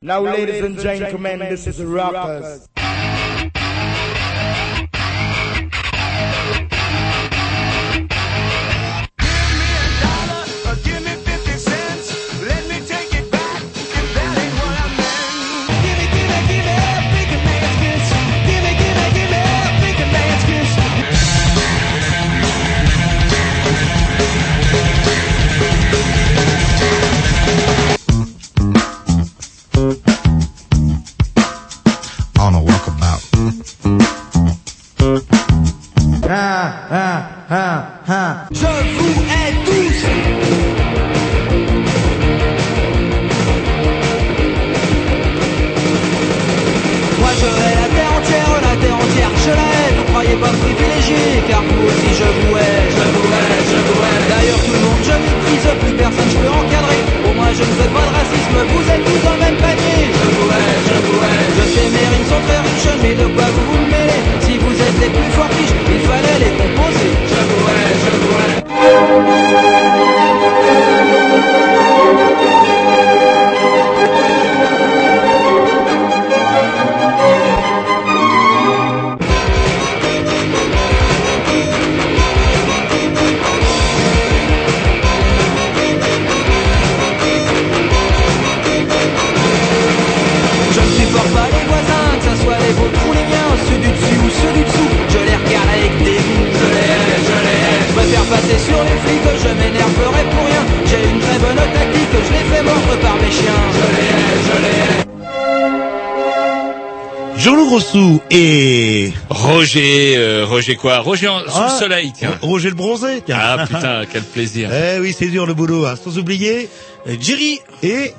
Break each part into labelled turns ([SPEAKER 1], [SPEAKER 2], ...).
[SPEAKER 1] Now, ladies and gentlemen, this is Rockers.
[SPEAKER 2] Roger, euh, Roger quoi Roger en- sous
[SPEAKER 3] Ah,
[SPEAKER 2] le soleil, tiens.
[SPEAKER 3] Roger le bronzé. tiens.
[SPEAKER 2] Ah putain, quel plaisir.
[SPEAKER 3] Eh oui, c'est dur le boulot. Hein. Sans oublier euh, Jerry et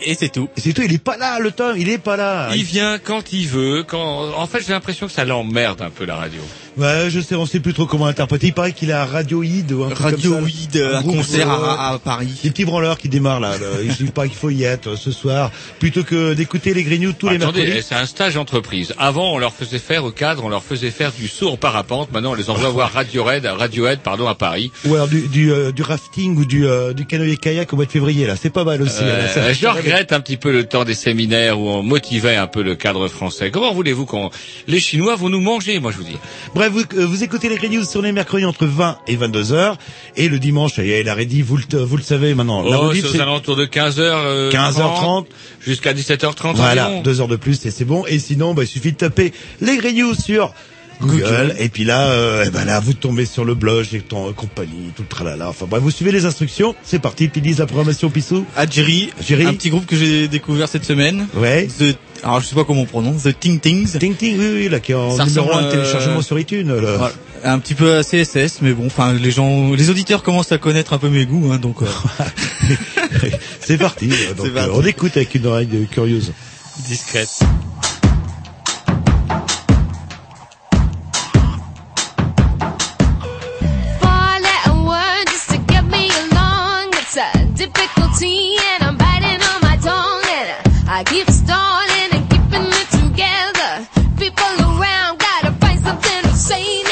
[SPEAKER 2] Et c'est tout.
[SPEAKER 3] et c'est tout. Il est pas là, le temps. Il est pas là.
[SPEAKER 2] Il vient quand il veut. Quand en fait, j'ai l'impression que ça l'emmerde un peu la radio.
[SPEAKER 3] Ouais, je sais, on sait plus trop comment interpréter. Il paraît qu'il a radioïde ou un.
[SPEAKER 4] Radioïde, un
[SPEAKER 3] groupe,
[SPEAKER 4] concert
[SPEAKER 3] euh,
[SPEAKER 4] à, à Paris.
[SPEAKER 3] Des petits branleurs qui démarrent là. là. Je dis pas qu'il faut y être euh, ce soir, plutôt que d'écouter les Grignoux tous les
[SPEAKER 2] Attendez,
[SPEAKER 3] mercredis.
[SPEAKER 2] c'est un stage entreprise. Avant, on leur faisait faire au cadre, on leur faisait faire du saut en parapente. Maintenant, on les envoie voir Radiohead, Radiohead, pardon, à Paris.
[SPEAKER 3] Ou alors du, du, euh, du rafting ou du, euh, du canoë kayak au mois de février là. C'est pas mal aussi.
[SPEAKER 2] Euh,
[SPEAKER 3] là. Ça-
[SPEAKER 2] je regrette un petit peu le temps des séminaires où on motivait un peu le cadre français. Comment voulez-vous qu'on les Chinois vont nous manger, moi je vous dis.
[SPEAKER 3] Bref, vous, euh, vous écoutez les Grignoux sur les mercredis entre 20 et 22 heures. Et le dimanche, ça y est, il a redit, vous le, vous le savez maintenant. La
[SPEAKER 2] Oh, c'est aux alentours de 15h, euh,
[SPEAKER 3] 15h30.
[SPEAKER 2] jusqu'à 17h30
[SPEAKER 3] Voilà,
[SPEAKER 2] environ.
[SPEAKER 3] deux heures de plus et c'est bon. Et sinon, bah, il suffit de taper les Grignoux sur Google, et puis là, euh, eh ben là, vous tombez sur le blog et ton euh, compagnie, tout le tralala. Enfin bref, vous suivez les instructions. C'est parti. Puis disent la programmation Pissou.
[SPEAKER 4] À Jerry,
[SPEAKER 3] Jerry.
[SPEAKER 4] un petit groupe que j'ai découvert cette semaine.
[SPEAKER 3] Ouais.
[SPEAKER 4] The, alors je sais pas comment on prononce, The Ting Tings.
[SPEAKER 3] Ting ting, oui, oui, là qui est en
[SPEAKER 4] Ça
[SPEAKER 3] numéro un téléchargement
[SPEAKER 4] euh,
[SPEAKER 3] sur iTunes. là.
[SPEAKER 4] Voilà. Un petit peu à CSS, mais bon, enfin les gens, les auditeurs commencent à connaître un peu mes goûts, hein, donc euh,
[SPEAKER 3] c'est parti. Donc,
[SPEAKER 4] C'est parti.
[SPEAKER 3] euh, on écoute avec une oreille euh, curieuse.
[SPEAKER 2] Discrète.
[SPEAKER 5] I keep stalling and keeping it together. People around gotta find something to say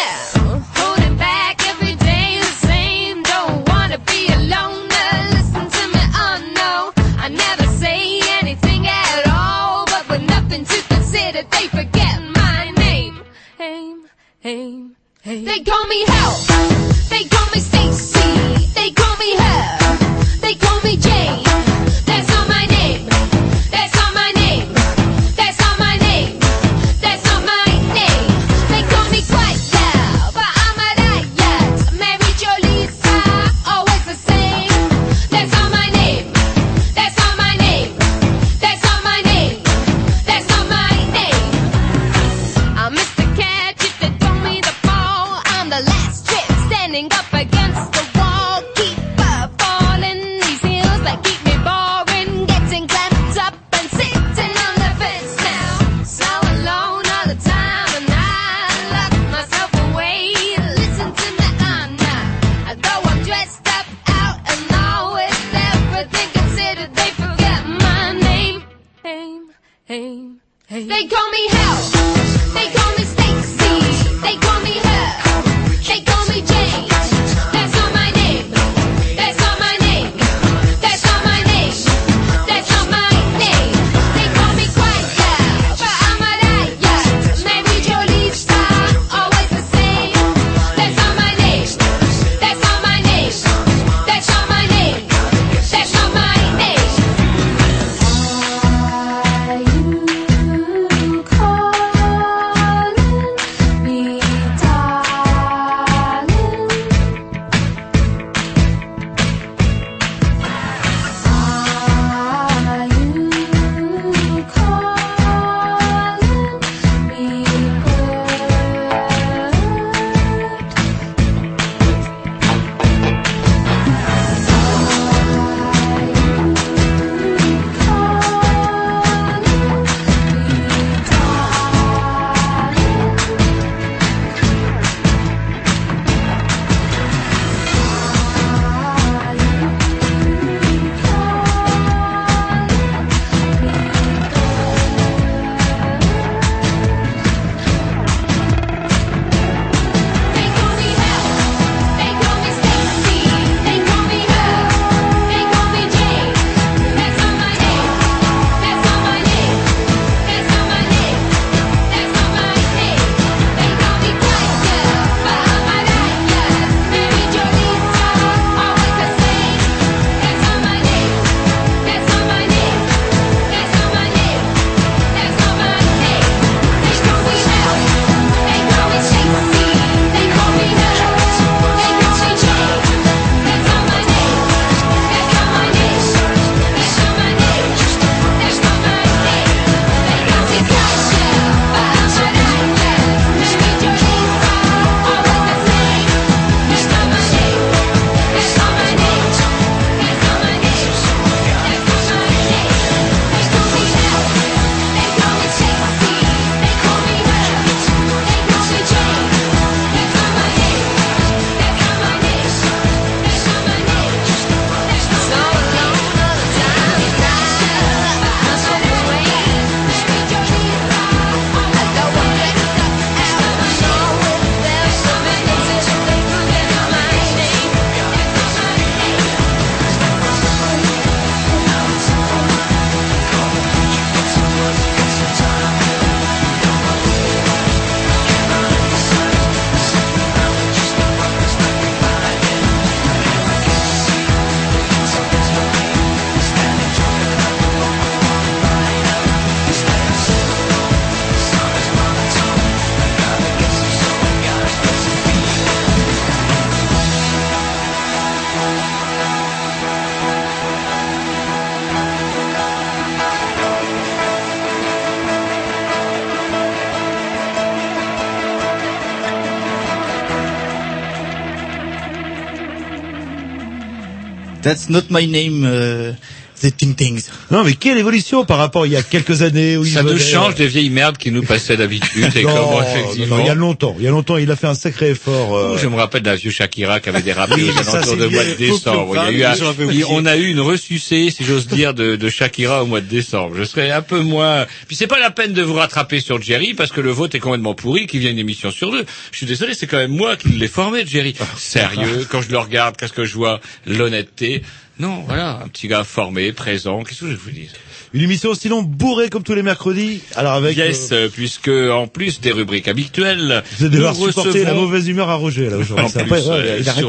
[SPEAKER 5] That's not my name.
[SPEAKER 4] Uh, Things.
[SPEAKER 6] Non, mais quelle évolution par rapport il y a quelques années où il
[SPEAKER 2] Ça nous
[SPEAKER 6] venait,
[SPEAKER 2] change
[SPEAKER 6] euh,
[SPEAKER 2] des vieilles merdes qui nous passaient d'habitude. Et
[SPEAKER 6] non,
[SPEAKER 2] comment
[SPEAKER 6] non,
[SPEAKER 2] effectivement.
[SPEAKER 6] non, il y a longtemps, il y a longtemps, il a fait un sacré effort. euh,
[SPEAKER 2] Oh, Je me rappelle d'un vieux Shakira qui avait
[SPEAKER 6] Oui,
[SPEAKER 2] aux
[SPEAKER 6] ça,
[SPEAKER 2] alentours
[SPEAKER 6] c'est
[SPEAKER 2] de mois de décembre. Il y a eu un- il-
[SPEAKER 4] oublié.
[SPEAKER 2] on a eu une ressucée, si j'ose dire, de, de Shakira au mois de décembre. Je serais un peu moins. Puis c'est pas la peine de vous rattraper sur Jerry parce que le vote est complètement pourri, qu'il vient une émission sur deux. Je suis désolé, c'est quand même moi qui l'ai formé, Jerry. Sérieux, quand je le regarde, qu'est-ce que je vois? L'honnêteté. Non, voilà, un petit gars formé, présent. Qu'est-ce que je vous dis?
[SPEAKER 6] Une émission sinon bourrée comme tous les mercredis. Alors avec,
[SPEAKER 2] Yes,
[SPEAKER 6] euh,
[SPEAKER 2] puisque en plus des rubriques habituelles,
[SPEAKER 6] vous allez devoir supporter la mauvaise humeur à Roger là aujourd'hui. Ouais, il arrête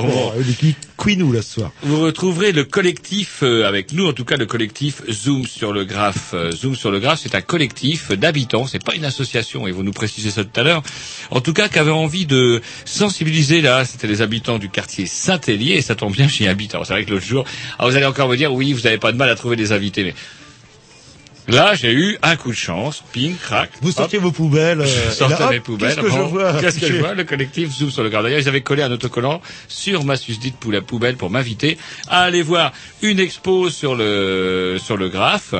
[SPEAKER 6] Queenou là ce soir.
[SPEAKER 2] Vous retrouverez le collectif euh, avec nous, en tout cas le collectif Zoom sur le graphe. Euh, Zoom sur le graphe, c'est un collectif d'habitants, c'est pas une association, et vous nous précisez ça tout à l'heure. En tout cas, qui avait envie de sensibiliser là, c'était les habitants du quartier Saint-Hélier, et ça tombe bien, j'y habite. Alors c'est vrai que l'autre jour, alors vous allez encore me dire, oui, vous n'avez pas de mal à trouver des invités, là j'ai eu un coup de chance, ping, crac.
[SPEAKER 6] Vous
[SPEAKER 2] hop.
[SPEAKER 6] sortez vos poubelles. euh,
[SPEAKER 2] Je sortais mes poubelles.
[SPEAKER 6] Qu'est-ce que je
[SPEAKER 2] Bon,
[SPEAKER 6] vois
[SPEAKER 2] Qu'est-ce que je vois Le collectif Zoom sur le graphe. D'ailleurs, ils avaient collé un autocollant sur ma susdite pour la poubelle pour m'inviter à aller voir une expo sur le sur le graphe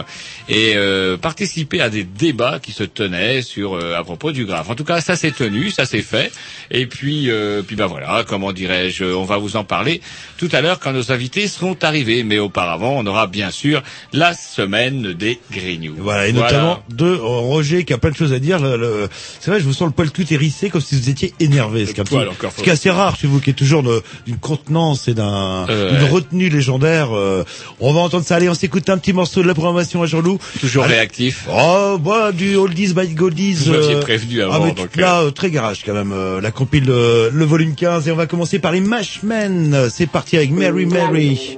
[SPEAKER 2] et euh, participer à des débats qui se tenaient sur euh, à propos du graphe. En tout cas, ça s'est tenu, ça s'est fait. Et puis euh, puis ben voilà, comment dirais-je, on va vous en parler tout à l'heure quand nos invités seront arrivés. Mais auparavant, on aura bien sûr la semaine des
[SPEAKER 6] Voilà, et notamment de euh, Roger qui a plein de choses à dire. Le- le- C'est vrai, je vous sens le poil cul hérissé comme si vous étiez énervé. Ce qui est assez rare chez vous, qui est toujours d'une contenance et d'un
[SPEAKER 2] Euh,
[SPEAKER 6] d'une
[SPEAKER 2] ouais.
[SPEAKER 6] retenue légendaire. euh. On va entendre ça. Allez, on s'écoute un petit morceau de la programmation à Jean-Loup.
[SPEAKER 2] Toujours
[SPEAKER 6] Allez.
[SPEAKER 2] réactif.
[SPEAKER 6] Oh, bah, du Oldies by Goldies.
[SPEAKER 2] Vous
[SPEAKER 6] euh,
[SPEAKER 2] prévenu avant,
[SPEAKER 6] Ah, mais
[SPEAKER 2] donc,
[SPEAKER 6] là, euh, très garage quand même. euh, la compile, euh, le volume 15. Et on va commencer par les Mashmen. C'est parti avec Mary Mary.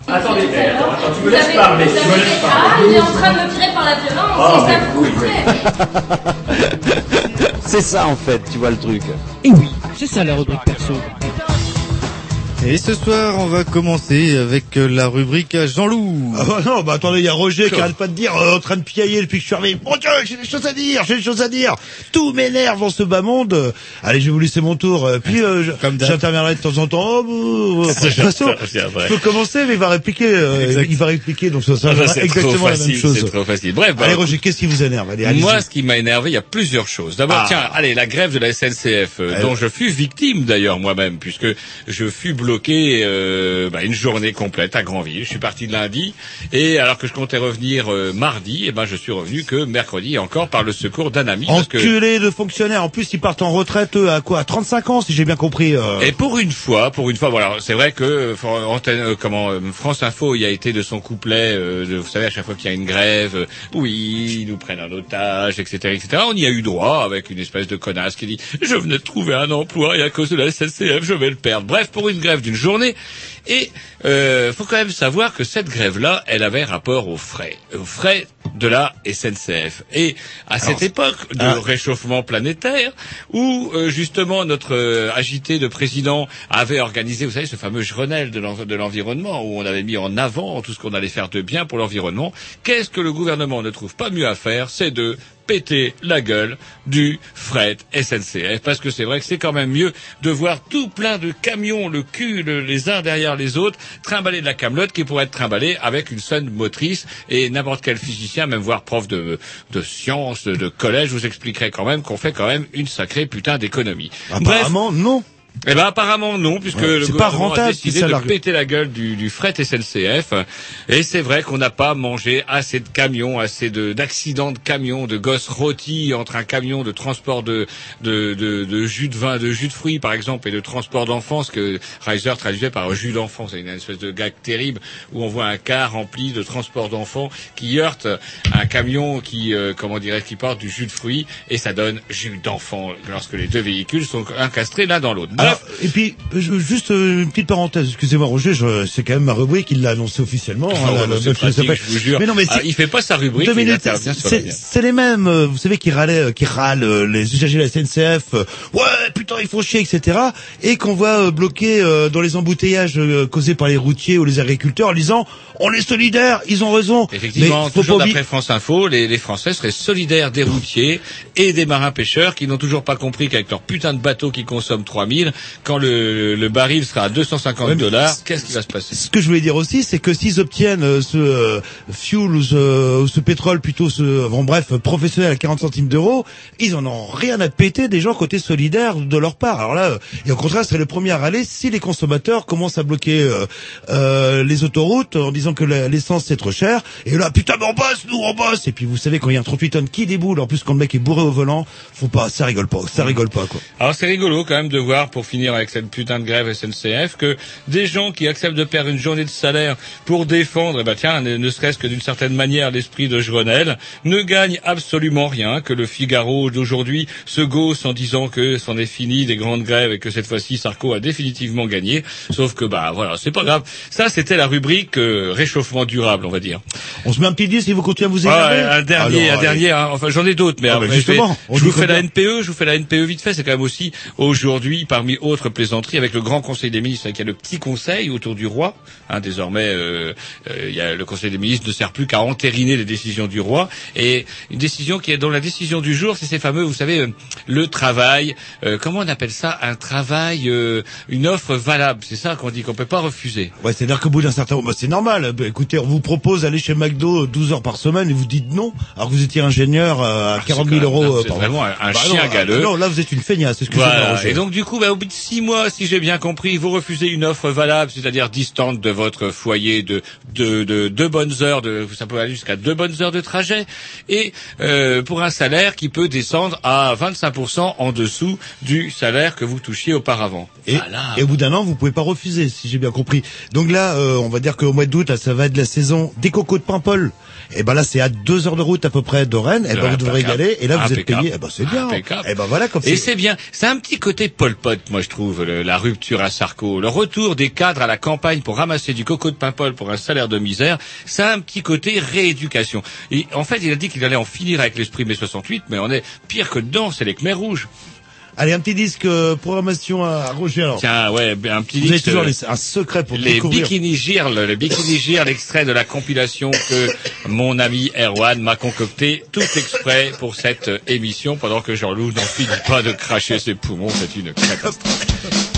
[SPEAKER 2] Attendez, attends, attends, tu me laisses parler, tu me laisses
[SPEAKER 7] Ah,
[SPEAKER 2] parler.
[SPEAKER 7] il est en train de me tirer par la violence,
[SPEAKER 2] Oh,
[SPEAKER 7] et ça.
[SPEAKER 8] C'est ça en fait, tu vois le truc.
[SPEAKER 9] Et oui, c'est ça la rubrique perso.
[SPEAKER 4] Et ce soir, on va commencer avec euh, la rubrique à Jean-Loup.
[SPEAKER 3] Ah bah non, bah attendez, il y a Roger qui arrête pas de dire, euh, en train de piailler depuis que je suis arrivé. Mon j'ai des choses à dire, j'ai des choses à dire. Tout m'énerve dans ce bas monde. Euh, Allez, je vais vous laisser mon tour. Euh, Puis euh, j'interviendrai de temps en temps. Oh, bah, bah, de toute façon, je peux commencer, mais il va répliquer. euh, il va répliquer, donc ça, ça
[SPEAKER 2] Ah, trop
[SPEAKER 3] exactement la même
[SPEAKER 2] facile,
[SPEAKER 3] chose.
[SPEAKER 2] c'est trop facile. Bref, bah,
[SPEAKER 3] Allez Roger, qu'est-ce qui vous énerve? Allez, allez
[SPEAKER 2] Moi, ce qui m'a énervé, il y a plusieurs choses. D'abord,
[SPEAKER 3] Ah.
[SPEAKER 2] tiens, allez, la grève de la SNCF, euh,
[SPEAKER 3] Eh
[SPEAKER 2] dont je fus victime d'ailleurs moi-même, puisque je fus bloqué euh, bah, une journée complète à Granville. Je suis parti de lundi, et alors que je comptais revenir euh, mardi, et ben je suis revenu que mercredi, encore par le secours d'un ami. que-
[SPEAKER 3] Enculé de fonctionnaires. En plus, ils partent en retraite eux, à quoi À 35 ans, si j'ai bien compris. euh.
[SPEAKER 2] Et pour une fois, pour une fois, voilà, c'est vrai que euh, euh, comment euh, France Info y a été de son couplet. euh, de- vous savez, à chaque fois qu'il y a une grève, euh, oui, ils nous prennent en otage, etc., etc. On y a eu droit avec une espèce de connasse qui dit je venais de trouver un emploi et à cause de la SNCF, je vais le perdre. Bref, pour une grève d'une journée. Et euh, faut quand même savoir que cette grève-là, elle avait rapport aux frais, aux frais de la SNCF. Et à cette époque de
[SPEAKER 3] ah.
[SPEAKER 2] réchauffement planétaire, où euh, justement notre euh, agité de président avait organisé, vous savez, ce fameux Grenelle de l'en- de l'environnement, où on avait mis en avant tout ce qu'on allait faire de bien pour l'environnement, qu'est-ce que le gouvernement ne trouve pas mieux à faire C'est de péter la gueule du fret SNCF parce que c'est vrai que c'est quand même mieux de voir tout plein de camions le cul le- les uns derrière les autres trimballer de la camelote qui pourrait être trimballée avec une sonde motrice et n'importe quel physicien même voire prof de de sciences de collège vous expliquerait quand même qu'on fait quand même une sacrée putain d'économie. Bref,
[SPEAKER 3] Apparemment, non.
[SPEAKER 2] Eh ben apparemment non, puisque
[SPEAKER 3] Ouais,
[SPEAKER 2] le
[SPEAKER 3] pas
[SPEAKER 2] gouvernement
[SPEAKER 3] rentable,
[SPEAKER 2] a décidé de péter la gueule du, du fret SNCF. Et c'est vrai qu'on n'a pas mangé assez de camions, assez de d'accidents de camions, de gosses rôtis entre un camion de transport de, de, de, de jus de vin, de jus de fruits par exemple, et de transport d'enfants, ce que Reiser traduisait par jus d'enfant. C'est une espèce de gag terrible où on voit un car rempli de transport d'enfants qui heurte un camion qui, euh, comment dirais qui porte du jus de fruits et ça donne jus d'enfant lorsque les deux véhicules sont incastrés l'un dans l'autre.
[SPEAKER 3] Alors, et puis, je- juste euh, une petite parenthèse, excusez-moi Roger, je- c'est quand même ma rubrique, il l'a annoncé officiellement. hein, la- la-
[SPEAKER 2] pratique, je vous jure.
[SPEAKER 3] Mais non, mais
[SPEAKER 2] Ah, il fait pas sa rubrique,
[SPEAKER 3] c'est les mêmes, euh, vous savez, qui râlaient, euh, qui râlent, les usagers de la SNCF, ouais, putain, ils font chier, etc. Et qu'on voit bloquer dans les embouteillages causés par les routiers ou les agriculteurs en disant, on est solidaires, ils ont raison.
[SPEAKER 2] Effectivement,
[SPEAKER 3] Mais
[SPEAKER 2] toujours d'après France Info, les, les Français seraient solidaires des routiers et des marins pêcheurs qui n'ont toujours pas compris qu'avec leur putain de bateau qui consomme 3000, quand le, le baril sera à 250
[SPEAKER 3] Ouais, mais
[SPEAKER 2] dollars, qu'est-ce qui va se passer
[SPEAKER 3] Ce que je voulais dire aussi, c'est que s'ils obtiennent euh, ce euh, fuel ou ce, ce pétrole, plutôt ce, bon bref, professionnel à 40 centimes d'euros, ils en ont rien à péter des gens côté solidaire de leur part. Alors là, euh, et au contraire, c'est le premier à râler si les consommateurs commencent à bloquer euh, euh, les autoroutes en disant que l'essence c'est trop cher. Et là, putain, mais on bosse, nous on bosse. Et puis vous savez quand il y a un 38 tonnes qui déboule, en plus quand le mec est bourré au volant, faut pas, ça rigole pas, ça rigole pas quoi.
[SPEAKER 2] Alors c'est rigolo quand même de voir, pour finir avec cette putain de grève SNCF, que des gens qui acceptent de perdre une journée de salaire pour défendre, eh ben tiens, ne, ne serait-ce que d'une certaine manière l'esprit de Grenelle, ne gagnent absolument rien, que le Figaro d'aujourd'hui se gausse en disant que c'en est fini des grandes grèves et que cette fois-ci Sarko a définitivement gagné. Sauf que bah voilà, c'est pas grave. Ça c'était la rubrique euh, réchauffement durable, on va dire.
[SPEAKER 3] On se met un petit 10 si vous continuez à vous énerver?
[SPEAKER 2] un dernier,
[SPEAKER 3] Alors,
[SPEAKER 2] un dernier. hein. Enfin, j'en ai d'autres, mais
[SPEAKER 3] Ah, bah,
[SPEAKER 2] après, je,
[SPEAKER 3] justement, on
[SPEAKER 2] je vous fais la
[SPEAKER 3] combien?
[SPEAKER 2] NPE, je vous fais la NPE vite fait. C'est quand même aussi aujourd'hui, parmi autres plaisanteries, avec le Grand Conseil des ministres, y a le Petit Conseil autour du roi. Hein, désormais, euh, euh, y a le Conseil des ministres ne sert plus qu'à entériner les décisions du roi. Et une décision qui est dans la décision du jour, c'est ces fameux, vous savez, euh, le travail. euh, comment on appelle ça? Un travail, euh, une offre valable. C'est ça qu'on dit qu'on peut pas refuser.
[SPEAKER 3] Ouais, c'est-à-dire qu'au bout d'un certain moment, bah, c'est normal. Bah, écoutez, on vous propose d'aller chez McDo 12 heures par semaine et vous dites non, alors que vous étiez ingénieur euh, à 40 000
[SPEAKER 2] Ah, quand même-
[SPEAKER 3] euros.
[SPEAKER 2] non,
[SPEAKER 3] euh,
[SPEAKER 2] c'est vraiment un- un
[SPEAKER 3] Bah
[SPEAKER 2] chien
[SPEAKER 3] non,
[SPEAKER 2] galeux.
[SPEAKER 3] Non, là vous êtes une feignasse.
[SPEAKER 2] Voilà. Et donc du coup, bah, bout six mois, si j'ai bien compris, vous refusez une offre valable, c'est-à-dire distante de votre foyer de de, de deux bonnes heures, de, ça peut aller jusqu'à deux bonnes heures de trajet, et euh, pour un salaire qui peut descendre à 25% en dessous du salaire que vous touchiez auparavant.
[SPEAKER 3] Et, et au bout d'un an, vous pouvez pas refuser, si j'ai bien compris. Donc là, euh, on va dire qu'au mois d'août, ça va être la saison des cocos de Paimpol. Et ben là, c'est à deux heures de route à peu près de Rennes. Et ben vous devrez y aller. Et là, vous êtes payé. Eh ben c'est bien. Et ben voilà comme
[SPEAKER 2] Et
[SPEAKER 3] c'est.
[SPEAKER 2] bien. C'est un petit côté Pol Pot, moi je trouve, la rupture à Sarko. Le retour des cadres à la campagne pour ramasser du coco de Paimpol pour un salaire de misère, c'est un petit côté rééducation. Et en fait, il a dit qu'il allait en finir avec l'esprit mai 68, mais on est pire que dedans, c'est les Khmers rouges.
[SPEAKER 3] Allez, un petit disque euh, programmation à Roger. Alors.
[SPEAKER 2] Tiens, ouais, un petit
[SPEAKER 3] Vous avez
[SPEAKER 2] disque,
[SPEAKER 3] toujours
[SPEAKER 2] euh,
[SPEAKER 3] les- un secret pour
[SPEAKER 2] les
[SPEAKER 3] découvrir.
[SPEAKER 2] Bikini Girl, les Bikini Girl, l'extrait de la compilation que mon ami Erwan m'a concocté tout exprès pour cette émission pendant que Jean-Loup n'en finit pas de cracher ses poumons. C'est une catastrophe.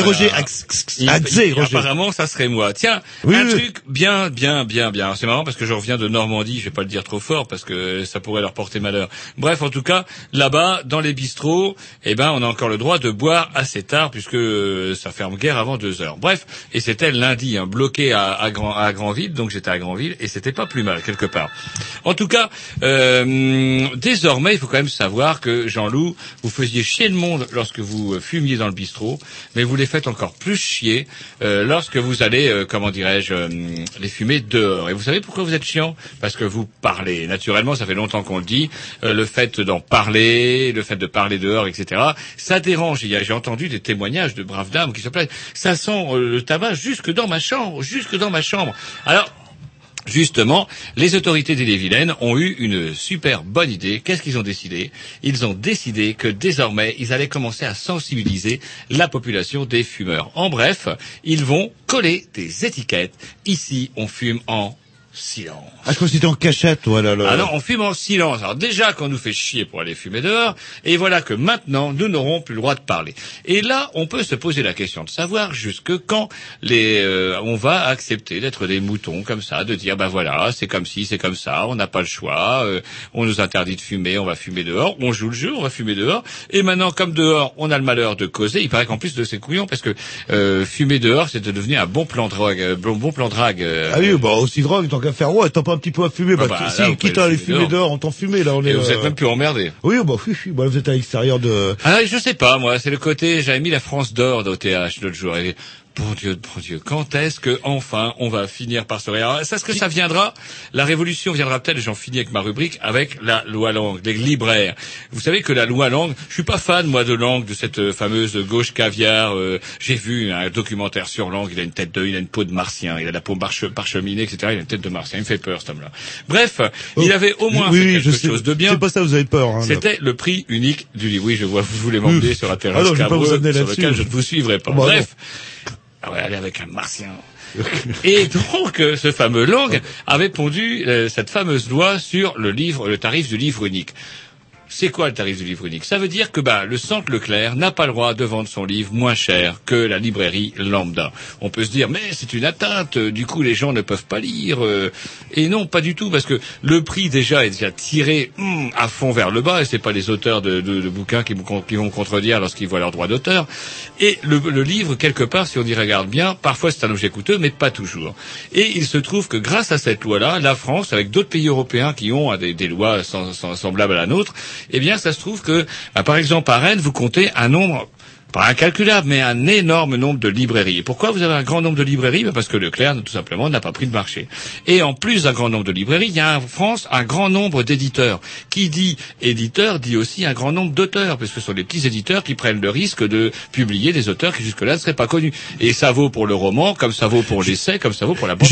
[SPEAKER 3] Allez. Roger, Roger.
[SPEAKER 2] Apparemment, ça serait moi. Tiens,
[SPEAKER 3] Oui,
[SPEAKER 2] un
[SPEAKER 3] oui.
[SPEAKER 2] truc bien, bien, bien, bien. C'est marrant parce que je reviens de Normandie. Je vais pas le dire trop fort parce que ça pourrait leur porter malheur. Bref, en tout cas, là-bas, dans les bistrots, eh ben, on a encore le droit de boire assez tard puisque euh, ça ferme guère avant deux heures. Bref, et c'était lundi, hein, bloqué à, à, Grand, à Grandville, donc j'étais à Grandville et c'était pas plus mal quelque part. En tout cas, euh, désormais, il faut quand même savoir que Jean-Loup, vous faisiez chier le monde lorsque vous euh, fumiez dans le bistrot, mais vous les faites encore plus chier euh, lorsque vous allez, euh, comment dirais-je, euh, les fumer dehors. Et vous savez pourquoi vous êtes chiant? Parce que vous parlez. Naturellement, ça fait longtemps qu'on le dit. le fait d'en parler, le fait de parler dehors, etc. Ça dérange. J'ai entendu des témoignages de braves dames qui se plaignent. Ça sent le tabac jusque dans ma chambre, jusque dans ma chambre. Alors. Justement, les autorités d'Ille-et-Vilaine ont eu une super bonne idée. Qu'est-ce qu'ils ont décidé? Ils ont décidé que désormais, ils allaient commencer à sensibiliser la population des fumeurs. En bref, ils vont coller des étiquettes. Ici, on fume en silence.
[SPEAKER 3] Ah, je crois que c'était en cachette, voilà. Là.
[SPEAKER 2] Ah non, on fume en silence. Alors déjà qu'on nous fait chier pour aller fumer dehors, et voilà que maintenant nous n'aurons plus le droit de parler. Et là, on peut se poser la question de savoir jusque quand les, euh, on va accepter d'être des moutons comme ça, de dire bah voilà, c'est comme si, c'est comme ça, on n'a pas le choix, euh, on nous interdit de fumer, on va fumer dehors, on joue le jeu, on va fumer dehors. Et maintenant, comme dehors, on a le malheur de causer. Il paraît qu'en plus de ces couillons, parce que euh, fumer dehors, c'est devenu un bon plan de drague, euh, bon, bon plan de drague. euh,
[SPEAKER 3] Ah oui, bah aussi drogue, tant qu'à faire, ouais, t'as pas un petit peu à fumer, bah,
[SPEAKER 2] Ah bah, là, vous
[SPEAKER 3] si, quitte à aller
[SPEAKER 2] fumer dehors.
[SPEAKER 3] dehors, on t'en fumer, là, on est...
[SPEAKER 2] et vous
[SPEAKER 3] euh,
[SPEAKER 2] êtes même plus emmerdés.
[SPEAKER 3] Oui, bah oui, oui, bah, vous êtes à l'extérieur de...
[SPEAKER 2] Ah, je sais pas, moi, c'est le côté, j'avais mis la France d'or au TH l'autre jour. Et, bon Dieu, bon Dieu, quand est-ce que enfin on va finir par se réarmer Ça, ce que ça viendra, la révolution viendra peut-être, et j'en finis avec ma rubrique, avec la loi langue, les libraires. Vous savez que la loi langue, je suis pas fan, moi, de langue, de cette euh, fameuse gauche caviar. euh, J'ai vu un documentaire sur langue, il a une tête de, il a une peau de martien, il a la peau parcheminée, etc. Il a une tête de martien, il me fait peur, cet homme-là. Bref, il avait au moins
[SPEAKER 3] Oh. oui,
[SPEAKER 2] fait
[SPEAKER 3] oui,
[SPEAKER 2] quelque
[SPEAKER 3] sais,
[SPEAKER 2] chose de bien.
[SPEAKER 3] C'est pas ça, vous avez peur. Hein.
[SPEAKER 2] C'était le prix unique du livre. Oui, je vois, vous voulez m'emmener sur un terrain
[SPEAKER 3] Ah non, je
[SPEAKER 2] sur lequel je ne vous suivrai pas.
[SPEAKER 3] Bah,
[SPEAKER 2] Bref. Ah ouais, aller avec un martien. Et donc, euh, ce fameux Lang avait pondu euh, cette fameuse loi sur le livre, le tarif du livre unique. C'est quoi le tarif du livre unique? Ça veut dire que bah, le centre Leclerc n'a pas le droit de vendre son livre moins cher que la librairie lambda. On peut se dire mais c'est une atteinte, euh, du coup les gens ne peuvent pas lire. euh. Et non, pas du tout, parce que le prix déjà est déjà tiré hum, à fond vers le bas, et c'est pas les auteurs de, bouquins qui, vont- contredire lorsqu'ils voient leur droit d'auteur. Et le, livre, quelque part, si on y regarde bien, parfois c'est un objet coûteux, mais pas toujours. Et il se trouve que grâce à cette loi-là, la France, avec d'autres pays européens qui ont hein, des, des lois sem- sem- semblables à la nôtre, eh bien, ça se trouve que, bah, par exemple, à Rennes, vous comptez un nombre pas incalculable, mais un énorme nombre de librairies. Et pourquoi vous avez un grand nombre de librairies? Ben Parce que Leclerc, tout simplement, n'a pas pris de marché. Et en plus d'un grand nombre de librairies, il y a en France un grand nombre d'éditeurs. Qui dit éditeur dit aussi un grand nombre d'auteurs, parce que ce sont les petits éditeurs qui prennent le risque de publier des auteurs qui jusque-là ne seraient pas connus. Et ça vaut pour le roman, comme ça vaut pour l'essai, comme ça vaut pour la bande.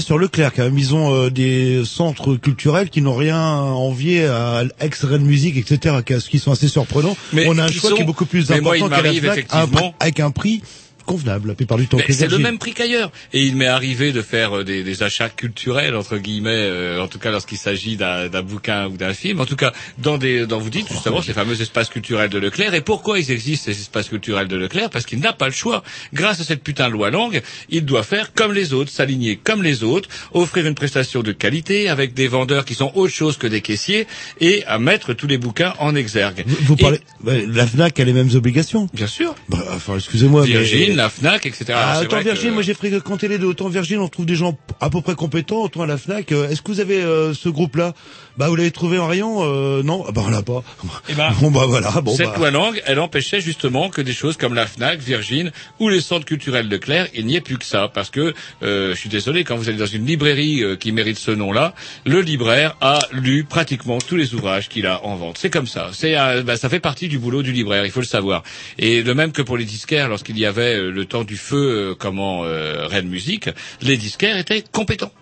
[SPEAKER 3] Sur Leclerc, quand même. Ils ont euh, des centres culturels qui n'ont rien à envier à Ex-Red Music, etc., qui sont assez surprenants.
[SPEAKER 2] Mais
[SPEAKER 3] On a un choix
[SPEAKER 2] sont-
[SPEAKER 3] qui est beaucoup plus important un avec un prix convenable, la plupart du temps.
[SPEAKER 2] C'est le même prix qu'ailleurs. Et il m'est arrivé de faire euh, des, des achats culturels entre guillemets, euh, en tout cas lorsqu'il s'agit d'un d'un bouquin ou d'un film. En tout cas, dans des, dans vous dites justement ces fameux espaces culturels de Leclerc. Et pourquoi ils existent ces espaces culturels de Leclerc? Parce qu'il n'a pas le choix. Grâce à cette putain de loi langue, il doit faire comme les autres, s'aligner comme les autres, offrir une prestation de qualité avec des vendeurs qui sont autre chose que des caissiers et à mettre tous les bouquins en exergue.
[SPEAKER 3] Vous, vous
[SPEAKER 2] Et-
[SPEAKER 3] parlez, ouais, la FNAC a les mêmes obligations.
[SPEAKER 2] Bien sûr.
[SPEAKER 3] Bah, enfin, excusez-moi, mais...
[SPEAKER 2] Virgin, la Fnac, etc.
[SPEAKER 3] Ah, autant Virgin,
[SPEAKER 2] que-
[SPEAKER 3] moi j'ai fréquenté les deux. Autant Virgin, on trouve des gens à peu près compétents. Autant à la Fnac, euh, est-ce que vous avez euh, ce groupe-là? Bah, vous l'avez trouvé en rayon euh, Non, Ah, bah on l'a pas.
[SPEAKER 2] Eh ben,
[SPEAKER 3] bon bah voilà. Bon
[SPEAKER 2] Cette
[SPEAKER 3] bah.
[SPEAKER 2] loi langue, elle empêchait justement que des choses comme la Fnac, Virgin ou les centres culturels de Claire, il n'y ait plus que ça. Parce que, euh, je suis désolé, quand vous allez dans une librairie euh, qui mérite ce nom-là, le libraire a lu pratiquement tous les ouvrages qu'il a en vente. C'est comme ça. C'est, bah, ça fait partie du boulot du libraire, il faut le savoir. Et de même que pour les disquaires, lorsqu'il y avait le temps du feu, euh, comment euh, Rennes Musique, les disquaires étaient compétents.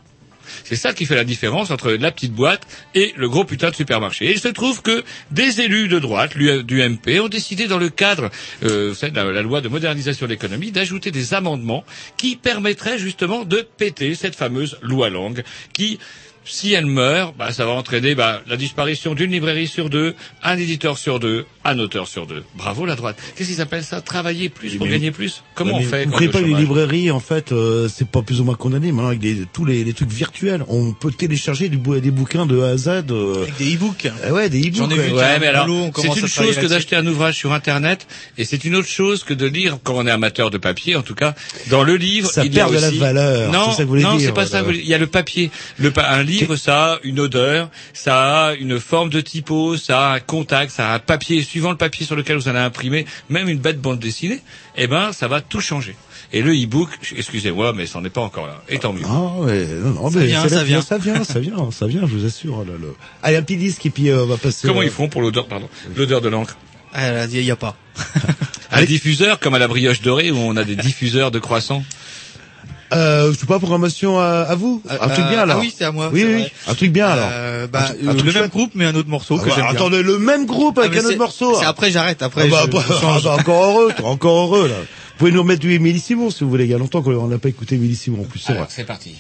[SPEAKER 2] C'est ça qui fait la différence entre la petite boîte et le gros putain de supermarché. Et il se trouve que des élus de droite, du MP, ont décidé dans le cadre, euh, de la, la loi de modernisation de l'économie, d'ajouter des amendements qui permettraient justement de péter cette fameuse loi langue qui si elle meurt, bah, ça va entraîner bah, la disparition d'une librairie sur deux, un éditeur sur deux, un auteur sur deux. Bravo la droite. Qu'est-ce qu'ils appellent ça? Travailler plus pour
[SPEAKER 3] Mais-
[SPEAKER 2] gagner plus? Comment on fait
[SPEAKER 3] Vous
[SPEAKER 2] le
[SPEAKER 3] pas les librairies, en fait, euh, c'est pas plus ou moins condamné maintenant avec des, tous les, les trucs virtuels. On peut télécharger du, des bouquins de A à Z. euh,
[SPEAKER 4] Avec des e-books.
[SPEAKER 3] eh ouais, des e-books.
[SPEAKER 4] J'en ai vu,
[SPEAKER 3] ouais.
[SPEAKER 2] Ouais, mais alors, c'est une chose que d'acheter un ouvrage sur Internet, et c'est une autre chose que de lire quand on est amateur de papier. En tout cas, dans le livre,
[SPEAKER 3] Ça
[SPEAKER 2] il y a
[SPEAKER 3] perd de la valeur,
[SPEAKER 2] Non,
[SPEAKER 3] c'est ça que vous voulez
[SPEAKER 2] non,
[SPEAKER 3] dire,
[SPEAKER 2] c'est pas ça.
[SPEAKER 3] voilà.
[SPEAKER 2] Il y a le papier. Le pa- un livre, ça a une odeur, ça a une forme de typo, ça a un contact, ça a un papier. Suivant le papier sur lequel vous allez imprimer, même une bête bande dessinée, eh ben, ça va tout changer. Et le e-book, excusez-moi, mais ça n'est pas encore là. Et tant mieux.
[SPEAKER 3] Ah ouais, non, non,
[SPEAKER 4] Ça
[SPEAKER 3] mais
[SPEAKER 4] vient,
[SPEAKER 3] c'est
[SPEAKER 4] ça vient.
[SPEAKER 3] ça vient, ça vient, ça vient, je vous assure. oh là, là. Allez, un petit disque et puis euh, on va passer.
[SPEAKER 2] Comment
[SPEAKER 3] euh,
[SPEAKER 2] ils font pour l'odeur, pardon, l'odeur de l'encre?
[SPEAKER 4] Ah, il y a pas.
[SPEAKER 2] Un diffuseur comme à la brioche dorée où on a des diffuseurs de croissants?
[SPEAKER 3] Euh, je sais pas programmation à, à vous. Un truc bien alors.
[SPEAKER 4] Ah oui, c'est à moi.
[SPEAKER 3] Oui, oui,
[SPEAKER 4] vrai.
[SPEAKER 3] un truc bien alors.
[SPEAKER 4] Euh, bah,
[SPEAKER 3] Un truc- un
[SPEAKER 4] euh, le même
[SPEAKER 3] chouette.
[SPEAKER 4] groupe, mais un autre morceau
[SPEAKER 3] Ah
[SPEAKER 4] que
[SPEAKER 3] bah,
[SPEAKER 4] j'aime bien.
[SPEAKER 3] attendez, le même groupe avec
[SPEAKER 4] Ah, mais
[SPEAKER 3] un autre morceau.
[SPEAKER 4] C'est
[SPEAKER 3] hein.
[SPEAKER 4] après, j'arrête. Après,
[SPEAKER 3] Ah bah,
[SPEAKER 4] je,
[SPEAKER 3] bah,
[SPEAKER 4] je
[SPEAKER 3] ah bah, encore heureux, encore heureux là. Vous pouvez nous remettre du Emily Simon si vous voulez. Il y a longtemps qu'on n'a pas écouté Emily Simon en plus. c'est
[SPEAKER 2] parti.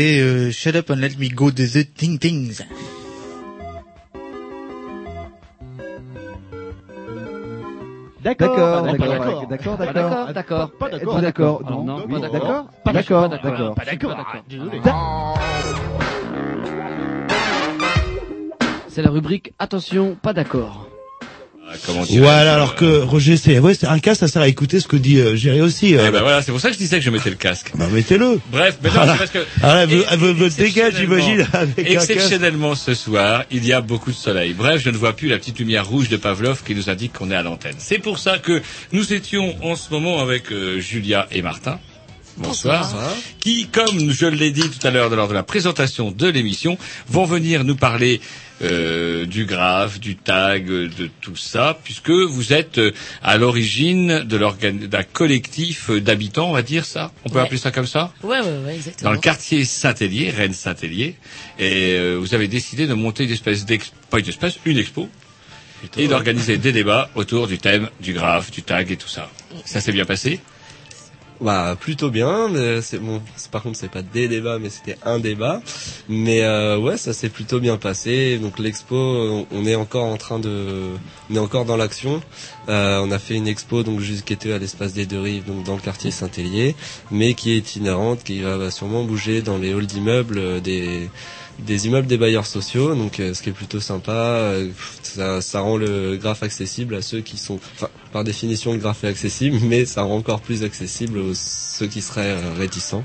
[SPEAKER 4] C'était euh, Shut Up and Let Me Go de The Ting Tings.
[SPEAKER 10] D'accord,
[SPEAKER 11] D'accord,
[SPEAKER 10] d'accord,
[SPEAKER 11] d'accord.
[SPEAKER 10] d'accord,
[SPEAKER 11] Pas d'accord, d'accord. Non,
[SPEAKER 10] oui,
[SPEAKER 11] pas d'accord.
[SPEAKER 10] d'accord.
[SPEAKER 11] Pas
[SPEAKER 10] D'accord,
[SPEAKER 11] d'accord,
[SPEAKER 10] d'accord.
[SPEAKER 11] Pas d'accord.
[SPEAKER 10] Pas d'accord.
[SPEAKER 11] Désolé.
[SPEAKER 10] Da-
[SPEAKER 11] C'est la rubrique Attention, pas d'accord.
[SPEAKER 3] Voilà, alors que Roger, c'est ouais, c'est un cas, ça sert à écouter ce que dit euh, Géry aussi. euh.
[SPEAKER 2] Eh ben voilà, c'est pour ça que je disais que je mettais le casque.
[SPEAKER 3] Bah, mettez-le.
[SPEAKER 2] Bref, mais non,
[SPEAKER 3] Voilà.
[SPEAKER 2] c'est parce que
[SPEAKER 3] Ah, là, elle veut- dégage, j'imagine, casque.
[SPEAKER 2] Exceptionnellement ce soir, il y a beaucoup de soleil. Bref, je ne vois plus la petite lumière rouge de Pavlov qui nous indique qu'on est à l'antenne. C'est pour ça que nous étions en ce moment avec euh, Julia et Martin. Bonsoir. Qui, comme je l'ai dit tout à l'heure lors de la présentation de l'émission, vont venir nous parler euh, du graphe, du tag, euh, de tout ça, puisque vous êtes euh, à l'origine de d'un collectif euh, d'habitants, on va dire ça. On peut
[SPEAKER 12] Ouais.
[SPEAKER 2] appeler ça comme ça
[SPEAKER 12] Ouais, ouais, ouais, exactement.
[SPEAKER 2] dans le quartier Saint-Hélier, Rennes-Saint-Hélier, et euh, vous avez décidé de monter une espèce d'expo, pas une espèce, une expo, et d'organiser des débats autour du thème du graphe, du tag et tout ça. Ça s'est bien passé?
[SPEAKER 13] Bah plutôt bien, mais c'est bon. Par contre, c'est pas des débats, mais c'était un débat. Mais euh, ouais, ça s'est plutôt bien passé. Donc l'expo, on, est encore en train de, on est encore dans l'action. Euh, on a fait une expo donc qui était à l'espace des deux rives, donc dans le quartier Saint-Hélier, mais qui est itinérante, qui va, va sûrement bouger dans les halls d'immeubles euh, des des immeubles des bailleurs sociaux, donc euh, ce qui est plutôt sympa, euh, ça, ça rend le graphe accessible à ceux qui sont, enfin par définition le graphe est accessible, mais ça rend encore plus accessible aux ceux qui seraient euh, réticents.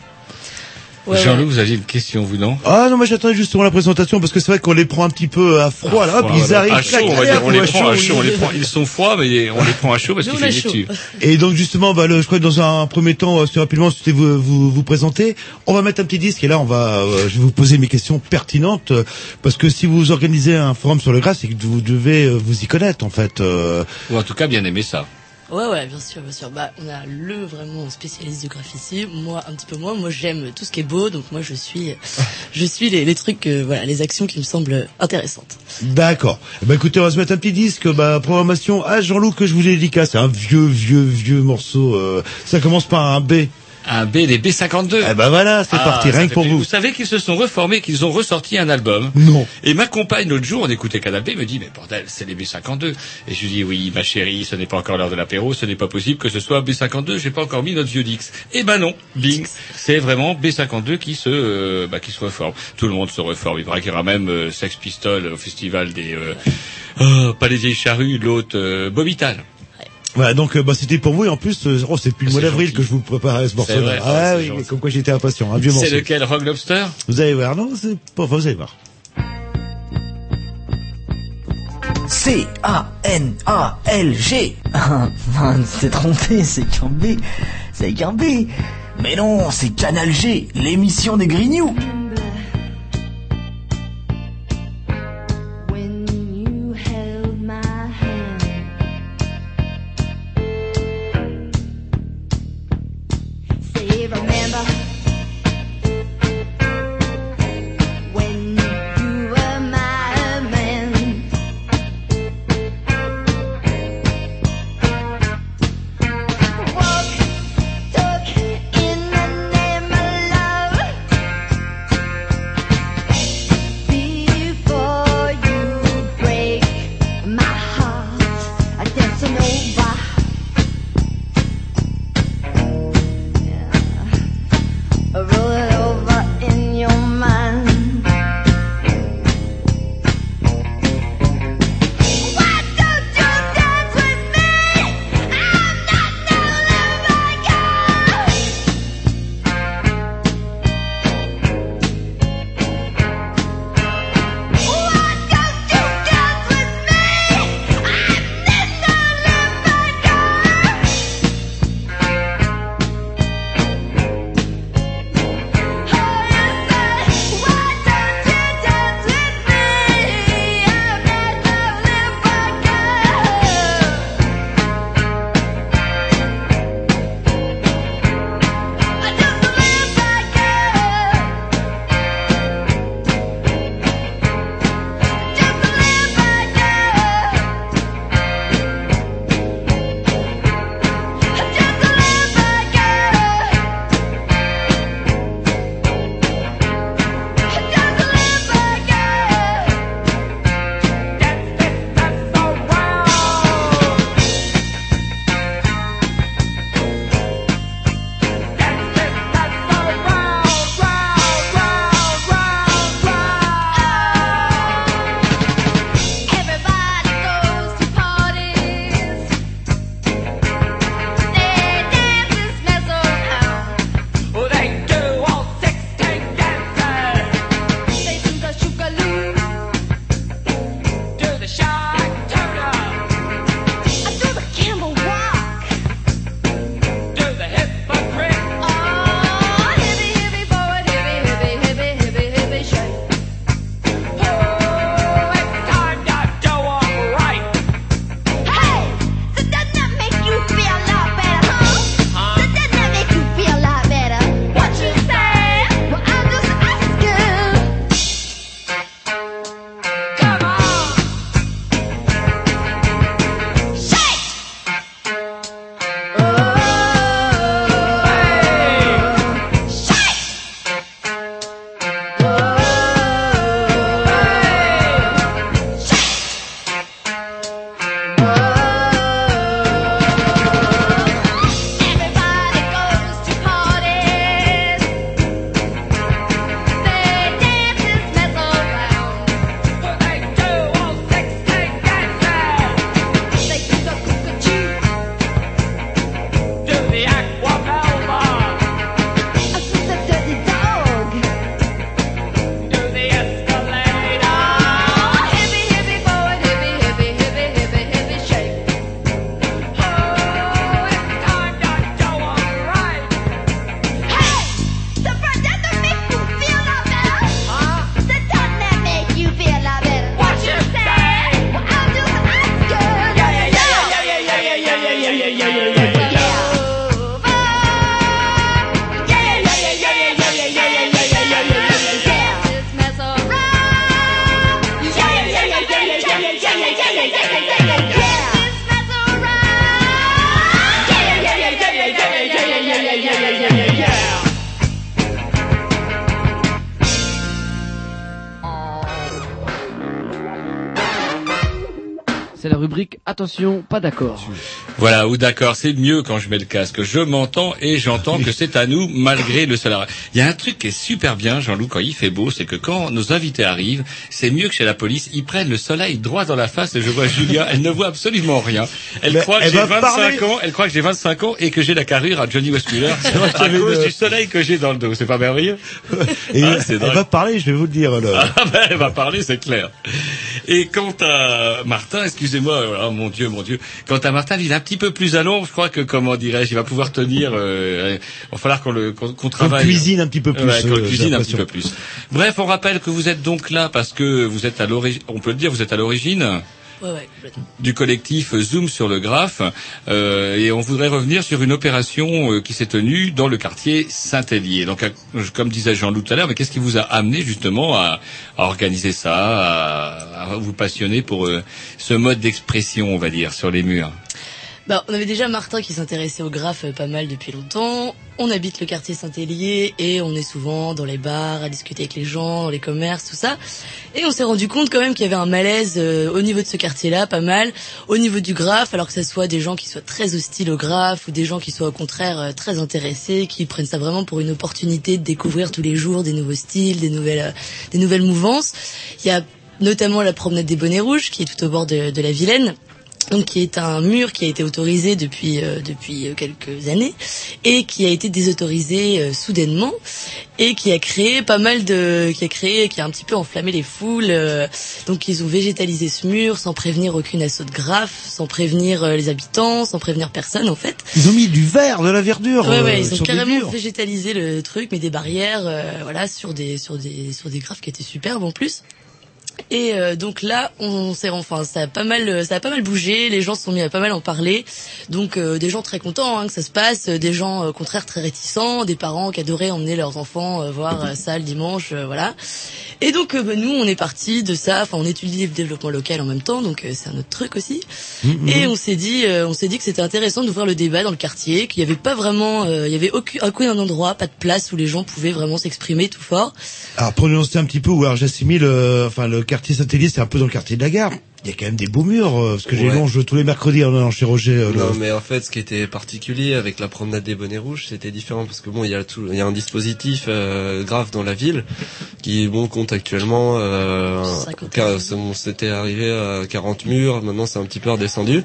[SPEAKER 12] Ouais,
[SPEAKER 2] Jean-Loup, vous aviez une question, vous non?
[SPEAKER 3] Ah non, mais j'attendais justement la présentation parce que c'est vrai qu'on les prend un petit peu à froid là,
[SPEAKER 2] Froid,
[SPEAKER 3] puis ils arrivent
[SPEAKER 2] à chaud, on va dire, on les prend à
[SPEAKER 3] chaud,
[SPEAKER 2] on les prend, ils sont froids, mais on les prend à chaud parce
[SPEAKER 12] Nous,
[SPEAKER 2] qu'il
[SPEAKER 12] on a
[SPEAKER 2] fait dessus.
[SPEAKER 3] Et donc justement, bah, le, je crois que dans un premier temps, euh, c'est rapidement, c'était vous, vous vous présenter. On va mettre un petit disque et là, on va, euh, je vais vous poser mes questions pertinentes euh, parce que si vous organisez un forum sur le gras, c'est que vous devez euh, vous y connaître en fait. euh.
[SPEAKER 2] Ou en tout cas bien aimer ça.
[SPEAKER 12] Ouais, ouais, bien sûr, bien sûr. Bah, on a le vraiment spécialiste du graphe ici. Moi, un petit peu moins. Moi, j'aime tout ce qui est beau, donc moi, je suis, je suis les, trucs, euh, voilà, les actions qui me semblent intéressantes.
[SPEAKER 3] D'accord. Bah écoutez, on va se mettre un petit disque. Bah programmation à Jean-Loup que je vous dédicace. C'est un vieux, vieux, vieux morceau. euh, ça commence par un B.
[SPEAKER 2] Un B, les B52.
[SPEAKER 3] Eh ben voilà, c'est
[SPEAKER 2] Ah,
[SPEAKER 3] parti, rien que pour vous.
[SPEAKER 2] Vous savez qu'ils se sont reformés, qu'ils ont ressorti un album.
[SPEAKER 3] Non.
[SPEAKER 2] Et ma compagne, l'autre jour, on écoutait Canal B, me dit, mais bordel, c'est les B52. Et je lui dis, oui, ma chérie, ce n'est pas encore l'heure de l'apéro, ce n'est pas possible que ce soit B52, j'ai pas encore mis notre vieux Dix. Eh ben non, bing, c'est vraiment B52 qui se, euh, bah, qui se reforme. Tout le monde se reforme. Il paraît qu'il y aura même euh, Sex Pistols au festival des, euh, oh, pas les vieilles charrues, l'autre, euh, Bobital.
[SPEAKER 3] Voilà, donc euh, bah, c'était pour vous et en plus, euh, oh, c'est plus le mois d'avril que je vous préparais ce morceau.
[SPEAKER 2] Vrai,
[SPEAKER 3] Ah,
[SPEAKER 2] ah,
[SPEAKER 3] oui, mais comme quoi j'étais impatient, un vieux morceau.
[SPEAKER 2] C'est lequel, Rock Lobster?
[SPEAKER 3] Vous allez voir, non, c'est pas, enfin, vous allez voir.
[SPEAKER 14] C-A-N-A-L-G. Ah, man, c'est trompé, c'est qu'un B. C'est qu'un B. Mais non, c'est Canal G, l'émission des Grignoux.
[SPEAKER 11] Attention, pas d'accord.
[SPEAKER 2] Voilà, ou d'accord, c'est mieux quand je mets le casque. Je m'entends et j'entends que c'est à nous malgré le soleil. Il y a un truc qui est super bien, Jean-Loup, quand il fait beau, c'est que quand nos invités arrivent, c'est mieux que chez la police, ils prennent le soleil droit dans la face et je vois Julia, elle ne voit absolument rien. Elle
[SPEAKER 3] Mais
[SPEAKER 2] croit que j'ai
[SPEAKER 3] va
[SPEAKER 2] 25
[SPEAKER 3] parler.
[SPEAKER 2] ans, elle croit que j'ai 25 ans et que j'ai la carrure à Johnny Westmuller à cause
[SPEAKER 3] de-
[SPEAKER 2] du soleil que j'ai dans le dos. C'est pas merveilleux?
[SPEAKER 3] Et
[SPEAKER 2] Ah, c'est
[SPEAKER 3] elle va parler, je vais vous le dire. le-
[SPEAKER 2] Ah ben, elle va parler, c'est clair. Et quant à Martin, excusez-moi, oh mon Dieu, mon Dieu. Quant à Martin, il est un petit peu plus à l'ombre. Je crois que, comment dirais-je, il va pouvoir tenir. Euh, il va falloir qu'on le qu'on qu'on travaille.
[SPEAKER 3] cuisine un petit peu plus,
[SPEAKER 2] Ouais, qu'on
[SPEAKER 3] euh,
[SPEAKER 2] cuisine un petit peu plus. Bref, on rappelle que vous êtes donc là parce que vous êtes à l'origine. On peut le dire, vous êtes à l'origine Du collectif Zoom sur le graphe. Euh, et on voudrait revenir sur une opération euh, qui s'est tenue dans le quartier Saint-Hélier. Donc, à- comme disait Jean-Loup tout à l'heure, mais qu'est-ce qui vous a amené justement à, organiser ça, à, vous passionner pour euh, ce mode d'expression, on va dire, sur les murs?
[SPEAKER 12] Bah, on avait déjà Martin qui s'intéressait au graphe pas mal depuis longtemps. On habite le quartier Saint-Hélier et on est souvent dans les bars à discuter avec les gens, dans les commerces, tout ça. Et on s'est rendu compte quand même qu'il y avait un malaise euh, au niveau de ce quartier-là, pas mal, au niveau du graphe, alors que ce soit des gens qui soient très hostiles au graphe ou des gens qui soient au contraire euh, très intéressés, qui prennent ça vraiment pour une opportunité de découvrir tous les jours des nouveaux styles, des nouvelles, euh, des nouvelles mouvances. Il y a notamment la promenade des bonnets rouges qui est tout au bord de la Vilaine donc qui est un mur qui a été autorisé depuis euh, depuis euh, quelques années et qui a été désautorisé euh, soudainement et qui a créé pas mal de qui a créé qui a un petit peu enflammé les foules euh, donc ils ont végétalisé ce mur sans prévenir aucune assaut de graphe sans prévenir euh, les habitants sans prévenir personne en fait
[SPEAKER 3] Ils ont mis du verre, de la verdure.
[SPEAKER 12] Ouais,
[SPEAKER 3] euh,
[SPEAKER 12] ouais, ils ont carrément végétalisé le truc, mais des barrières, euh, voilà, sur des sur des sur des graphes qui étaient superbes en plus. Et euh, donc là, on s'est enfin ça a pas mal ça a pas mal bougé, les gens se sont mis à pas mal en parler. Donc euh, des gens très contents hein, que ça se passe, euh, des gens euh, au contraire très réticents, des parents qui adoraient emmener leurs enfants euh, voir euh, ça le dimanche, euh, voilà. Et donc euh, bah, nous on est parti de ça, enfin on étudie le développement local en même temps, donc euh, c'est un autre truc aussi.
[SPEAKER 3] Mhm.
[SPEAKER 12] Et on s'est dit, euh, on s'est dit que c'était intéressant d'ouvrir le débat dans le quartier, qu'il y avait pas vraiment, euh, il y avait aucun, aucun endroit, pas de place où les gens pouvaient vraiment s'exprimer tout fort.
[SPEAKER 3] Alors pour nuancer un petit peu, ou alors j'assimile, euh, enfin le quartier Saint-Hélier, c'est un peu dans le quartier de la gare. Il y a quand même des beaux murs, euh, parce que j'ai
[SPEAKER 13] Ouais.
[SPEAKER 3] longe tous les mercredis en allant chez Roger. euh, le-
[SPEAKER 13] Non, mais en fait, ce qui était particulier avec la promenade des bonnets rouges, c'était différent parce que bon, il y a tout, il y a un dispositif euh, grave dans la ville qui bon compte actuellement. Euh, c'était arrivé à 40 murs, maintenant c'est un petit peu redescendu,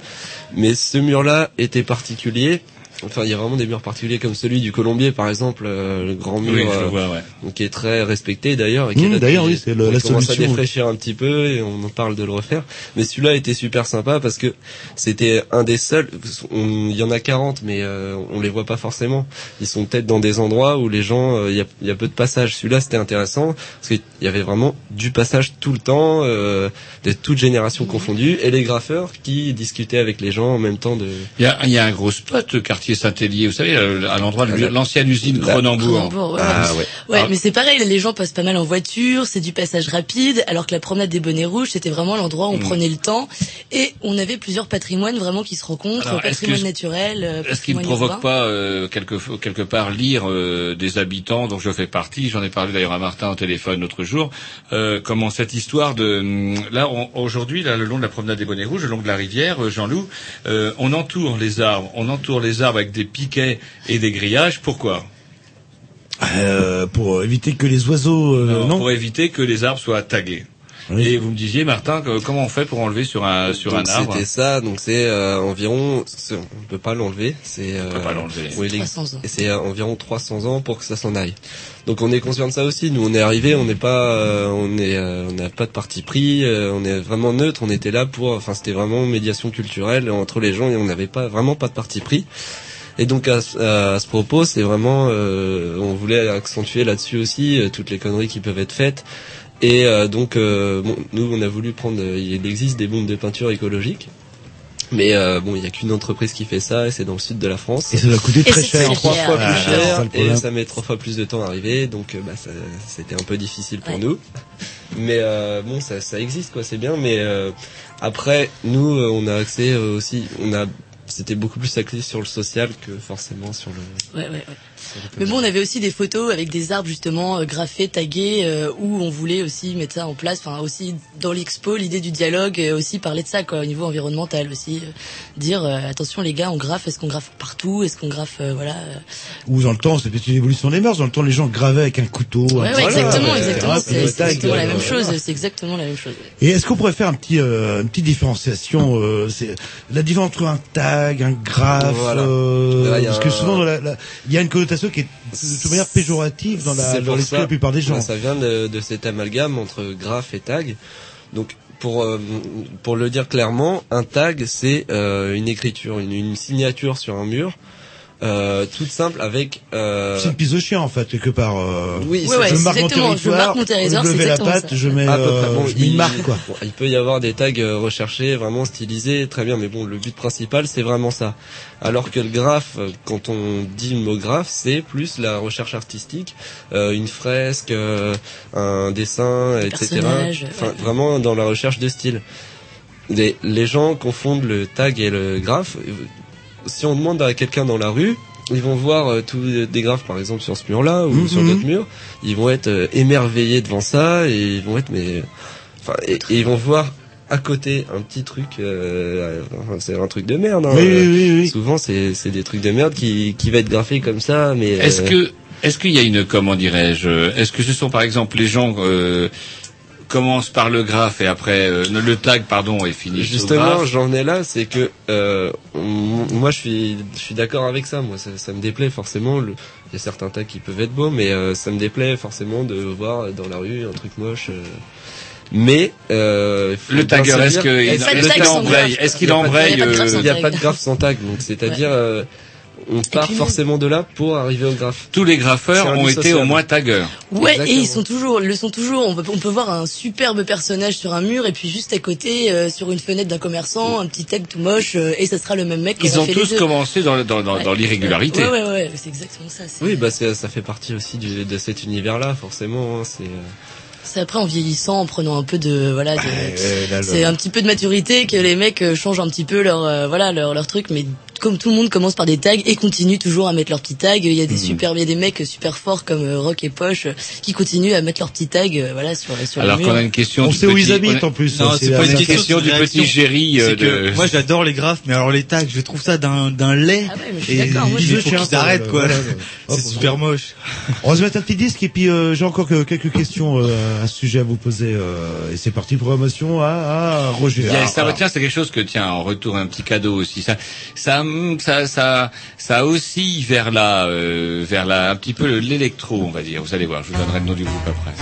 [SPEAKER 13] mais ce mur-là était particulier. Enfin, il y a vraiment des murs particuliers comme celui du Colombier, par exemple, euh, le grand mur,
[SPEAKER 2] Oui,
[SPEAKER 13] euh,
[SPEAKER 2] vois, ouais.
[SPEAKER 13] donc qui est très respecté d'ailleurs.
[SPEAKER 3] Mmh, d'ailleurs, oui, c'est la
[SPEAKER 13] commence
[SPEAKER 3] solution.
[SPEAKER 13] à défraîchir un petit peu et on en parle de le refaire. Mais celui-là était super sympa parce que c'était un des seuls. on- Il y en a 40, mais euh, on les voit pas forcément. Ils sont peut-être dans des endroits où les gens, euh, il y, a, il y a peu de passage. Celui-là, c'était intéressant parce qu'il y avait vraiment du passage tout le temps, euh, de toutes générations confondues, et les graffeurs qui discutaient avec les gens en même temps de.
[SPEAKER 2] Il y a, il y a un gros spot, le quartier Saint-Hélier, vous savez, euh, à l'endroit de l'ancienne usine Cronenbourg.
[SPEAKER 12] Cronenbourg, ouais.
[SPEAKER 2] Ah ouais.
[SPEAKER 12] Ouais,
[SPEAKER 2] Ah,
[SPEAKER 12] mais c'est pareil, les gens passent pas mal en voiture, c'est du passage rapide, alors que la promenade des bonnets rouges, c'était vraiment l'endroit où on
[SPEAKER 2] Mm.
[SPEAKER 12] prenait le temps, et on avait plusieurs patrimoines vraiment qui se rencontrent,
[SPEAKER 2] Alors,
[SPEAKER 12] patrimoine
[SPEAKER 2] que-
[SPEAKER 12] naturel, euh,
[SPEAKER 2] Est-ce qu'il ne
[SPEAKER 12] patrimoine
[SPEAKER 2] provoque
[SPEAKER 12] urbain.
[SPEAKER 2] pas euh, quelque, quelque part lire euh, des habitants dont je fais partie? J'en ai parlé d'ailleurs à Martin au téléphone l'autre jour. Euh, comment cette histoire de hum, là on- aujourd'hui là le long de la promenade des bonnets rouges, le long de la rivière, Jean-Loup, euh, on entoure les arbres, on entoure les arbres avec des piquets et des grillages. Pourquoi?
[SPEAKER 3] Euh, pour éviter que les oiseaux, euh,
[SPEAKER 2] Non,
[SPEAKER 3] non,
[SPEAKER 2] Pour éviter que les arbres soient tagués.
[SPEAKER 3] Oui.
[SPEAKER 2] Et vous me disiez Martin, que- comment on fait pour enlever sur un sur
[SPEAKER 13] Donc,
[SPEAKER 2] un arbre?
[SPEAKER 13] C'était ça, donc c'est euh, environ, on peut pas l'enlever, c'est euh,
[SPEAKER 2] peut pas l'enlever.
[SPEAKER 13] oui, les-
[SPEAKER 12] 300 ans.
[SPEAKER 13] et c'est euh, environ 300 ans pour que ça s'en aille. Donc on est conscient de ça aussi. Nous on est arrivé, on n'est pas, euh, on est, euh, on n'a pas de parti pris, euh, on est vraiment neutre. On était là pour, enfin c'était vraiment médiation culturelle entre les gens et on n'avait pas vraiment pas de parti pris. Et donc à, ce- à ce propos, c'est vraiment, euh, on voulait accentuer là-dessus aussi euh, toutes les conneries qui peuvent être faites. Et euh, donc, euh, bon, nous, on a voulu prendre. euh, il existe des bombes de peinture écologiques, mais euh, bon, il y a qu'une entreprise qui fait ça, et c'est dans le sud de la France.
[SPEAKER 3] Et ça doit coûter très cher.
[SPEAKER 13] trois fois
[SPEAKER 3] Ah,
[SPEAKER 13] plus cher, et ça met trois fois plus de temps à arriver, donc bah, ça- c'était un peu difficile pour
[SPEAKER 12] Ouais.
[SPEAKER 13] nous. Mais euh, bon, ça, ça existe, quoi, c'est bien. Mais euh, après, nous, on a accès aussi, on a c'était beaucoup plus axé sur le social que forcément sur le.
[SPEAKER 12] Ouais. Mais bon, on avait aussi des photos avec des arbres justement euh, graffés, tagués, euh, où on voulait aussi mettre ça en place. Enfin, aussi dans l'expo, l'idée du dialogue, et aussi parler de ça, quoi, au niveau environnemental aussi, euh, dire euh, attention les gars, on graffe. Est-ce qu'on graffe partout Est-ce qu'on graffe, euh, voilà. euh,
[SPEAKER 3] Ou dans le temps, c'est peut-être une évolution des mœurs. Dans le temps, les gens gravaient avec un couteau.
[SPEAKER 12] Ouais,
[SPEAKER 3] un
[SPEAKER 12] ouais,
[SPEAKER 3] voilà,
[SPEAKER 12] exactement,
[SPEAKER 3] euh,
[SPEAKER 12] exactement. C'est exactement la
[SPEAKER 3] euh,
[SPEAKER 12] même chose. C'est exactement la même chose.
[SPEAKER 3] Et est-ce qu'on pourrait faire un petit, euh, une petite différenciation, euh, c'est la différence entre un tag, un graphe,
[SPEAKER 13] Voilà.
[SPEAKER 3] euh,
[SPEAKER 13] Là,
[SPEAKER 3] parce que souvent il y a une connotation qui est de toute manière péjorative dans, la, dans l'esprit de la plupart des gens.
[SPEAKER 13] Ouais, ça vient de, de cet amalgame entre graphe et tag. Donc pour euh, pour le dire clairement, un tag c'est euh, une écriture, une, une signature sur un mur, euh, toute simple avec. Euh,
[SPEAKER 3] C'est une piste de chien en fait quelque part. euh,
[SPEAKER 13] Oui,
[SPEAKER 12] Ouais, ouais,
[SPEAKER 3] je marque
[SPEAKER 12] exactement. Je marque mon territoire,
[SPEAKER 3] je
[SPEAKER 12] c'est
[SPEAKER 3] levais la patte,
[SPEAKER 12] ça.
[SPEAKER 3] je mets,
[SPEAKER 13] à peu près.
[SPEAKER 3] euh,
[SPEAKER 13] Bon,
[SPEAKER 3] je mets une
[SPEAKER 13] il,
[SPEAKER 3] marque quoi.
[SPEAKER 13] bon, il peut y avoir des tags euh, recherchés, vraiment stylisés, très bien, mais bon, le but principal, c'est vraiment ça. Alors que le graphe, euh, quand on dit le mot graphe, c'est plus la recherche artistique, euh, une fresque, euh, un dessin, etc.
[SPEAKER 12] personnage,
[SPEAKER 13] Enfin,
[SPEAKER 12] ouais.
[SPEAKER 13] vraiment dans la recherche de style. Les, les gens confondent le tag et le graphe. Si on demande à quelqu'un dans la rue, ils vont voir euh, tous des graphes, par exemple, sur ce mur-là ou
[SPEAKER 3] Mhm.
[SPEAKER 13] sur d'autres murs. Ils vont être euh, émerveillés devant ça et ils vont être mais, enfin, et, et ils vont voir à côté un petit truc. euh, c'est un truc de merde. Hein.
[SPEAKER 3] Oui, oui, oui, oui.
[SPEAKER 13] Souvent, c'est c'est des trucs de merde qui qui va être graffé comme ça, mais.
[SPEAKER 2] Est-ce
[SPEAKER 13] euh,
[SPEAKER 2] que est-ce qu'il y a une comment dirais-je Est-ce que ce sont par exemple les gens euh, commencent par le graphe et après euh, le tag pardon et au
[SPEAKER 13] Justement, j'en ai là, c'est que euh, moi je suis je suis d'accord avec ça. Moi, ça, ça me déplaît forcément. Le, il y a certains tags qui peuvent être beaux, mais euh, ça me déplaît forcément de voir dans la rue un truc moche. euh. Mais euh,
[SPEAKER 2] Le tagger, est-ce qu'il. Est-ce qu'il embraye
[SPEAKER 12] il y a pas de graphe
[SPEAKER 2] euh,
[SPEAKER 12] sans
[SPEAKER 13] il n'y a
[SPEAKER 12] tag.
[SPEAKER 13] pas de graphe sans tag, donc c'est-à-dire euh, on part forcément de là pour arriver au graphe.
[SPEAKER 2] tous les graffeurs ont été au moins taggers.
[SPEAKER 12] Ouais,
[SPEAKER 13] Exactement.
[SPEAKER 12] et ils sont toujours, le sont toujours. On peut, on peut voir un superbe personnage sur un mur et puis juste à côté, euh, sur une fenêtre d'un commerçant, un petit tag tout moche, euh, et ça sera le même mec.
[SPEAKER 2] Ils ont
[SPEAKER 12] fait
[SPEAKER 2] tous commencé dans dans dans, dans
[SPEAKER 12] Ouais.
[SPEAKER 2] l'irrégularité.
[SPEAKER 12] Ouais, ouais, ouais, c'est exactement ça.
[SPEAKER 13] Oui, bah ça fait partie aussi du, de cet univers-là, forcément. hein, c'est euh,
[SPEAKER 12] C'est après en vieillissant, en prenant un peu de, voilà, de-
[SPEAKER 3] Ouais,
[SPEAKER 12] c'est un petit peu de maturité que les mecs changent un petit peu leur, euh, voilà, leur, leur truc, mais comme tout le monde commence par des tags et continue toujours à mettre leurs petits tags. Il y a des super, il y a des mecs super forts comme euh, Rock et Poche euh, qui continuent à mettre leurs petits tags, euh, voilà, sur, sur
[SPEAKER 2] Alors qu'on a une question.
[SPEAKER 3] On
[SPEAKER 2] du
[SPEAKER 3] sait où
[SPEAKER 2] petit-
[SPEAKER 3] ils habitent en plus.
[SPEAKER 4] Non,
[SPEAKER 3] ça,
[SPEAKER 4] c'est pas une question
[SPEAKER 2] question du petit euh,
[SPEAKER 4] que
[SPEAKER 2] de...
[SPEAKER 4] moi j'adore les graphes, mais alors les tags, je trouve ça d'un d'un lait.
[SPEAKER 12] Ah ouais, mais je suis d'accord, moi,
[SPEAKER 4] il
[SPEAKER 12] je-
[SPEAKER 4] qu'ils
[SPEAKER 3] quoi,
[SPEAKER 4] C'est
[SPEAKER 3] hop,
[SPEAKER 4] super moche.
[SPEAKER 3] On va se mettre un petit disque et puis euh, j'ai encore que- quelques questions euh, à ce sujet à vous poser. euh, et c'est parti, programmation à, à Roger.
[SPEAKER 2] Ça,
[SPEAKER 3] ah.
[SPEAKER 2] tiens, c'est quelque chose que, tiens, en retour, un petit cadeau aussi. Ça, ça, ça, ça, ça oscille vers la, euh, vers la, un petit peu le- l'électro, on va dire. Vous allez voir, je vous donnerai le nom du groupe après.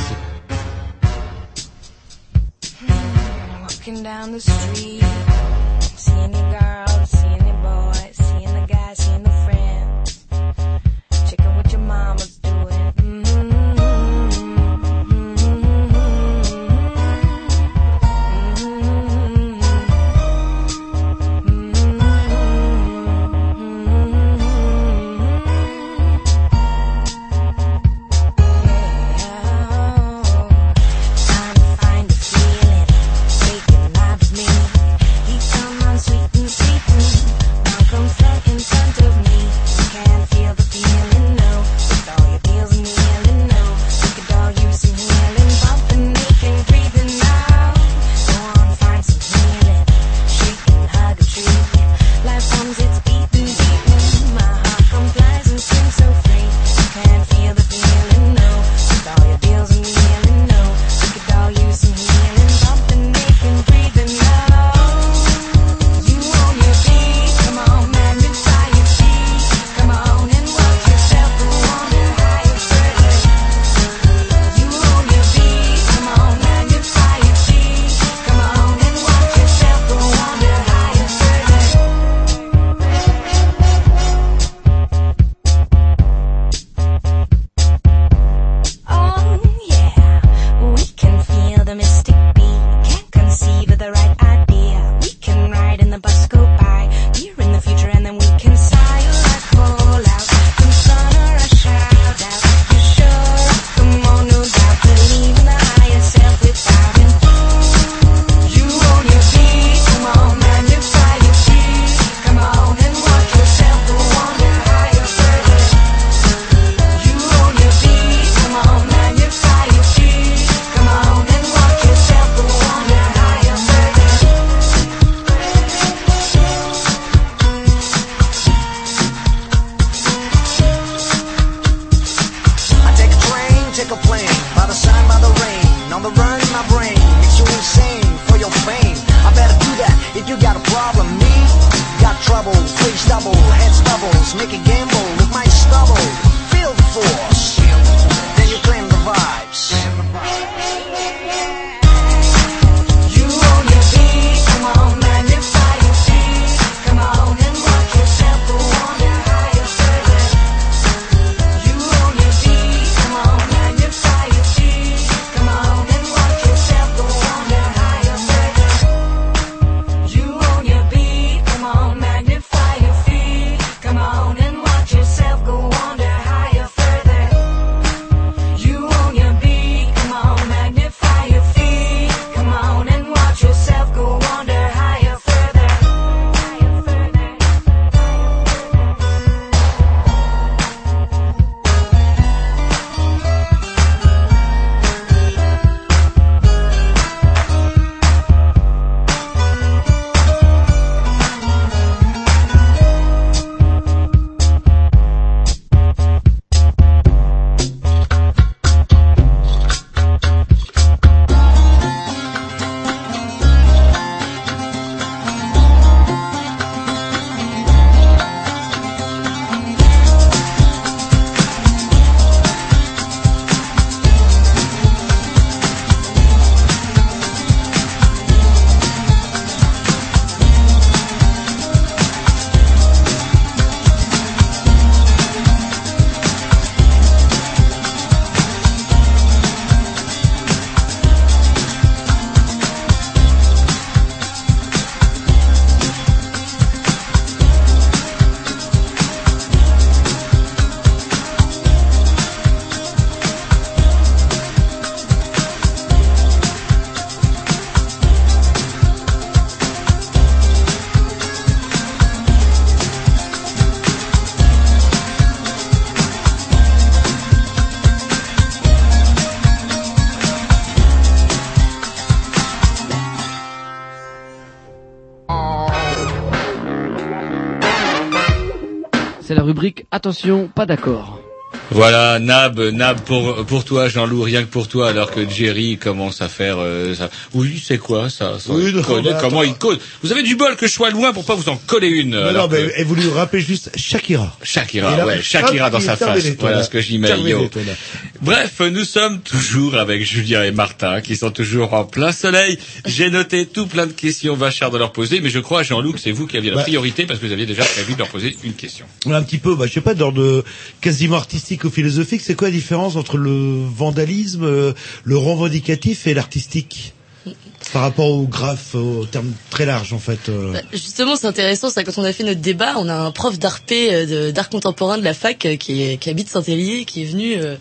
[SPEAKER 11] Attention, pas d'accord.
[SPEAKER 2] Voilà, Nab, Nab pour pour toi, Jean-Loup, rien que pour toi, alors que Jerry commence à faire euh, ça. Oui, c'est quoi ça, ça
[SPEAKER 3] Oui, non,
[SPEAKER 2] connaît Comment
[SPEAKER 3] attends.
[SPEAKER 2] il code Vous avez du bol que je sois loin pour pas vous en coller une.
[SPEAKER 3] Non, mais
[SPEAKER 2] que-
[SPEAKER 3] et vous lui rappelez juste Shakira.
[SPEAKER 2] Shakira,
[SPEAKER 3] là,
[SPEAKER 2] ouais, Shakira dans sa face. Voilà
[SPEAKER 3] là.
[SPEAKER 2] ce que
[SPEAKER 3] là.
[SPEAKER 2] Bref, nous sommes toujours avec Julien et Martin, qui sont toujours en plein soleil. J'ai noté tout plein de questions vachardes à leur poser, mais je crois, Jean-Loup, que c'est vous qui aviez la
[SPEAKER 3] Bah.
[SPEAKER 2] priorité parce que vous aviez déjà prévu de leur poser une question.
[SPEAKER 3] Un petit peu, bah, je sais pas, d'ordre quasiment artistique philosophique, c'est quoi la différence entre le vandalisme, euh, le revendicatif et l'artistique? Par rapport au graphe, au terme très large, en fait. euh.
[SPEAKER 12] Bah, Justement, c'est intéressant, ça, quand on a fait notre débat, on a un prof d'art P, euh, d'art contemporain de la fac euh, qui, est- qui habite Saint-Hélier, qui est venu, euh,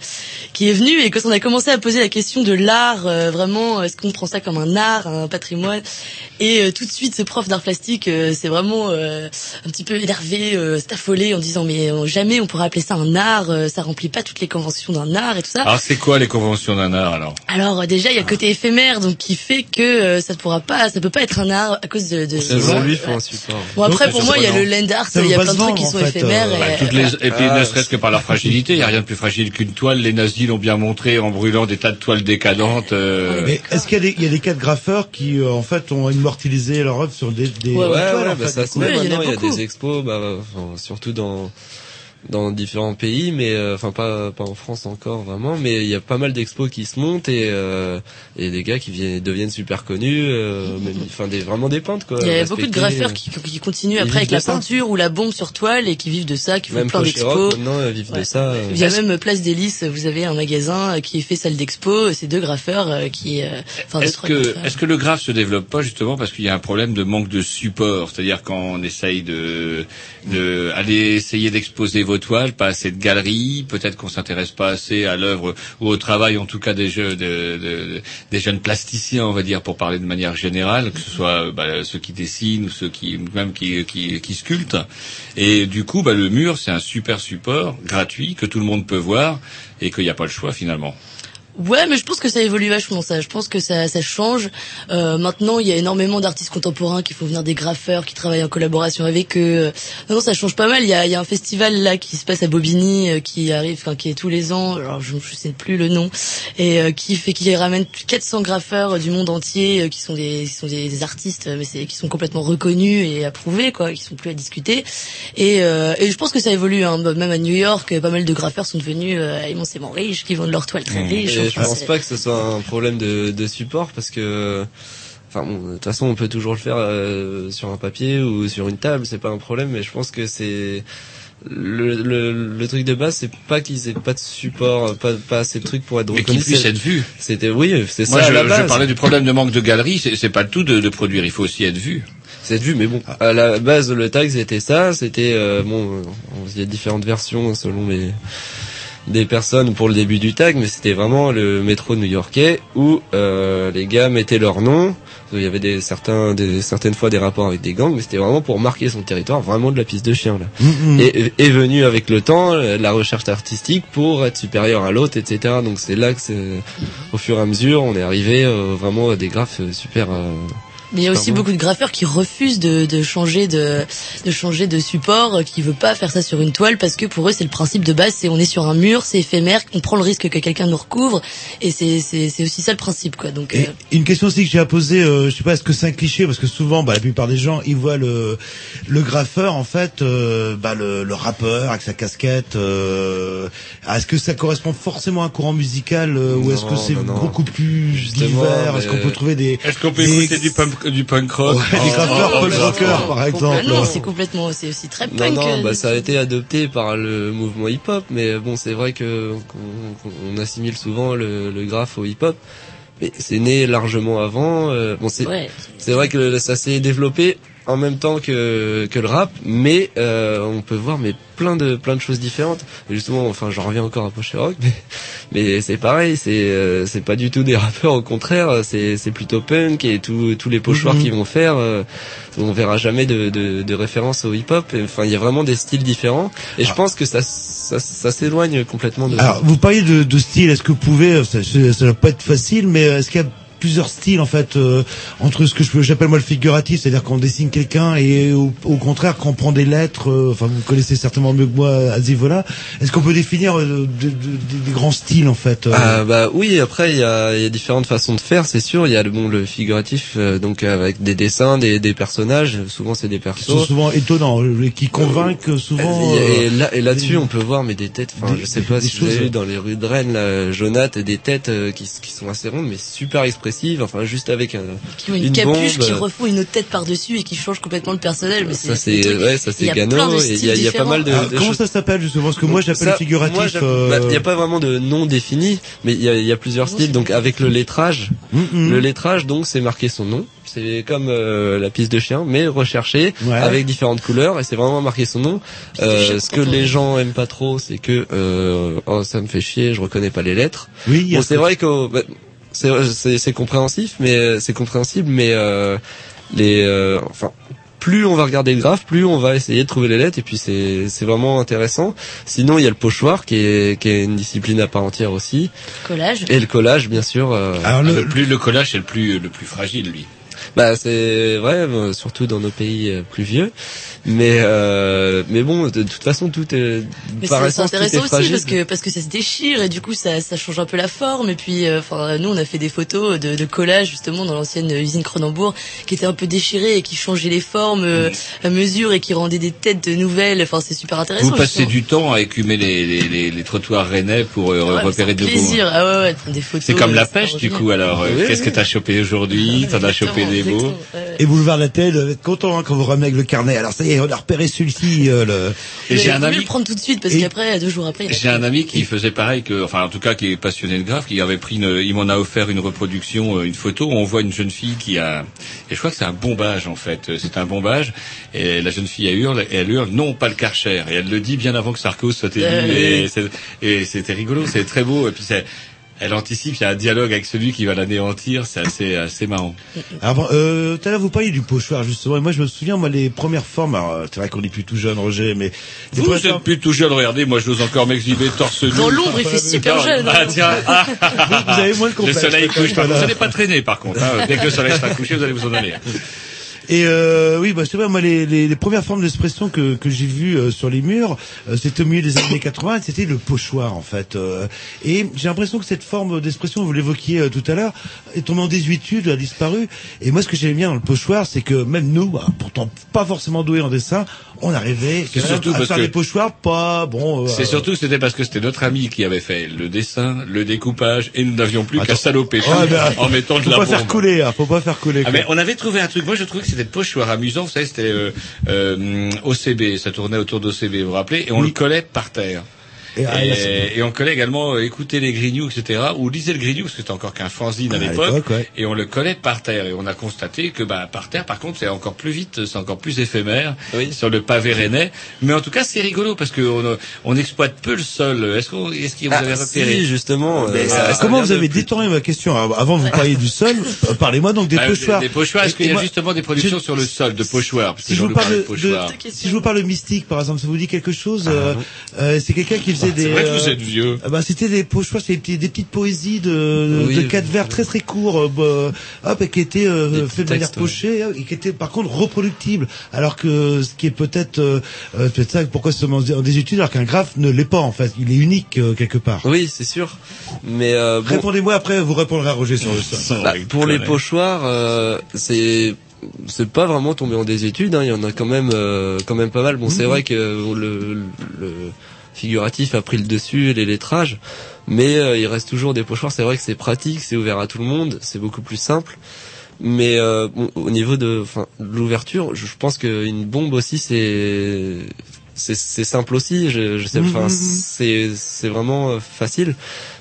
[SPEAKER 12] qui est venu, et quand on a commencé à poser la question de l'art, euh, vraiment, est-ce qu'on prend ça comme un art, un patrimoine, et euh, tout de suite, ce prof d'art plastique, euh, c'est vraiment euh, un petit peu énervé, euh, s'est affolé en disant mais euh, jamais on pourrait appeler ça un art, euh, ça remplit pas toutes les conventions d'un art et tout ça.
[SPEAKER 2] Alors, c'est quoi les conventions d'un art, alors?
[SPEAKER 12] Alors euh, déjà il y a le côté éphémère donc qui fait que euh, ça ne pourra pas ça peut pas être un art à cause de, de
[SPEAKER 13] Selon lui, il faut un support.
[SPEAKER 12] Bon après
[SPEAKER 2] Donc,
[SPEAKER 12] pour moi il y a le land art, il y a plein de trucs qui sont éphémères
[SPEAKER 2] Bah,
[SPEAKER 12] et,
[SPEAKER 2] toutes les, et puis
[SPEAKER 13] Ah,
[SPEAKER 2] ne serait-ce que par leur fragilité, il n'y a rien de plus fragile qu'une toile. Les nazis l'ont bien montré en brûlant des tas de toiles décadentes. euh,
[SPEAKER 3] Mais est-ce qu'il y a des, il y a des cas de graffeurs qui, euh, en fait, ont immortalisé leur œuvre sur des, des
[SPEAKER 13] Ouais, ouais,
[SPEAKER 3] toiles,
[SPEAKER 13] ouais,
[SPEAKER 3] en
[SPEAKER 13] bah,
[SPEAKER 3] fait,
[SPEAKER 13] ça se met maintenant, il y a des expos, bah, enfin, surtout dans dans différents pays, mais euh, enfin pas pas en France encore vraiment, mais il y a pas mal d'expos qui se montent et euh, et des gars qui viennent deviennent super connus, euh, même- enfin des vraiment des peintres quoi.
[SPEAKER 12] il y a beaucoup de graffeurs qui, qui continuent après avec la
[SPEAKER 13] ça.
[SPEAKER 12] peinture ou la bombe sur toile et qui vivent de ça, qui font
[SPEAKER 13] Même
[SPEAKER 12] plein d'expos.
[SPEAKER 13] Maintenant, euh, vivent de ça, euh.
[SPEAKER 12] Il y a même euh, Place des Lys, vous avez un magasin euh, qui fait salle d'expo, c'est deux graffeurs euh, qui, euh, enfin
[SPEAKER 2] Est-ce que, est-ce que le graphe se développe pas justement parce qu'il y a un problème de manque de support, c'est-à-dire quand on essaye de, de aller essayer d'exposer vos toiles, pas assez de galeries, peut-être qu'on s'intéresse pas assez à l'œuvre ou au travail, en tout cas des jeux, de, de- des jeunes plasticiens, on va dire, pour parler de manière générale, que ce soit bah, ceux qui dessinent ou ceux qui même qui, qui, qui sculptent. Et du coup, bah, le mur, c'est un super support gratuit que tout le monde peut voir et qu'il n'y a pas le choix finalement.
[SPEAKER 12] Ouais, mais je pense que ça évolue vachement ça. Je pense que ça, ça change. Euh, maintenant, il y a énormément d'artistes contemporains qui font venir des graffeurs, qui travaillent en collaboration avec eux. Non, non, ça change pas mal. Il y a, y a un festival là qui se passe à Bobigny, euh, qui arrive, enfin qui est tous les ans. Alors je, je sais plus le nom, et euh, qui fait, qui ramène 400 graffeurs euh, du monde entier, euh, qui sont des, qui sont des, des artistes, mais c'est, qui sont complètement reconnus et approuvés, quoi, qui sont plus à discuter. Et, euh, et je pense que ça évolue. Hein. Même à New York, pas mal de graffeurs sont devenus euh, immensément riches, qui vendent leurs toiles très riches.
[SPEAKER 13] Et je pense pas que ce soit un problème de, de support parce que enfin bon, de toute façon on peut toujours le faire euh, sur un papier ou sur une table, c'est pas un problème mais je pense que c'est le, le, le truc de base c'est pas qu'ils aient pas de support, pas, pas assez de trucs pour être
[SPEAKER 2] Mais
[SPEAKER 13] reconnus.
[SPEAKER 2] qu'ils puissent être vus.
[SPEAKER 13] C'était oui, c'est
[SPEAKER 2] Moi,
[SPEAKER 13] ça
[SPEAKER 2] je,
[SPEAKER 13] à la
[SPEAKER 2] je
[SPEAKER 13] base.
[SPEAKER 2] parlais du problème de manque de galeries. C'est c'est pas le tout de, de produire. Il faut aussi être vu.
[SPEAKER 13] C'est être vu, mais bon, à la base le tag c'était ça, c'était euh, bon, euh, il y a différentes versions selon les des personnes pour le début du tag, mais c'était vraiment le métro new-yorkais où euh, les gars mettaient leur nom. Il y avait des certains, des, certaines fois des rapports avec des gangs, mais c'était vraiment pour marquer son territoire, vraiment de la piste de chien là.
[SPEAKER 3] Mhm.
[SPEAKER 13] Et est venu avec le temps euh, la recherche artistique pour être supérieur à l'autre, etc. Donc c'est là que au fur et à mesure, on est arrivé euh, vraiment à des graphes euh, super. euh,
[SPEAKER 12] Mais il y a aussi beaucoup de graffeurs qui refusent de, de changer de, de changer de support, euh, qui veulent pas faire ça sur une toile parce que pour eux c'est le principe de base, c'est on est sur un mur, c'est éphémère, on prend le risque que quelqu'un nous recouvre et c'est c'est c'est aussi ça le principe quoi. Donc euh,
[SPEAKER 3] Une question aussi que j'ai à poser, euh, je sais pas, est-ce que c'est un cliché? Parce que souvent, bah, la plupart des gens, ils voient le le graffeur en fait, euh, bah, le, le rappeur avec sa casquette. Euh, est-ce que ça correspond forcément à un courant musical euh, ou est-ce que c'est beaucoup plus
[SPEAKER 13] Justement,
[SPEAKER 3] divers? Est-ce qu'on peut trouver des
[SPEAKER 2] Est-ce qu'on peut
[SPEAKER 3] des-
[SPEAKER 2] écouter du punk, du punk rock
[SPEAKER 3] Ouais, graffeurs
[SPEAKER 2] Oh,
[SPEAKER 3] punk
[SPEAKER 2] oh,
[SPEAKER 3] rocker par exemple.
[SPEAKER 12] ah non, c'est complètement c'est aussi très
[SPEAKER 13] Non,
[SPEAKER 12] punk.
[SPEAKER 13] non,
[SPEAKER 12] euh,
[SPEAKER 13] bah, ça a été adopté par le mouvement hip-hop, mais bon, c'est vrai que qu'on qu'on assimile souvent le, le graphe au hip-hop, mais c'est né largement avant. euh, bon, c'est
[SPEAKER 12] Ouais.
[SPEAKER 13] c'est vrai que ça s'est développé en même temps que que le rap, mais euh, on peut voir mais plein de plein de choses différentes. Et justement, enfin, j'en reviens encore à Pocher Rock, mais mais c'est pareil, c'est euh, c'est pas du tout des rappeurs, au contraire, c'est c'est plutôt punk et tous tous les pochoirs
[SPEAKER 3] Mhm.
[SPEAKER 13] qu'ils vont faire, euh, on verra jamais de de, de référence au hip-hop. Et, Enfin, il y a vraiment des styles différents, et je pense que ça ça, ça s'éloigne complètement de.
[SPEAKER 3] Alors, vous parliez de, de style. Est-ce que vous pouvez, ça, ça, ça va pas être facile, mais est-ce qu'il y a plusieurs styles en fait euh, entre ce que je j'appelle moi le figuratif, c'est-à-dire qu'on dessine quelqu'un et au, au contraire qu'on prend des lettres. euh, enfin, vous connaissez certainement mieux que moi Azivola. Est-ce qu'on peut définir euh, de- de- de- des grands styles en fait euh,
[SPEAKER 13] Ah bah oui après il y a, y a différentes façons de faire c'est sûr il y a le bon le figuratif euh, donc avec des dessins des, des personnages souvent c'est des
[SPEAKER 3] qui sont souvent étonnants, euh, qui convainquent souvent.
[SPEAKER 13] et, et
[SPEAKER 3] euh,
[SPEAKER 13] là et là-dessus on peut voir mais des têtes enfin
[SPEAKER 3] des-
[SPEAKER 13] je sais pas
[SPEAKER 3] des
[SPEAKER 13] si vous avez vu dans les rues de Rennes là Jonath des têtes euh, qui, qui sont assez rondes mais super expressives enfin juste avec un
[SPEAKER 12] qui ont une,
[SPEAKER 13] une
[SPEAKER 12] capuche,
[SPEAKER 13] bombe,
[SPEAKER 12] qui
[SPEAKER 13] euh,
[SPEAKER 12] refont une autre tête par dessus et qui change complètement le personnage. Mais
[SPEAKER 13] ça
[SPEAKER 12] c'est
[SPEAKER 13] ouais ça
[SPEAKER 12] il
[SPEAKER 13] c'est
[SPEAKER 12] y
[SPEAKER 13] Gano il y a, il y a pas mal de, de
[SPEAKER 3] comment
[SPEAKER 13] choses
[SPEAKER 3] ça s'appelle justement Parce que moi j'appelle figuratif.
[SPEAKER 13] j'appelle-
[SPEAKER 3] euh,
[SPEAKER 13] bah, Il n'y a pas vraiment de nom défini, mais il y a, il y a plusieurs styles. Donc avec le lettrage, le lettrage donc c'est marqué son nom. C'est comme euh, la piste de chien, mais recherché
[SPEAKER 3] Ouais.
[SPEAKER 13] avec différentes couleurs et c'est vraiment marqué son nom. Euh, ce que les gens aiment pas trop, c'est que euh, oh ça me fait chier, je reconnais pas les lettres.
[SPEAKER 3] Oui, il y a
[SPEAKER 13] Bon,
[SPEAKER 3] ce-
[SPEAKER 13] c'est vrai que bah, c'est c'est c'est compréhensif, mais c'est compréhensible, mais euh, les euh, enfin plus on va regarder le graphe, plus on va essayer de trouver les lettres et puis c'est c'est vraiment intéressant. Sinon il y a le pochoir qui est qui est une discipline à part entière aussi
[SPEAKER 12] collage.
[SPEAKER 13] et le collage bien sûr. euh,
[SPEAKER 3] Alors
[SPEAKER 2] Le,
[SPEAKER 3] le,
[SPEAKER 2] plus le collage c'est le plus le plus fragile lui.
[SPEAKER 13] Bah c'est vrai, surtout dans nos pays euh, plus vieux. Mais euh, mais bon, de, toute façon tout est
[SPEAKER 12] Mais
[SPEAKER 13] par essence, tout est
[SPEAKER 12] aussi
[SPEAKER 13] fragile.
[SPEAKER 12] parce que parce que ça se déchire et du coup ça ça change un peu la forme et puis euh, enfin nous on a fait des photos de, de collage justement dans l'ancienne usine Cronenbourg qui était un peu déchirée et qui changeait les formes euh, à mesure et qui rendait des têtes de nouvelles enfin c'est super intéressant.
[SPEAKER 2] Vous passez
[SPEAKER 12] justement.
[SPEAKER 2] du temps à écumer les, les, les, les trottoirs rennais pour euh,
[SPEAKER 12] Ouais,
[SPEAKER 2] repérer de
[SPEAKER 12] un
[SPEAKER 2] nouveaux.
[SPEAKER 12] plaisir ah ouais ouais des photos.
[SPEAKER 2] C'est comme la pêche du coup alors. euh,
[SPEAKER 13] Oui,
[SPEAKER 2] Qu'est-ce
[SPEAKER 13] oui.
[SPEAKER 2] que t'as chopé aujourd'hui? T'en as chopé des
[SPEAKER 12] Ouais.
[SPEAKER 3] et Boulevard La Tête, vous êtes content hein, quand vous ramenez avec le carnet. Alors ça y est, on a repéré celui-ci. euh, le...
[SPEAKER 2] Et j'ai
[SPEAKER 12] il
[SPEAKER 2] un
[SPEAKER 12] voulu
[SPEAKER 2] ami
[SPEAKER 12] le prendre tout de suite parce
[SPEAKER 3] Et-
[SPEAKER 12] qu'après deux jours après il a
[SPEAKER 2] J'ai un ami qui faisait pareil que, enfin en tout cas qui est passionné de graphe, qui avait pris une, il m'en a offert une reproduction, euh, une photo. Où on voit une jeune fille qui a, et je crois que c'est un bombage en fait, Euh, c'est un bombage, et la jeune fille elle hurle, et elle hurle non pas le Karcher, et elle le dit bien avant que Sarko soit élu,
[SPEAKER 12] Euh,
[SPEAKER 2] et c'était rigolo, c'est très beau, et puis c'est Elle anticipe, il y a un dialogue avec celui qui va l'anéantir, c'est assez, assez marrant.
[SPEAKER 3] Alors, euh, tout à l'heure, vous parliez du pochoir, justement. Et moi, je me souviens, moi, les premières formes, alors, euh, c'est vrai qu'on est plus tout jeune, Roger, mais...
[SPEAKER 2] Vous, vous êtes plus tout jeune, regardez, moi je n'ose encore m'exhiber torse nu.
[SPEAKER 12] Dans l'ombre, il fait super jeune.
[SPEAKER 2] Ah tiens, ah.
[SPEAKER 3] Vous, vous avez moins de
[SPEAKER 2] le
[SPEAKER 3] complexe.
[SPEAKER 2] soleil couche.
[SPEAKER 3] Voilà.
[SPEAKER 2] vous n'allez pas traîner par contre. Hein. Dès que le soleil sera couché, vous allez vous en aller.
[SPEAKER 3] Et euh, oui, bah, c'est vrai, moi, les, les, les premières formes d'expression que, que j'ai vues euh, sur les murs, euh, c'était au milieu des années 80, c'était le pochoir, en fait. euh. et j'ai l'impression que cette forme d'expression, vous l'évoquiez euh, tout à l'heure, est tombée en désuétude, a disparu. Et moi, ce que j'aimais bien dans le pochoir, c'est que même nous, bah, pourtant pas forcément doués en dessin, on arrivait
[SPEAKER 2] C'est surtout
[SPEAKER 3] à
[SPEAKER 2] parce
[SPEAKER 3] faire
[SPEAKER 2] que-
[SPEAKER 3] des pochoirs pas bon. euh,
[SPEAKER 2] C'est surtout que c'était parce que c'était notre ami qui avait fait le dessin, le découpage, et nous n'avions plus qu'à saloper
[SPEAKER 3] ben,
[SPEAKER 2] en mettant de
[SPEAKER 3] faut
[SPEAKER 2] la
[SPEAKER 3] pas
[SPEAKER 2] bombe.
[SPEAKER 3] faire couler, hein, faut pas faire couler.
[SPEAKER 2] Ah mais on avait trouvé un truc. Moi, je trouvais que c'était le pochoir amusant. Vous savez, c'était euh, euh, OCB. Ça tournait autour d'OCB, vous vous rappelez Et on le collait par terre.
[SPEAKER 3] Et, ah,
[SPEAKER 2] Et, et on collait également euh, écouter les grignoux, etc. Ou lisait le grignou, parce que c'était encore qu'un fanzine à
[SPEAKER 3] À
[SPEAKER 2] l'époque.
[SPEAKER 3] ouais.
[SPEAKER 2] Et on le collait par terre. Et on a constaté que bah, par terre, par contre, c'est encore plus vite, c'est encore plus éphémère sur le pavé rennais. Mais en tout cas, c'est rigolo parce qu'on on exploite peu le sol. Est-ce qu'on, est-ce que vous
[SPEAKER 13] Ah,
[SPEAKER 2] avez
[SPEAKER 13] si,
[SPEAKER 2] repéré
[SPEAKER 13] justement,
[SPEAKER 2] Mais
[SPEAKER 13] euh,
[SPEAKER 2] ça- ça
[SPEAKER 3] comment vous avez détourné ma question Avant, vous parliez du sol. euh, Parlez-moi donc des
[SPEAKER 2] Bah,
[SPEAKER 3] pochoirs.
[SPEAKER 2] Des pochoirs. Est-ce qu'il y a
[SPEAKER 3] moi-
[SPEAKER 2] justement des productions
[SPEAKER 3] je-
[SPEAKER 2] sur le sol de pochoirs?
[SPEAKER 3] Si je vous parle de, si je vous parle de mystique, par exemple, ça vous dit quelque chose euh, euh, C'est quelqu'un qui faisait
[SPEAKER 2] C'est
[SPEAKER 3] des.
[SPEAKER 2] vrai que
[SPEAKER 3] euh,
[SPEAKER 2] vous êtes vieux.
[SPEAKER 3] ah bah, c'était des pochoirs, c'était des, petites poésies de,
[SPEAKER 13] Oui,
[SPEAKER 3] de
[SPEAKER 13] oui.
[SPEAKER 3] quatre vers très très courts, euh, bah, hop, et qui étaient euh, faits de manière
[SPEAKER 13] ouais.
[SPEAKER 3] pochée, euh, et qui étaient par contre reproductibles. Alors que ce qui est peut-être euh, euh, peut-être ça, pourquoi c'est en désuétude, alors qu'un graphe ne l'est pas en fait, il est unique euh, quelque part.
[SPEAKER 13] Oui, c'est sûr. Mais euh, bon,
[SPEAKER 3] Répondez-moi après, vous répondrez à Roger sur le sol.
[SPEAKER 13] bah, pour les pochoirs, euh, c'est c'est pas vraiment tombé en désétude. Hein. Il y en a quand même euh, quand même pas mal. Bon, c'est
[SPEAKER 3] Mhm.
[SPEAKER 13] vrai que le, le figuratif a pris le dessus, les lettrages, mais euh, il reste toujours des pochoirs. C'est vrai que c'est pratique, c'est ouvert à tout le monde, c'est beaucoup plus simple. Mais euh, bon, au niveau de, enfin, de l'ouverture, je, je pense qu'une bombe aussi, c'est c'est simple aussi. Je, je sais, enfin,
[SPEAKER 3] Mhm.
[SPEAKER 13] c'est c'est vraiment euh, facile.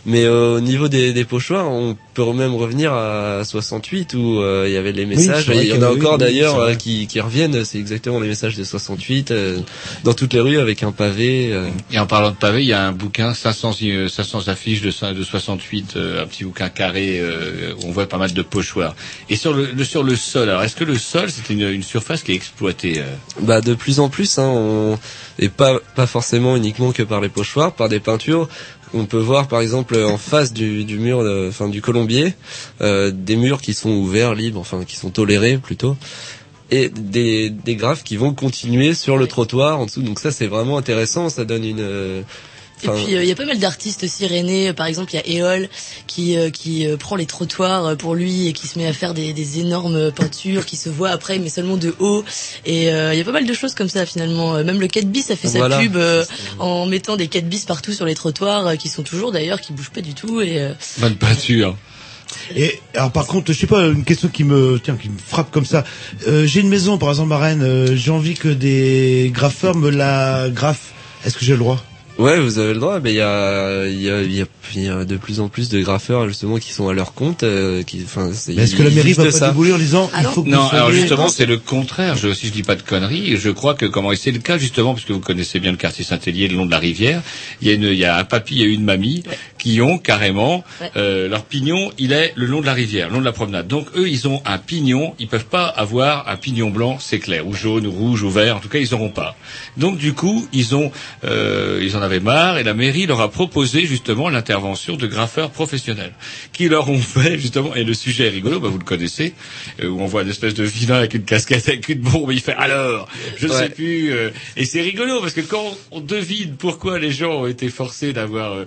[SPEAKER 13] Mais euh, au niveau des, des pochoirs, on peut même revenir à 68 où euh, il y avait les messages. il y en a
[SPEAKER 3] oui,
[SPEAKER 13] encore
[SPEAKER 3] oui,
[SPEAKER 13] d'ailleurs euh, qui, qui reviennent. C'est exactement les messages de 68 euh, dans toutes les rues avec un pavé. euh.
[SPEAKER 2] Et en parlant de pavé, il y a un bouquin 500 euh, 500 affiches de de 68, euh, un petit bouquin carré euh, où on voit pas mal de pochoirs. Et sur le, le- sur le sol, alors est-ce que le sol c'est une, une surface qui est exploitée euh?
[SPEAKER 13] Bah de plus en plus, hein, on... et pas pas forcément uniquement que par les pochoirs, par des peintures. On peut voir par exemple en face du, du mur, de- enfin du colombier, euh, des murs qui sont ouverts, libres, enfin qui sont tolérés plutôt, et des, des graphes qui vont continuer sur le trottoir en dessous. Donc ça c'est vraiment intéressant, ça donne une. Euh,
[SPEAKER 12] Et
[SPEAKER 13] enfin,
[SPEAKER 12] puis euh, il y a pas mal d'artistes aussi rennais. Par exemple, il y a Éole qui euh, qui euh, prend les trottoirs euh, pour lui et qui se met à faire des, des énormes peintures qui se voient après, mais seulement de haut. Et euh, il y a pas mal de choses comme ça finalement. Euh, Même le 4 bis a fait
[SPEAKER 13] Voilà.
[SPEAKER 12] sa pub euh, en mettant des 4 bis partout sur les trottoirs euh, qui sont toujours d'ailleurs qui bougent pas du tout. Et euh,
[SPEAKER 2] Bonne peinture.
[SPEAKER 3] Et alors par contre, je sais pas, une question qui me tiens, qui me frappe comme ça. Euh, j'ai une maison, par exemple, à Rennes. euh, j'ai envie que des graffeurs me la graffent. Est-ce que j'ai le droit?
[SPEAKER 13] Ouais, vous avez le droit, mais il y a, y, a, y, a, il y a de plus en plus de graffeurs justement qui sont à leur compte. euh, qui, enfin, c'est-
[SPEAKER 3] Mais est-ce que la mairie va pas débouler en disant il faut que
[SPEAKER 2] Non, alors justement, c'est le contraire. Je, si je dis pas de conneries, je crois que comment et c'est le cas justement parce que vous connaissez bien le quartier Saint-Hélier, le long de la rivière. Il y a une, il y a un papy et une mamie qui ont carrément
[SPEAKER 12] Ouais.
[SPEAKER 2] euh, leur pignon. Il est le long de la rivière, le long de la promenade. Donc eux, ils ont un pignon. Ils peuvent pas avoir un pignon blanc, c'est clair, ou jaune, ou rouge, ou vert. En tout cas, ils auront pas. Donc du coup, ils ont, euh, ils en avaient marre et la mairie leur a proposé justement l'intervention de graffeurs professionnels qui leur ont fait justement. Et le sujet est rigolo, bah, vous le connaissez, euh, où on voit une espèce de vilain avec une casquette avec une bombe. Il fait alors, je ne
[SPEAKER 13] Ouais.
[SPEAKER 2] sais plus. euh, et c'est rigolo parce que quand on devine pourquoi les gens ont été forcés d'avoir. euh,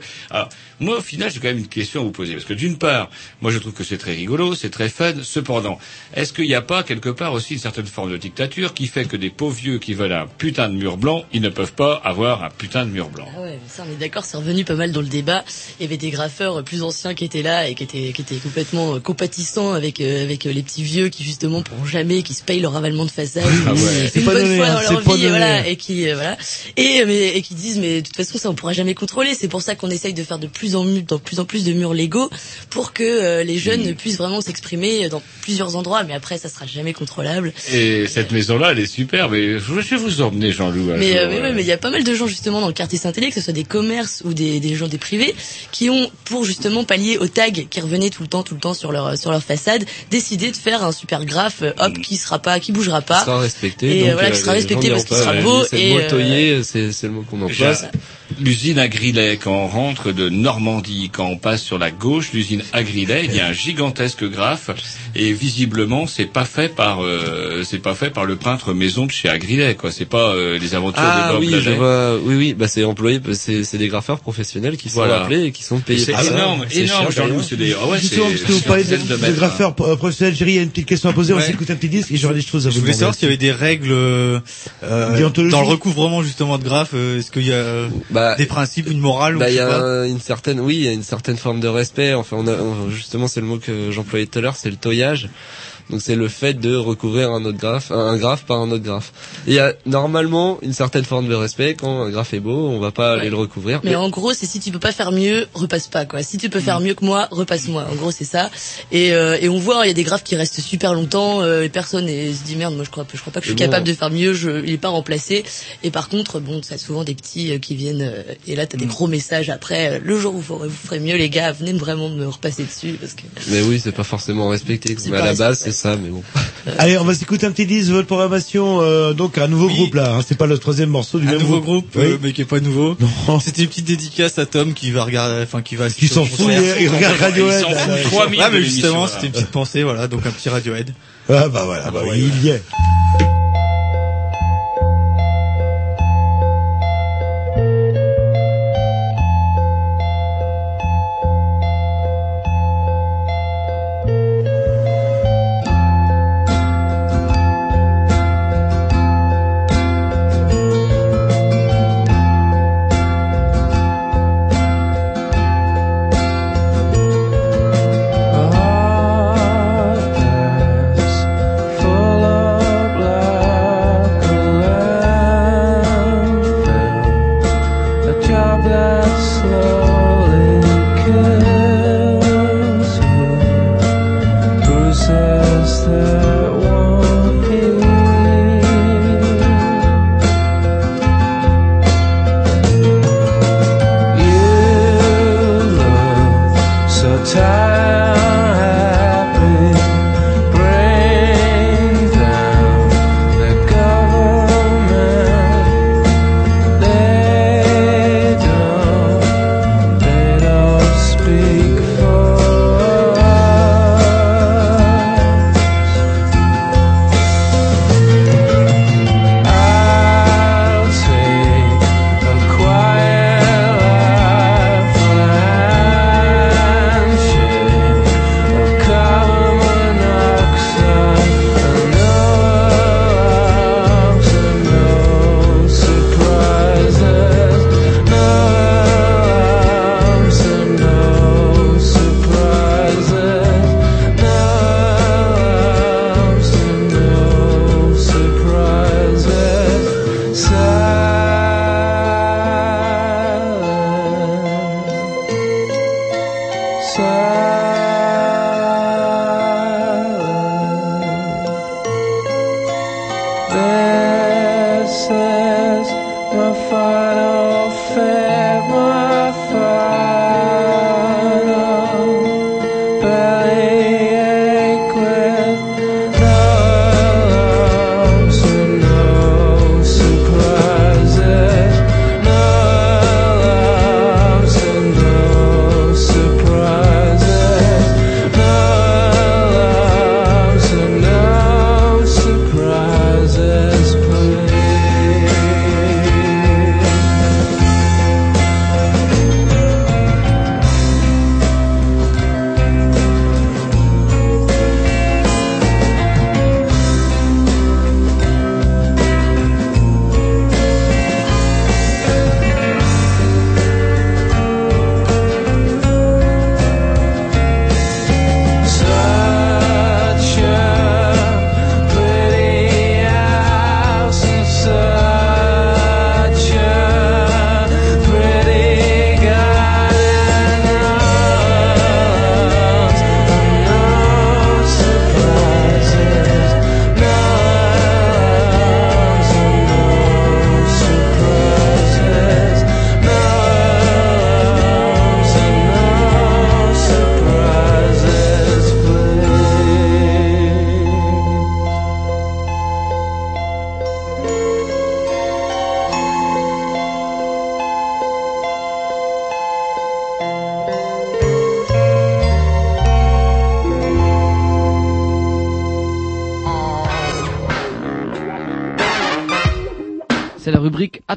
[SPEAKER 2] moi, au final, j'ai quand même une question à vous poser parce que d'une part, moi, je trouve que c'est très rigolo, c'est très fun. Cependant, est-ce qu'il n'y a pas quelque part aussi une certaine forme de dictature qui fait que des pauvres vieux qui veulent un putain de mur blanc, ils ne peuvent pas avoir un putain de mur blanc
[SPEAKER 12] Ah ouais, mais ça on est d'accord, c'est revenu pas mal dans le débat. Il y avait des graffeurs plus anciens qui étaient là et qui étaient qui étaient complètement euh, compatissants avec euh, avec euh, les petits vieux qui justement pourront jamais, qui se payent leur ravalement de façade
[SPEAKER 3] Ah ouais. C'est
[SPEAKER 12] une
[SPEAKER 3] pas
[SPEAKER 12] bonne
[SPEAKER 3] donné,
[SPEAKER 12] fois
[SPEAKER 3] hein,
[SPEAKER 12] dans leur
[SPEAKER 3] pas
[SPEAKER 12] vie,
[SPEAKER 3] donné.
[SPEAKER 12] voilà, et qui euh, voilà et mais et qui disent mais de toute façon ça on pourra jamais contrôler. C'est pour ça qu'on essaye de faire de plus en dans plus en plus de murs légaux pour que euh, les jeunes puissent vraiment s'exprimer dans plusieurs endroits. Mais après ça sera jamais contrôlable.
[SPEAKER 2] Et cette maison-là, elle est superbe. Et je vais vous emmener, Jean-Loup. un
[SPEAKER 12] Mais,
[SPEAKER 2] jour,
[SPEAKER 12] euh, mais,
[SPEAKER 2] euh.
[SPEAKER 12] ouais, mais il y a pas mal de gens justement dans le quartier Saint-Hélier, que ce soit des commerces ou des, des gens des privés, qui ont, pour justement pallier aux tags qui revenaient tout le temps, tout le temps sur leur sur leur façade, décidé de faire un super graphe, hop, qui sera pas, qui bougera pas,
[SPEAKER 13] sera respecté.
[SPEAKER 12] et
[SPEAKER 13] donc,
[SPEAKER 12] voilà, qui sera respecté parce qu'il sera
[SPEAKER 13] ouais,
[SPEAKER 12] beau
[SPEAKER 13] C'est le
[SPEAKER 12] et euh,
[SPEAKER 13] c'est le mot qu'on emploie.
[SPEAKER 2] Déjà, L'usine à Grillet, quand on rentre de Normandie, quand on passe sur la gauche, l'usine à Grillet, il y a un gigantesque graphe et visiblement c'est pas fait par euh, c'est pas fait par le peintre maison de chez Agrilet quoi. C'est pas euh, les aventures
[SPEAKER 13] Ah
[SPEAKER 2] de Bob
[SPEAKER 13] oui, je vois. Oui, oui, bah c'est employé, c'est c'est des graffeurs professionnels qui sont
[SPEAKER 2] Voilà.
[SPEAKER 13] appelés et qui sont payés.
[SPEAKER 2] C'est
[SPEAKER 13] ça.
[SPEAKER 2] énorme,
[SPEAKER 13] C'est
[SPEAKER 2] énorme, c'est des- ah ouais,
[SPEAKER 3] Justement,
[SPEAKER 2] c'est-
[SPEAKER 3] parce que vous
[SPEAKER 2] c'est
[SPEAKER 3] parlez de,
[SPEAKER 2] de
[SPEAKER 3] graffeurs euh, professionnels, Jerry, il y a une petite question à poser, on
[SPEAKER 4] Ouais.
[SPEAKER 3] s'écoute un petit disque et j'aurai des choses à vous
[SPEAKER 4] Je voulais
[SPEAKER 3] demander
[SPEAKER 4] savoir s'il y avait des règles euh, euh, dans le recouvrement justement de graphes. euh, Est-ce qu'il y a
[SPEAKER 13] Bah,
[SPEAKER 4] des principes, une morale ou
[SPEAKER 13] Bah, il y a une certaine, oui, il y a une certaine forme de respect. Enfin, on a, on- justement, c'est le mot que j'employais tout à l'heure, c'est le toyage. Donc, c'est le fait de recouvrir un autre graphe, un graphe par un autre graphe. Il y a normalement une certaine forme de respect quand un graphe est beau, on va pas aller le recouvrir.
[SPEAKER 12] Mais en gros, c'est si tu peux pas faire mieux, repasse pas quoi. Si tu peux faire mieux que moi, repasse-moi. En gros, c'est ça. Et, euh, et on voit, il y a des graphes qui restent super longtemps. Euh, et personne et se dit merde, moi je crois, je crois pas que je suis
[SPEAKER 13] bon.
[SPEAKER 12] capable de faire mieux. Je, il est pas remplacé. Et par contre, bon, ça souvent des petits euh, qui viennent. euh, et là, t'as des gros messages après. euh, le jour où vous ferez, vous ferez mieux, les gars, venez vraiment me repasser dessus parce que.
[SPEAKER 13] Mais oui, c'est pas forcément respecté. Mais à la base, c'est ça. Mais bon.
[SPEAKER 3] Allez, on va s'écouter un petit disque, votre programmation, euh, donc un nouveau groupe là, hein, c'est pas le troisième morceau du
[SPEAKER 4] un
[SPEAKER 3] même
[SPEAKER 4] nouveau groupe,
[SPEAKER 3] Oui.
[SPEAKER 4] euh, mais qui est pas nouveau. C'était une petite dédicace à Tom qui va regarder, enfin qui va.
[SPEAKER 3] Qui s'en fout, il- il regarde Radiohead,
[SPEAKER 4] Il s'en
[SPEAKER 3] là,
[SPEAKER 4] fout
[SPEAKER 3] là.
[SPEAKER 4] 3000
[SPEAKER 3] Ouais,
[SPEAKER 4] mais justement,
[SPEAKER 3] voilà.
[SPEAKER 4] c'était une petite pensée, voilà, donc un petit Radiohead.
[SPEAKER 3] Ah bah voilà, bah, oui, il y est.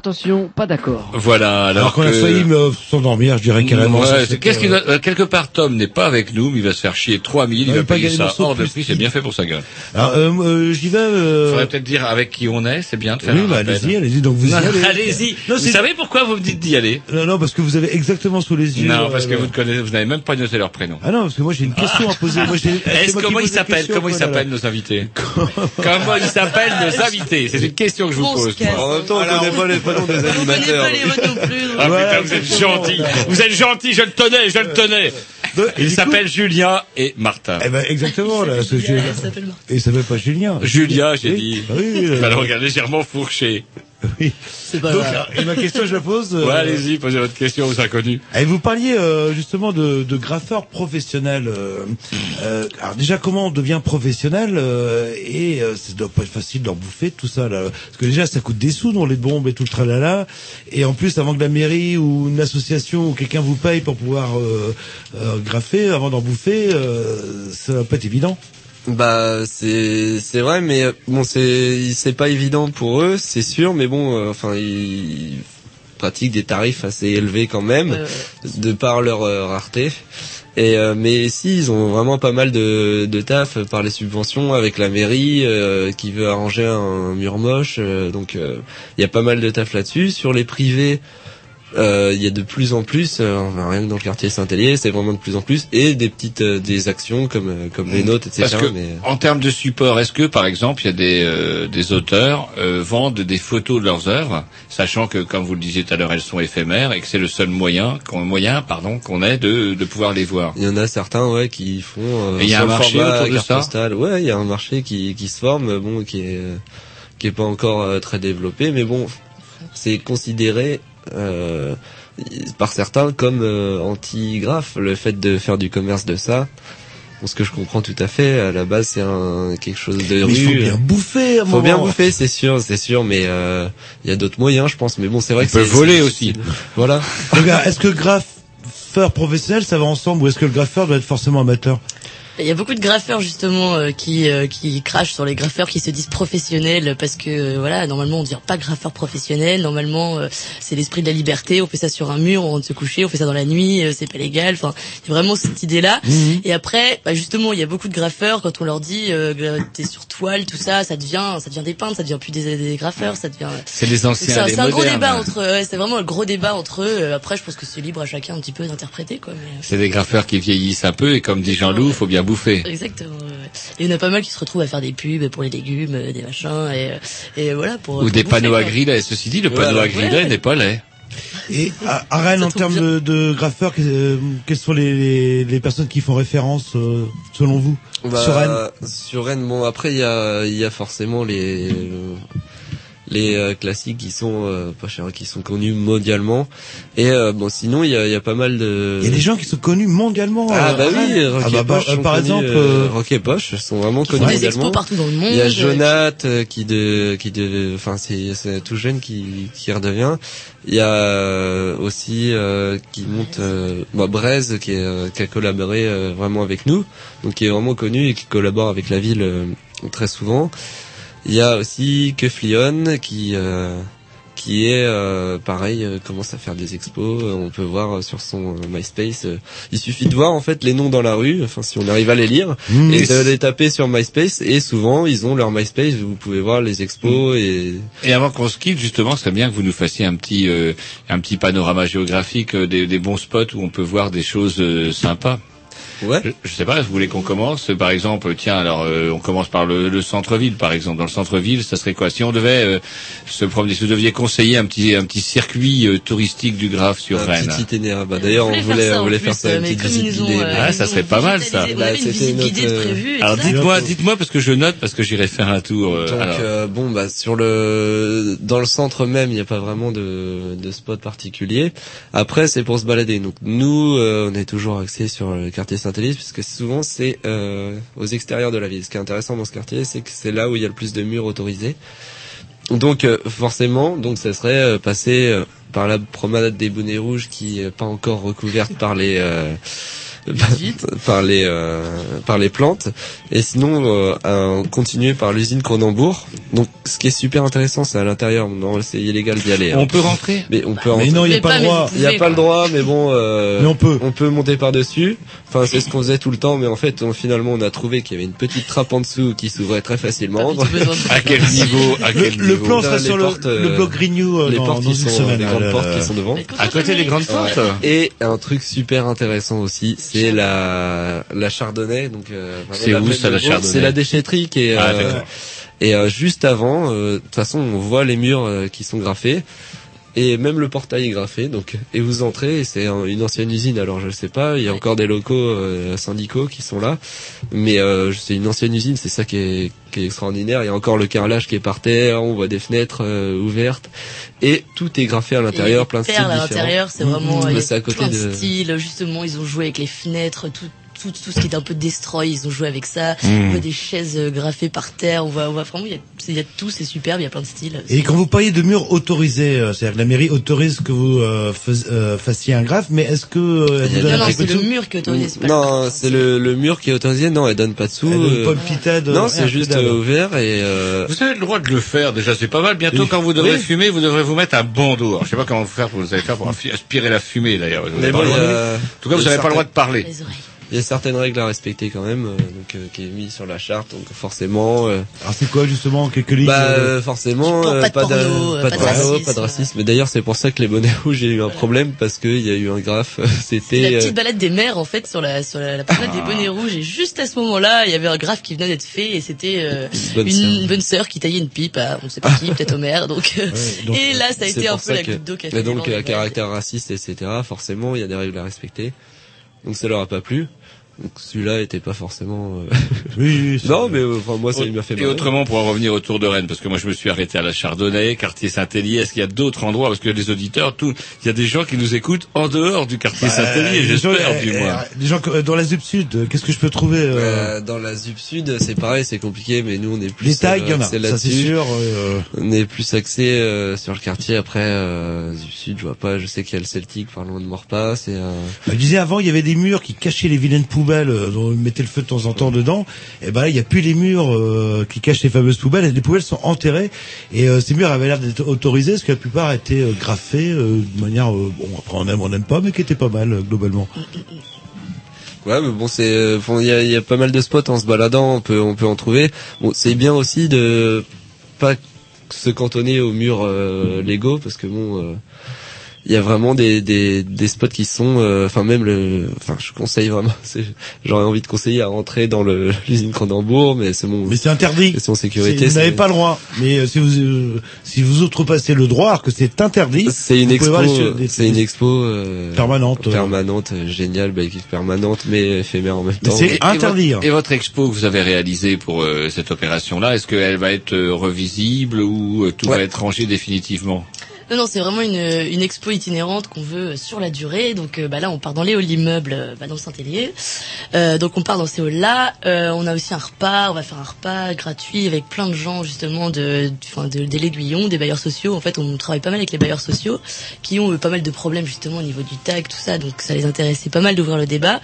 [SPEAKER 11] Attention, pas d'accord.
[SPEAKER 2] Voilà, alors,
[SPEAKER 3] Alors qu'on a
[SPEAKER 2] que-
[SPEAKER 3] failli me s'endormir, je dirais carrément.
[SPEAKER 2] Ouais, c'est- qu'est-ce
[SPEAKER 3] que-
[SPEAKER 2] qu'il va- euh, quelque part Tom n'est pas avec nous, mais il va se faire chier 3000, il va
[SPEAKER 3] il pas
[SPEAKER 2] payer ça hors de
[SPEAKER 3] plus
[SPEAKER 2] prix, c'est bien fait pour sa gueule.
[SPEAKER 3] Alors, euh, euh, j'y vais. Euh...
[SPEAKER 2] Faudrait peut-être dire avec qui on est, c'est bien de faire
[SPEAKER 3] Oui, bah, allez-y, allez-y. Donc vous y allez.
[SPEAKER 2] allez-y.
[SPEAKER 3] Non,
[SPEAKER 2] Vous savez pourquoi vous me dites d'y aller
[SPEAKER 3] Non, non, parce que vous avez exactement sous les yeux.
[SPEAKER 2] Non,
[SPEAKER 3] euh,
[SPEAKER 2] parce que
[SPEAKER 3] le-
[SPEAKER 2] vous ne connaissez, vous n'avez même pas noté leur prénom.
[SPEAKER 3] Ah non, parce que moi j'ai une question à poser.
[SPEAKER 2] Est-ce comment ils s'appellent Comment ils s'appellent nos invités Comment ils s'appellent nos invités C'est une question que je vous pose.
[SPEAKER 12] casse.
[SPEAKER 2] moi.
[SPEAKER 13] En même temps, on
[SPEAKER 3] Alors,
[SPEAKER 13] connaît pas les prénoms des
[SPEAKER 12] On connaît
[SPEAKER 13] animateurs.
[SPEAKER 12] pas les votes non plus.
[SPEAKER 2] Ah
[SPEAKER 3] Voilà,
[SPEAKER 2] putain, vous êtes gentil. Vous êtes gentil, je le tenais, je le tenais.
[SPEAKER 3] Et
[SPEAKER 2] Ils
[SPEAKER 3] du
[SPEAKER 2] s'appellent Julien et Martin.
[SPEAKER 3] Eh ben exactement là.
[SPEAKER 12] Elle s'appelle
[SPEAKER 3] il s'appelle pas Julien.
[SPEAKER 2] Julia, j'ai
[SPEAKER 3] Oui.
[SPEAKER 2] dit.
[SPEAKER 3] Ah Oui, oui, euh,
[SPEAKER 2] Bah,
[SPEAKER 3] oui.
[SPEAKER 12] C'est pas
[SPEAKER 3] Donc, et ma question, je la pose. euh,
[SPEAKER 2] Ouais, allez-y, posez votre question aux inconnus.
[SPEAKER 3] Et vous parliez euh, justement de, de graffeurs professionnels. euh, euh, alors déjà, comment on devient professionnel euh, Et euh, ça doit pas être facile d'en bouffer tout ça là, parce que déjà ça coûte des sous dans les bombes et tout le tralala. Et en plus, avant que la mairie ou une association ou quelqu'un vous paye pour pouvoir euh, euh, graffer, avant d'en bouffer, euh, ça va pas être évident.
[SPEAKER 13] Bah c'est c'est vrai mais euh, bon c'est c'est pas évident pour eux c'est sûr mais bon euh, enfin ils pratiquent des tarifs assez élevés quand même de par leur euh, rareté. Et euh, mais si ils ont vraiment pas mal de de taf par les subventions avec la mairie euh, qui veut arranger un mur moche euh, donc euh, il y a pas mal de taf là-dessus. Sur les privés il y a de plus en plus, euh, rien que dans le quartier Saint-Hélier, c'est vraiment de plus en plus, et des petites euh, des actions comme euh, comme les nôtres, etc.
[SPEAKER 2] Parce que,
[SPEAKER 13] mais
[SPEAKER 2] en termes de support, est-ce que, par exemple, il y a des, euh, des auteurs euh, vendent des photos de leurs œuvres, sachant que, comme vous le disiez tout à l'heure, elles sont éphémères et que c'est le seul moyen, qu'on, moyen, pardon, qu'on ait de, de pouvoir les voir?
[SPEAKER 13] il y en a certains ouais qui font. euh,
[SPEAKER 2] il y a un marché autour de ça?
[SPEAKER 13] postale. Ouais, il y a un marché qui qui se forme, bon, qui est euh, qui est pas encore euh, très développé, mais bon, c'est considéré. Euh, par certains comme euh, anti-graphe le fait de faire du commerce de ça Bon, ce que je comprends tout à fait à la base c'est un quelque chose de
[SPEAKER 3] Mais
[SPEAKER 13] rue
[SPEAKER 3] il faut bien bouffer. à un
[SPEAKER 13] faut bien bouffer c'est sûr c'est sûr mais euh, il y a d'autres moyens je pense mais bon c'est vrai
[SPEAKER 2] On
[SPEAKER 13] que
[SPEAKER 2] peut
[SPEAKER 13] c'est-
[SPEAKER 2] voler aussi.
[SPEAKER 13] voilà
[SPEAKER 3] Donc, euh, est-ce que graffeur professionnel, ça va ensemble, ou est-ce que le graffeur doit être forcément amateur?
[SPEAKER 12] Il y a beaucoup de graffeurs justement euh, qui euh, qui crachent sur les graffeurs qui se disent professionnels parce que euh, voilà normalement on dit pas graffeur professionnel. Normalement euh, c'est l'esprit de la liberté. On fait ça sur un mur on rentre se coucher on fait ça dans la nuit euh, c'est pas légal. Enfin il y a vraiment cette idée là et après bah, justement il y a beaucoup de graffeurs quand on leur dit euh, t'es sur toile tout ça ça devient ça devient des peintres ça devient plus des, des graffeurs ça devient
[SPEAKER 2] C'est
[SPEAKER 12] donc
[SPEAKER 2] anciens,
[SPEAKER 12] c'est un, gros débat entre ouais, c'est vraiment un gros débat entre eux. Après je pense que c'est libre à chacun un petit peu d'interpréter quoi mais...
[SPEAKER 2] C'est des graffeurs qui vieillissent un peu et comme dit Jean-Loup, faut bien bouffer.
[SPEAKER 12] Exactement. Et il y en a pas mal qui se retrouvent à faire des pubs pour les légumes, euh, des machins, et, euh, et voilà pour.
[SPEAKER 2] Ou
[SPEAKER 12] pour
[SPEAKER 2] des
[SPEAKER 12] bouffer,
[SPEAKER 2] panneaux
[SPEAKER 12] quoi.
[SPEAKER 2] à griller. Ceci dit, le panneau à griller
[SPEAKER 12] Ouais.
[SPEAKER 2] n'est pas laid.
[SPEAKER 3] Et à, à Rennes, en termes de, de graffeurs, que- euh, quelles sont les, les, les personnes qui font référence euh, selon vous
[SPEAKER 13] Bah,
[SPEAKER 3] sur Rennes?
[SPEAKER 13] sur Rennes, bon après il y a il y a forcément les euh, les euh, classiques qui sont euh, pas chers, qui sont connus mondialement et euh, bon sinon il y a, y a pas mal de
[SPEAKER 3] Il y a des gens qui sont connus mondialement.
[SPEAKER 13] ah
[SPEAKER 3] euh,
[SPEAKER 13] bah oui. Rock
[SPEAKER 3] Ah
[SPEAKER 13] et
[SPEAKER 3] bah,
[SPEAKER 13] Poche
[SPEAKER 3] bah,
[SPEAKER 13] sont
[SPEAKER 3] par
[SPEAKER 13] connus,
[SPEAKER 3] exemple,
[SPEAKER 13] euh,
[SPEAKER 3] euh,
[SPEAKER 13] Rock et Poche sont vraiment
[SPEAKER 12] Qui font
[SPEAKER 13] connus
[SPEAKER 12] des
[SPEAKER 13] mondialement
[SPEAKER 12] expos partout dans le monde.
[SPEAKER 13] il y a
[SPEAKER 12] euh,
[SPEAKER 13] Jonath euh, qui de qui de enfin c'est c'est tout jeune qui qui redevient il y a euh, aussi euh, qui monte euh, bah, Braise qui est, euh, qui a collaboré euh, vraiment avec nous donc qui est vraiment connu et qui collabore avec la ville euh, très souvent il y a aussi Keflion qui euh, qui est euh, pareil euh, commence à faire des expos euh, on peut voir euh, sur son MySpace euh, il suffit de voir en fait les noms dans la rue enfin si on arrive à les lire
[SPEAKER 3] Mmh.
[SPEAKER 13] et de les taper sur MySpace et souvent ils ont leur MySpace vous pouvez voir les expos et
[SPEAKER 2] Et avant qu'on se quitte, justement, ce serait bien que vous nous fassiez un petit, euh, un petit panorama géographique euh, des, des bons spots où on peut voir des choses euh, sympas.
[SPEAKER 13] Ouais
[SPEAKER 2] Je, je sais pas, vous voulez qu'on commence Par exemple, tiens, alors euh, on commence par le, le centre-ville, par exemple. Dans le centre-ville, ça serait quoi? Si on devait euh, se promener, si vous deviez conseiller un petit, un petit circuit euh, touristique du Graphe sur
[SPEAKER 13] un
[SPEAKER 2] Rennes.
[SPEAKER 13] petit itinéraire bah d'ailleurs on
[SPEAKER 12] faire
[SPEAKER 13] voulait
[SPEAKER 12] ça,
[SPEAKER 13] on voulait
[SPEAKER 12] plus,
[SPEAKER 13] faire ça
[SPEAKER 12] euh,
[SPEAKER 13] une petite visite guidée
[SPEAKER 12] euh,
[SPEAKER 2] Ah, ça serait pas mal, ça.
[SPEAKER 13] Bah, c'était
[SPEAKER 12] visite
[SPEAKER 13] notre, euh,
[SPEAKER 12] prévue.
[SPEAKER 2] Alors
[SPEAKER 12] ça.
[SPEAKER 2] dites-moi, dites-moi parce que je note, parce que j'irai faire un tour. euh,
[SPEAKER 13] donc
[SPEAKER 2] alors.
[SPEAKER 13] euh, bon bah sur le dans le centre même il n'y a pas vraiment de de spot particulier après c'est pour se balader donc nous euh, on est toujours axé sur le quartier Saint-Élise puisque souvent c'est euh, aux extérieurs de la ville. Ce qui est intéressant dans ce quartier c'est que c'est là où il y a le plus de murs autorisés. Donc euh, forcément donc ça serait euh, passer euh, par la promenade des bonnets rouges qui est pas encore recouverte par les euh, par les euh, par les plantes et sinon euh, continuer par l'usine Cronenbourg. Donc ce qui est super intéressant c'est à l'intérieur. Non c'est illégal d'y aller. hein.
[SPEAKER 2] On peut rentrer?
[SPEAKER 13] Mais on peut.
[SPEAKER 3] Mais
[SPEAKER 13] rentrer.
[SPEAKER 3] non, il y a pas le droit.
[SPEAKER 13] Il y a pas le droit, mais bon. euh,
[SPEAKER 3] Mais on peut.
[SPEAKER 13] On peut monter par dessus. Enfin c'est ce qu'on faisait tout le temps, mais en fait on- finalement on a trouvé qu'il y avait une petite trappe en dessous qui s'ouvrait très facilement.
[SPEAKER 2] À quel niveau À
[SPEAKER 3] Le,
[SPEAKER 2] quel
[SPEAKER 3] le
[SPEAKER 2] niveau
[SPEAKER 3] plan
[SPEAKER 13] Dans
[SPEAKER 3] sera
[SPEAKER 13] les
[SPEAKER 3] sur le,
[SPEAKER 13] portes, euh,
[SPEAKER 3] le blog Renew euh,
[SPEAKER 13] les
[SPEAKER 3] dans,
[SPEAKER 13] portes
[SPEAKER 3] dans
[SPEAKER 13] qui
[SPEAKER 3] une
[SPEAKER 13] sont
[SPEAKER 3] semaine.
[SPEAKER 13] les grandes
[SPEAKER 3] là,
[SPEAKER 13] portes qui sont devant.
[SPEAKER 2] À côté des grandes portes
[SPEAKER 13] Et un truc super intéressant aussi, c'est la la Chardonnay. Donc euh,
[SPEAKER 2] C'est
[SPEAKER 13] la
[SPEAKER 2] où, ça, la. Chardonnay
[SPEAKER 13] C'est la déchetterie qui est.
[SPEAKER 2] Ah,
[SPEAKER 13] euh, et euh, juste avant, euh, de toute façon, on voit les murs qui sont graffés. Et même le portail est graffé, donc et vous entrez, c'est un- une ancienne usine. Alors je sais pas, il y a encore des locaux euh, syndicaux qui sont là, mais euh, c'est une ancienne usine, c'est ça qui est, qui est extraordinaire. Il y a encore le carrelage qui est par terre, on voit des fenêtres euh, ouvertes, et tout est graffé à l'intérieur, plein de styles
[SPEAKER 12] à l'intérieur, c'est vraiment, a
[SPEAKER 13] c'est à côté
[SPEAKER 12] plein de,
[SPEAKER 13] de.
[SPEAKER 12] styles. Justement, ils ont joué avec les fenêtres, tout, tout, tout ce qui est un peu destroy, ils ont joué avec ça.
[SPEAKER 3] Mhm.
[SPEAKER 12] On voit des chaises euh, graffées par terre, on voit, on voit vraiment, il y a, il y a tout, c'est superbe, il y a plein de styles.
[SPEAKER 3] Et quand vous parliez de murs autorisés, euh, c'est-à-dire que la mairie autorise que vous euh, fais- euh, fassiez un graphe, mais est-ce que euh, elle vous donne
[SPEAKER 12] Non,
[SPEAKER 3] un
[SPEAKER 12] non, c'est
[SPEAKER 3] peu
[SPEAKER 12] le
[SPEAKER 3] de
[SPEAKER 12] mur qui est autorisé, c'est pas
[SPEAKER 13] Non, c'est le, le mur qui est autorisé. Non, elle donne pas de sous.
[SPEAKER 3] Elle donne
[SPEAKER 13] euh,
[SPEAKER 3] pas aide,
[SPEAKER 13] Non, c'est juste euh, ouvert et. euh,
[SPEAKER 2] Vous avez le droit de le faire, déjà, c'est pas mal. Bientôt,
[SPEAKER 13] Oui.
[SPEAKER 2] quand vous devrez
[SPEAKER 13] Oui.
[SPEAKER 2] fumer, vous devrez vous mettre un bandeau. Alors, je sais pas comment vous faire, vous allez faire pour aspirer la fumée, d'ailleurs. Vous avez
[SPEAKER 13] Mais
[SPEAKER 2] pas
[SPEAKER 13] bon,
[SPEAKER 2] de- En tout cas, vous n'avez pas le droit de parler.
[SPEAKER 13] Il y a certaines règles à respecter quand même, euh, donc euh, qui est mis sur la charte, donc forcément. euh,
[SPEAKER 3] Alors c'est quoi justement quelques lignes
[SPEAKER 13] bah forcément
[SPEAKER 12] Pas de
[SPEAKER 13] euh, pas,
[SPEAKER 12] porno,
[SPEAKER 13] de, pas
[SPEAKER 12] pas
[SPEAKER 13] de
[SPEAKER 12] racisme.
[SPEAKER 13] pas de racisme. Mais d'ailleurs c'est pour ça que les bonnets rouges j'ai eu un problème parce qu'il y a eu un graphe. C'était
[SPEAKER 12] la petite balade des mères en fait sur la sur la, promenade des bonnets rouges et juste à ce moment-là il y avait un graphe qui venait d'être fait et c'était euh, une, bonne sœur qui taillait une pipe à on sait pas qui peut-être Homer donc, euh,
[SPEAKER 13] donc,
[SPEAKER 12] et là ça a été un peu la goutte d'eau qui a fait
[SPEAKER 13] donc à caractère raciste etc. Forcément il y a des règles à respecter. Donc ça leur a pas plu. Donc celui-là était pas forcément. euh,
[SPEAKER 3] Oui,
[SPEAKER 13] non mais euh, enfin moi ça m'a fait
[SPEAKER 2] Et
[SPEAKER 13] marrer.
[SPEAKER 2] autrement, pour en revenir au Tour de Rennes, parce que moi je me suis arrêté à la Chardonnay, quartier Saint-Hélier, est-ce qu'il y a d'autres endroits? Parce que les auditeurs, tout, il y a des gens qui nous écoutent en dehors du quartier
[SPEAKER 3] bah,
[SPEAKER 2] Saint-Hélier, j'espère,
[SPEAKER 3] euh,
[SPEAKER 2] du moins.
[SPEAKER 3] euh, Les gens que- dans la Zub Sud, euh, qu'est-ce que je peux trouver euh,
[SPEAKER 13] Euh, dans la ZUP Sud, c'est pareil, c'est compliqué, mais nous on est plus.
[SPEAKER 3] Les tags, il y en a,
[SPEAKER 13] axé
[SPEAKER 3] ça c'est sûr. euh,
[SPEAKER 13] On est plus axé euh, sur le quartier. Après, euh, ZUP Sud, je vois pas. Je sais qu'il y a le Celtic, par loin de Morpas. Et, euh,
[SPEAKER 3] Je disais avant, il y avait des murs qui cachaient les vilaines poubelles, euh, dont on mettait le feu de temps en temps dedans. Et ben là, il y a plus les murs euh, qui cachent les fameuses poubelles. Et les poubelles sont enterrées. Et euh, ces murs avaient l'air d'être autorisés, parce que la plupart étaient euh, graffés de manière, bon après on aime, on n'aime pas, mais qui était pas mal globalement.
[SPEAKER 13] Ouais, mais bon, c'est, il y a, pas mal de spots en se baladant. On peut, on peut en trouver. Bon, c'est bien aussi de pas se cantonner aux murs euh, Lego, parce que bon. Il y a vraiment des, des, des spots qui sont, euh, enfin même le, enfin je conseille vraiment, c'est- j'aurais envie de conseiller à rentrer dans le l'usine Cronenbourg, mais c'est bon.
[SPEAKER 3] Mais c'est interdit.
[SPEAKER 13] Question
[SPEAKER 3] C'est-
[SPEAKER 13] sécurité.
[SPEAKER 3] Vous n'avez
[SPEAKER 13] c'est-
[SPEAKER 3] pas le droit. Mais euh, si vous euh, si vous outrepassez le droit, alors que c'est interdit,
[SPEAKER 13] C'est une expo,
[SPEAKER 3] des-
[SPEAKER 13] c'est une expo euh,
[SPEAKER 3] Permanente, euh.
[SPEAKER 13] permanente, euh, géniale, bah, permanente, mais éphémère en même temps.
[SPEAKER 2] Et- et votre- Et votre expo que vous avez réalisée pour euh, cette opération-là, est-ce qu'elle va être euh, revisible ou euh, tout va être rangé définitivement?
[SPEAKER 12] Non, non, c'est vraiment une, une expo itinérante qu'on veut sur la durée. Donc euh, bah là, on part dans les halls immeubles, euh, bah, dans le Saint-Hélier. Euh, donc on part dans ces halls-là. Euh, on a aussi un repas. On va faire un repas gratuit avec plein de gens justement de, enfin, de, de l'aiguillon, des bailleurs sociaux. En fait, on travaille pas mal avec les bailleurs sociaux qui ont pas mal de problèmes justement au niveau du tag, tout ça. Donc ça les intéressait pas mal d'ouvrir le débat.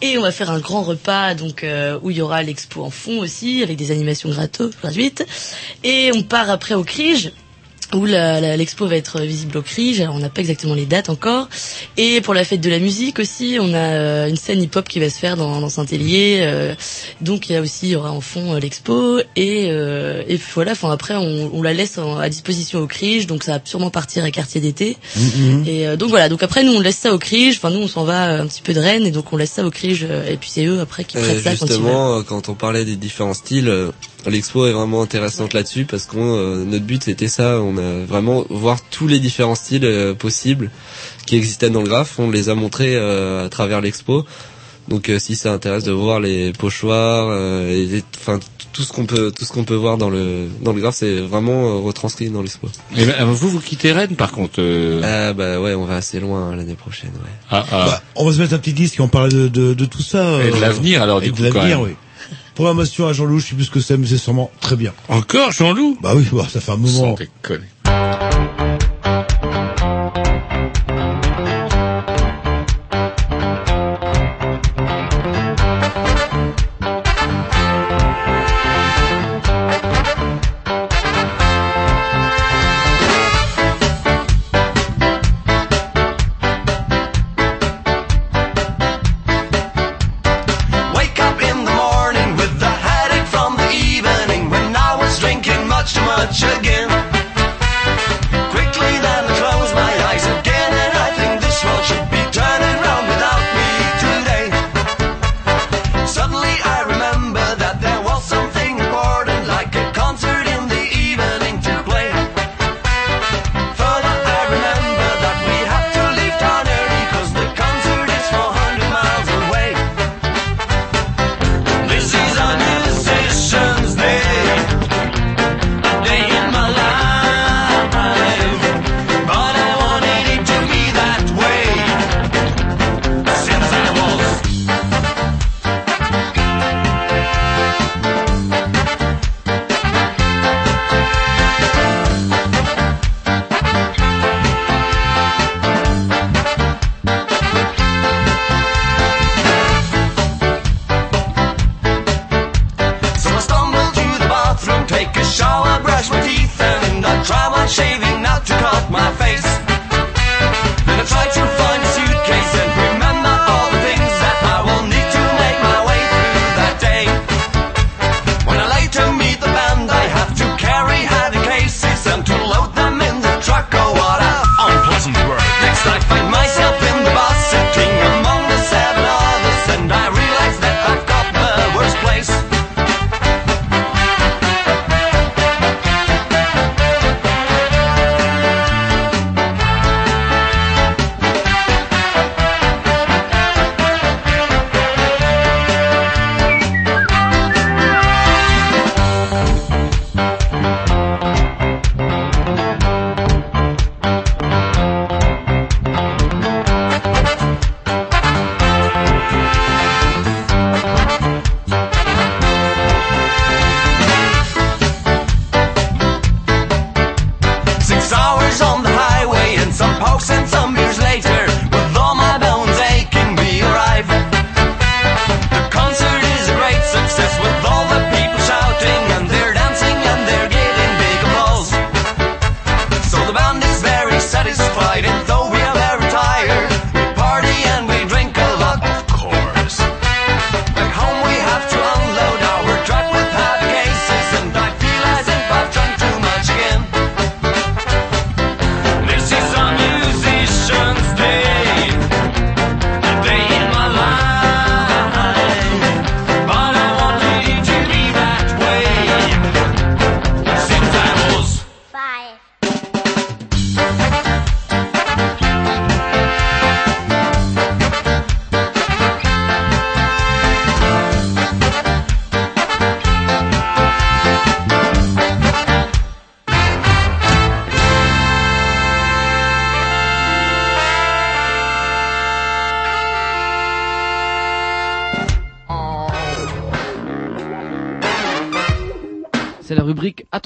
[SPEAKER 12] Et on va faire un grand repas donc euh, où il y aura l'expo en fond aussi avec des animations gratos, gratuites. Et on part après au Crige où l'expo va être visible au Crige. Alors on n'a pas exactement les dates encore. Et pour la fête de la musique aussi, on a euh, une scène hip-hop qui va se faire dans, dans Saint-Hélier. euh, donc il y a aussi, il y aura en fond euh, l'expo. Et, euh, et voilà, enfin après on, on la laisse en- à disposition au Crige. Donc ça va sûrement partir à quartier d'été.
[SPEAKER 3] Mhm.
[SPEAKER 12] Et euh, donc voilà, donc après nous on laisse ça au Crige. Enfin nous on s'en va un petit peu de Rennes et donc on laisse ça au Crige. euh, Et puis c'est eux après qui
[SPEAKER 13] Euh,
[SPEAKER 12] prêtent ça quand
[SPEAKER 13] justement, euh, quand on parlait des différents styles, euh, l'expo est vraiment intéressante là-dessus parce que notre but c'était ça, on a vraiment voir tous les différents styles euh, possibles qui existaient dans le graphe, on les a montrés euh, à travers l'expo. Donc euh, si ça intéresse de voir les pochoirs, euh, et enfin tout ce qu'on peut tout ce qu'on peut voir dans le dans le graphe, c'est vraiment euh, retranscrit dans l'expo.
[SPEAKER 2] Et ben, vous, vous quittez Rennes par contre euh,
[SPEAKER 13] Ah bah ouais, on va assez loin hein, l'année prochaine. Ouais.
[SPEAKER 2] Ah, ah.
[SPEAKER 3] Bah, on va se mettre un petit disque et on parle de, de, de tout ça.
[SPEAKER 2] Et de l'avenir, alors,
[SPEAKER 3] et
[SPEAKER 2] du
[SPEAKER 3] de
[SPEAKER 2] coup, quand
[SPEAKER 3] l'avenir,
[SPEAKER 2] même.
[SPEAKER 3] oui. Programmation à Jean-Loup, je sais plus ce que c'est, mais c'est sûrement très bien.
[SPEAKER 2] Encore Jean-Loup?
[SPEAKER 3] Bah oui, bah, ça fait un moment.
[SPEAKER 2] Sans déconner.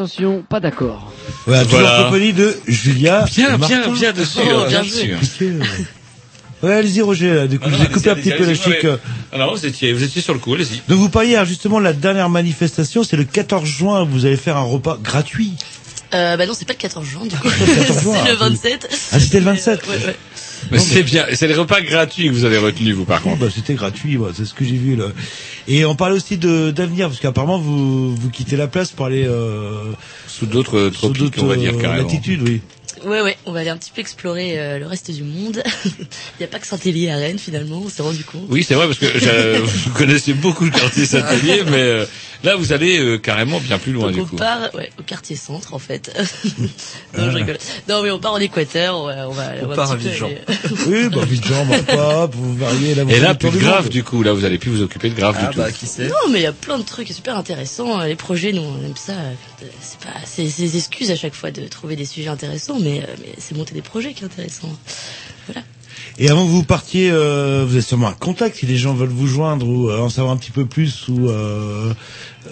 [SPEAKER 11] Attention, pas d'accord.
[SPEAKER 3] Voilà, toujours
[SPEAKER 2] Voilà.
[SPEAKER 3] en compagnie de Julia.
[SPEAKER 2] Bien,
[SPEAKER 3] et
[SPEAKER 2] bien, bien dessus,
[SPEAKER 12] Oh,
[SPEAKER 2] bien
[SPEAKER 12] bien
[SPEAKER 2] dessus.
[SPEAKER 3] Euh. Ouais, allez-y Roger, là, du coup,
[SPEAKER 2] Ah
[SPEAKER 3] j'ai coupé un petit peu la chic.
[SPEAKER 2] ouais.
[SPEAKER 3] euh.
[SPEAKER 2] Ah non, vous étiez, vous étiez sur le coup, allez-y.
[SPEAKER 3] Donc vous parliez alors, justement de la dernière manifestation, c'est le 14 juin, vous allez faire un repas gratuit.
[SPEAKER 12] Euh, bah non, c'est pas le 14 juin, du coup.
[SPEAKER 3] 14 juin,
[SPEAKER 12] c'est le
[SPEAKER 3] ah,
[SPEAKER 12] 27.
[SPEAKER 3] Ah, c'était le 27
[SPEAKER 12] Ouais, ouais.
[SPEAKER 2] Mais c'est bien, c'est les repas gratuits que vous avez retenus, vous, par
[SPEAKER 3] Oh,
[SPEAKER 2] contre.
[SPEAKER 3] bah, c'était gratuit, c'est ce que j'ai vu là. Et on parlait aussi de d'avenir, parce qu'apparemment vous vous quittez la place pour aller euh,
[SPEAKER 2] Sous d'autres
[SPEAKER 3] sous
[SPEAKER 2] tropiques,
[SPEAKER 3] d'autres
[SPEAKER 2] on va dire,
[SPEAKER 3] euh,
[SPEAKER 2] carrément.
[SPEAKER 3] oui.
[SPEAKER 12] Ouais, ouais, on va aller un petit peu explorer euh, le reste du monde. Il n'y a pas que Saint-Élie à Rennes, finalement, on s'est rendu compte.
[SPEAKER 2] Oui, c'est vrai, parce que je, vous connaissez beaucoup le quartier Saint-Hélier, mais euh, là, vous allez euh, carrément bien plus loin,
[SPEAKER 12] Donc
[SPEAKER 2] du
[SPEAKER 12] on
[SPEAKER 2] coup.
[SPEAKER 12] part ouais, au quartier centre, en fait.
[SPEAKER 2] Ah.
[SPEAKER 12] non, je rigole. Non, mais on part en Équateur, on va... On, va,
[SPEAKER 13] On
[SPEAKER 12] va un
[SPEAKER 13] part à Abidjan.
[SPEAKER 12] aller-
[SPEAKER 3] Oui, bah Abidjan, Marpap, vous variez la
[SPEAKER 2] Et là,
[SPEAKER 3] vous
[SPEAKER 2] plus de grave, du coup. Là, vous allez plus vous occuper de grave
[SPEAKER 13] Ah
[SPEAKER 2] du tout.
[SPEAKER 13] bah qui sait
[SPEAKER 12] Non, mais il y a plein de trucs super intéressants. Les projets, nous, on aime ça. C'est pas, c'est c'est des excuses à chaque fois de trouver des sujets intéressants, mais, euh, mais c'est monter des projets qui est intéressant.
[SPEAKER 3] Et avant que vous partiez, euh, vous avez sûrement un contact si les gens veulent vous joindre ou euh, en savoir un petit peu plus ou euh,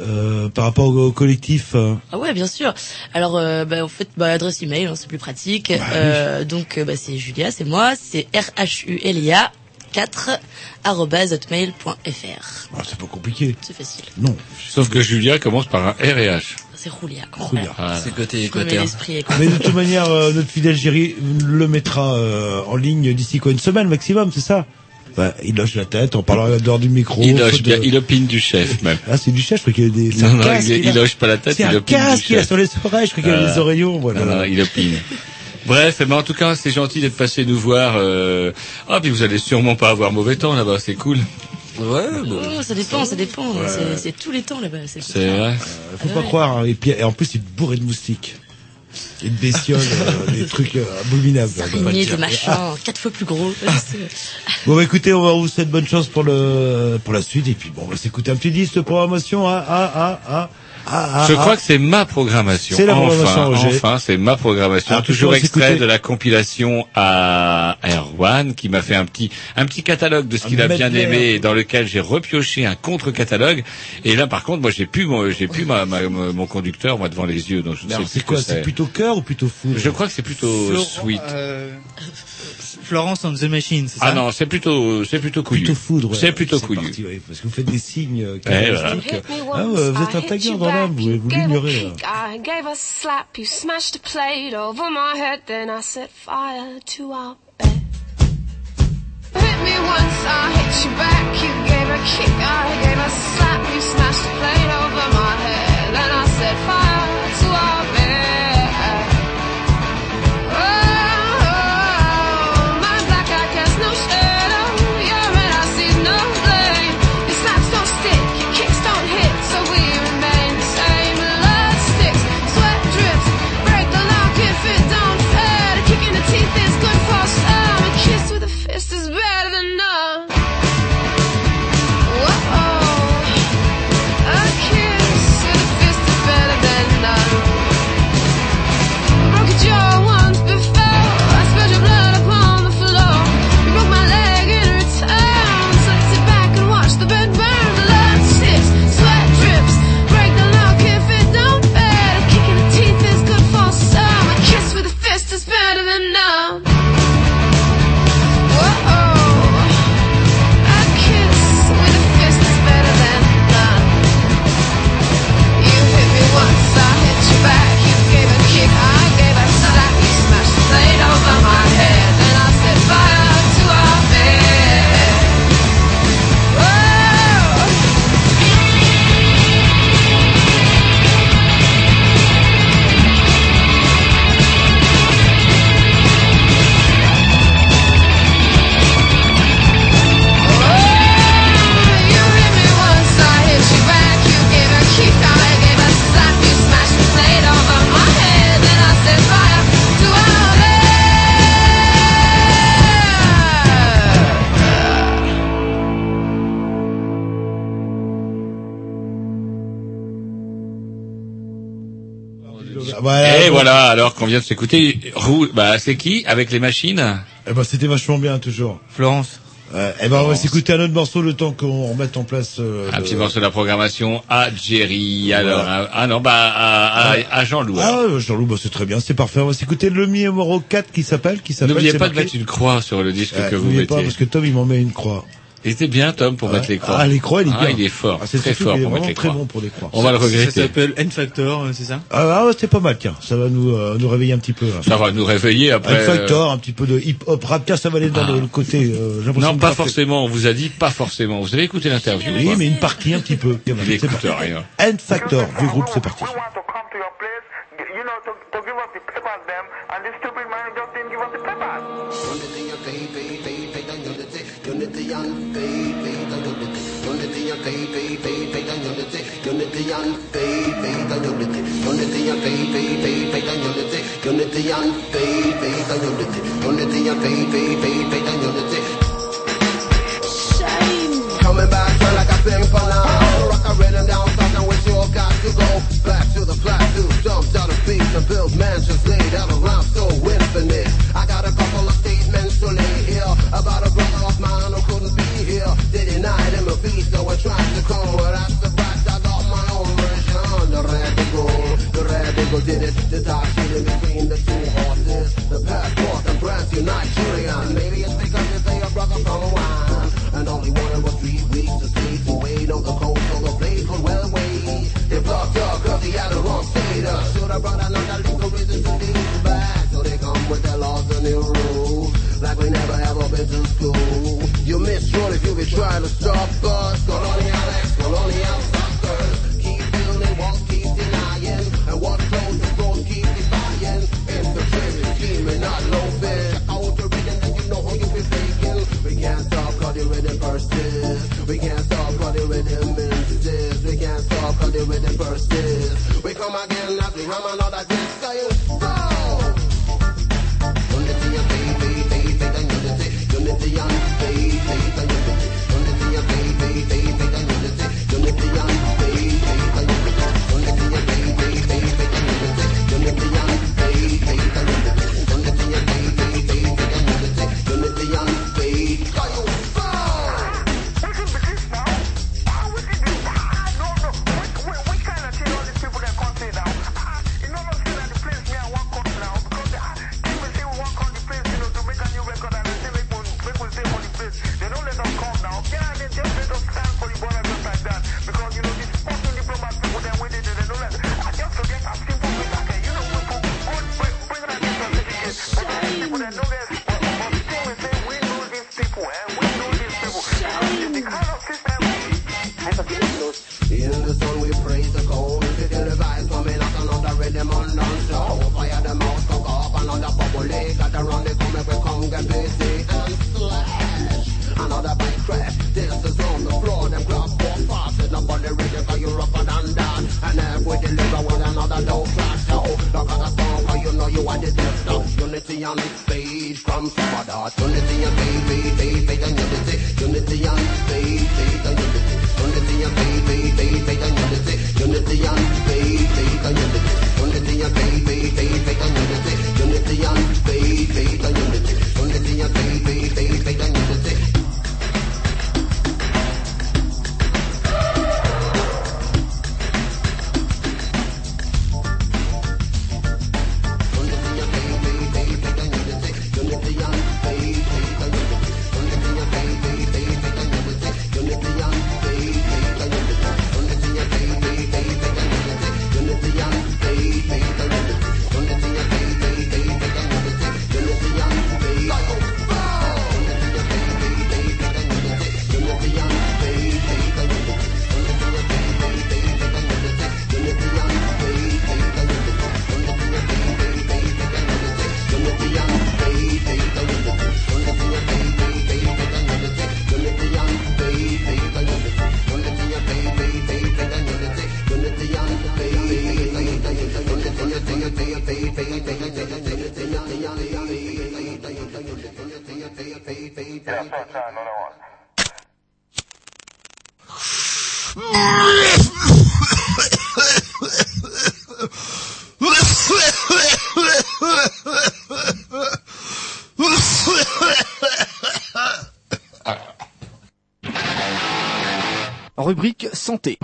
[SPEAKER 3] euh, par rapport au, au collectif. euh.
[SPEAKER 12] Ah ouais, bien sûr. Alors, euh, bah, en fait, bah, adresse email, hein, c'est plus pratique.
[SPEAKER 3] Bah
[SPEAKER 12] Euh, donc, bah, c'est Julia, c'est moi, c'est R H U L I A 4 arobase hotmail.fr.
[SPEAKER 3] Ah, c'est pas compliqué.
[SPEAKER 12] C'est facile.
[SPEAKER 3] Non.
[SPEAKER 2] Sauf que Julia commence par un R et H.
[SPEAKER 12] C'est Roulia.
[SPEAKER 3] Roulia.
[SPEAKER 2] Ah,
[SPEAKER 13] C'est côté
[SPEAKER 12] l'esprit équateur.
[SPEAKER 3] Mais de toute manière, euh, notre fidèle Géry le mettra euh, en ligne d'ici quoi une semaine maximum, c'est ça? Bah, Il loge la tête en parlant dehors du micro.
[SPEAKER 2] il loge
[SPEAKER 3] faute
[SPEAKER 2] bien,
[SPEAKER 3] de-
[SPEAKER 2] il opine du chef, même.
[SPEAKER 3] Ah, c'est du chef, je crois qu'il y a des. c'est
[SPEAKER 2] Non,
[SPEAKER 3] un
[SPEAKER 2] non,
[SPEAKER 3] casque
[SPEAKER 2] il,
[SPEAKER 3] qu'il a.
[SPEAKER 2] il loge pas la tête,
[SPEAKER 3] C'est
[SPEAKER 2] il
[SPEAKER 3] un
[SPEAKER 2] opine du
[SPEAKER 3] casque qu'il a sur les oreilles, je crois qu'il y a des oreillons, voilà.
[SPEAKER 2] Non, non, il opine. Bref, mais en tout cas, c'est gentil d'être passé nous voir. Euh... Ah, puis vous allez sûrement pas avoir mauvais temps là-bas, c'est cool.
[SPEAKER 13] Ouais, bon.
[SPEAKER 12] Oh, ça dépend, ça dépend. C'est- C'est tous les temps là-bas. C'est
[SPEAKER 2] C'est vrai.
[SPEAKER 3] Faut pas croire. hein. Et puis, et en plus, il est bourré de moustiques. Et de bestioles, euh, des trucs euh, abominables.
[SPEAKER 12] Araignées,
[SPEAKER 3] dire.
[SPEAKER 12] de machin, quatre fois plus gros.
[SPEAKER 3] Bon, bah, écoutez, on va vous souhaiter bonne chance pour le pour la suite. Et puis, bon, on va s'écouter un petit disque de programmation. Ah, ah, ah, ah, ah, ah,
[SPEAKER 2] Je
[SPEAKER 3] ah.
[SPEAKER 2] crois que c'est ma programmation.
[SPEAKER 3] C'est la
[SPEAKER 2] enfin,
[SPEAKER 3] programmation, Roger.
[SPEAKER 2] enfin, c'est ma programmation.
[SPEAKER 3] Alors,
[SPEAKER 2] Toujours extrait de la compilation à Erwan, qui m'a fait un petit, un petit catalogue de ce qu'il a bien aimé, et dans lequel j'ai repioché un contre-catalogue. Et là, par contre, moi, j'ai plus, mon- j'ai plus ma, ma- mon conducteur, moi, devant les yeux. Donc, je ne
[SPEAKER 3] Mais
[SPEAKER 2] sais
[SPEAKER 3] alors,
[SPEAKER 2] plus
[SPEAKER 3] c'est quoi C'est plutôt cœur ou plutôt fou
[SPEAKER 2] Je crois que c'est plutôt sweet.
[SPEAKER 4] euh, Florence on the Machine, c'est ça
[SPEAKER 2] Ah non, c'est plutôt, c'est plutôt couillu.
[SPEAKER 3] Plutôt foudre. ouais.
[SPEAKER 2] C'est plutôt
[SPEAKER 3] C'est
[SPEAKER 2] couillu.
[SPEAKER 3] parti, ouais, parce que vous faites des signes euh,
[SPEAKER 2] voilà.
[SPEAKER 3] Ah, ouais, vous êtes un tagueur dans l'âme, vous, vous l'ignorez.
[SPEAKER 5] I gave a slap, you smashed a plate over my head, then I set fire to our bed. Hit me once, I hit you back, you gave a kick, I gave a slap, you smashed a plate over my head, then I set fire to our bed.
[SPEAKER 2] Vient de s'écouter, bah, c'est qui avec les machines?
[SPEAKER 3] Eh ben, c'était vachement bien, toujours.
[SPEAKER 4] Florence?
[SPEAKER 3] Eh ben, on va s'écouter un autre morceau le temps qu'on remette en place. euh,
[SPEAKER 2] Un
[SPEAKER 3] le-
[SPEAKER 2] petit morceau de la programmation à Jerry. Alors,
[SPEAKER 3] Voilà.
[SPEAKER 2] à- ah non, bah à, à, à Jean-Loup.
[SPEAKER 3] Ah, Jean-Loup, bah, c'est très bien, c'est parfait. On va s'écouter le numéro 4 qui s'appelle, qui s'appelle.
[SPEAKER 2] N'oubliez pas de
[SPEAKER 3] marqué
[SPEAKER 2] mettre une croix sur le disque
[SPEAKER 3] Ouais,
[SPEAKER 2] que vous
[SPEAKER 3] n'oubliez
[SPEAKER 2] mettez.
[SPEAKER 3] pas, parce que Tom, il m'en met une croix.
[SPEAKER 2] Il était bien, Tom, pour
[SPEAKER 3] Ouais.
[SPEAKER 2] mettre les croix.
[SPEAKER 3] Ah, les croix, il est
[SPEAKER 2] Ah,
[SPEAKER 3] bien.
[SPEAKER 2] il est fort.
[SPEAKER 3] Ah, c'est
[SPEAKER 2] très fort pour mettre les
[SPEAKER 3] très
[SPEAKER 2] croix.
[SPEAKER 3] bon pour les croix.
[SPEAKER 2] On va le
[SPEAKER 4] Ça
[SPEAKER 2] regretter.
[SPEAKER 4] s'appelle N-Factor, euh, c'est ça?
[SPEAKER 3] Ah, ah, ouais, c'est pas mal, tiens. Ça va nous, euh, nous réveiller un petit peu. là.
[SPEAKER 2] Ça va nous réveiller après.
[SPEAKER 3] Un factor, un petit peu de hip-hop rap. Tiens, ça va aller dans
[SPEAKER 2] Ah.
[SPEAKER 3] le, côté, euh,
[SPEAKER 2] Non, pas forcément. On vous a dit pas forcément. Vous avez écouté l'interview ou
[SPEAKER 3] Oui, mais une partie un petit peu.
[SPEAKER 2] Il écoute rien.
[SPEAKER 3] N Factor, du groupe, c'est parti.
[SPEAKER 15] Coming back, feel like a symphony. Rock a rhythm down south, and we sure got to go back to the flat to dump down the beach and build mansions laid out around so infinite. I got a couple of statements to lay here about a brother denied him a visa when trying to come, but that's the fact I got my own version. The red eagle, the red eagle did it. The dark shit in between the two horses. The passport and brands you Nigerian. Maybe it's because you say a brother from wine. And only one was three weeks to sleep away on the coast of the place could well wait. They blocked up cause he had a wrong status. Uh, Should have brought another legal reason to leave back. So they come with their laws and their rules. Like we never ever been to school. Road if you be trying to stop us. Colonial ex, colonial suckers. Keep building, won't keep denying. And what close the road keep defying. Infiltrating, scheming, not loafing. Check out the rhythm and you know who you be faking. We can't stop cause the rhythm persists. We can't stop cause the rhythm insists. We can't stop cause the rhythm persists. We come again as we ram another disc. Are
[SPEAKER 16] santé.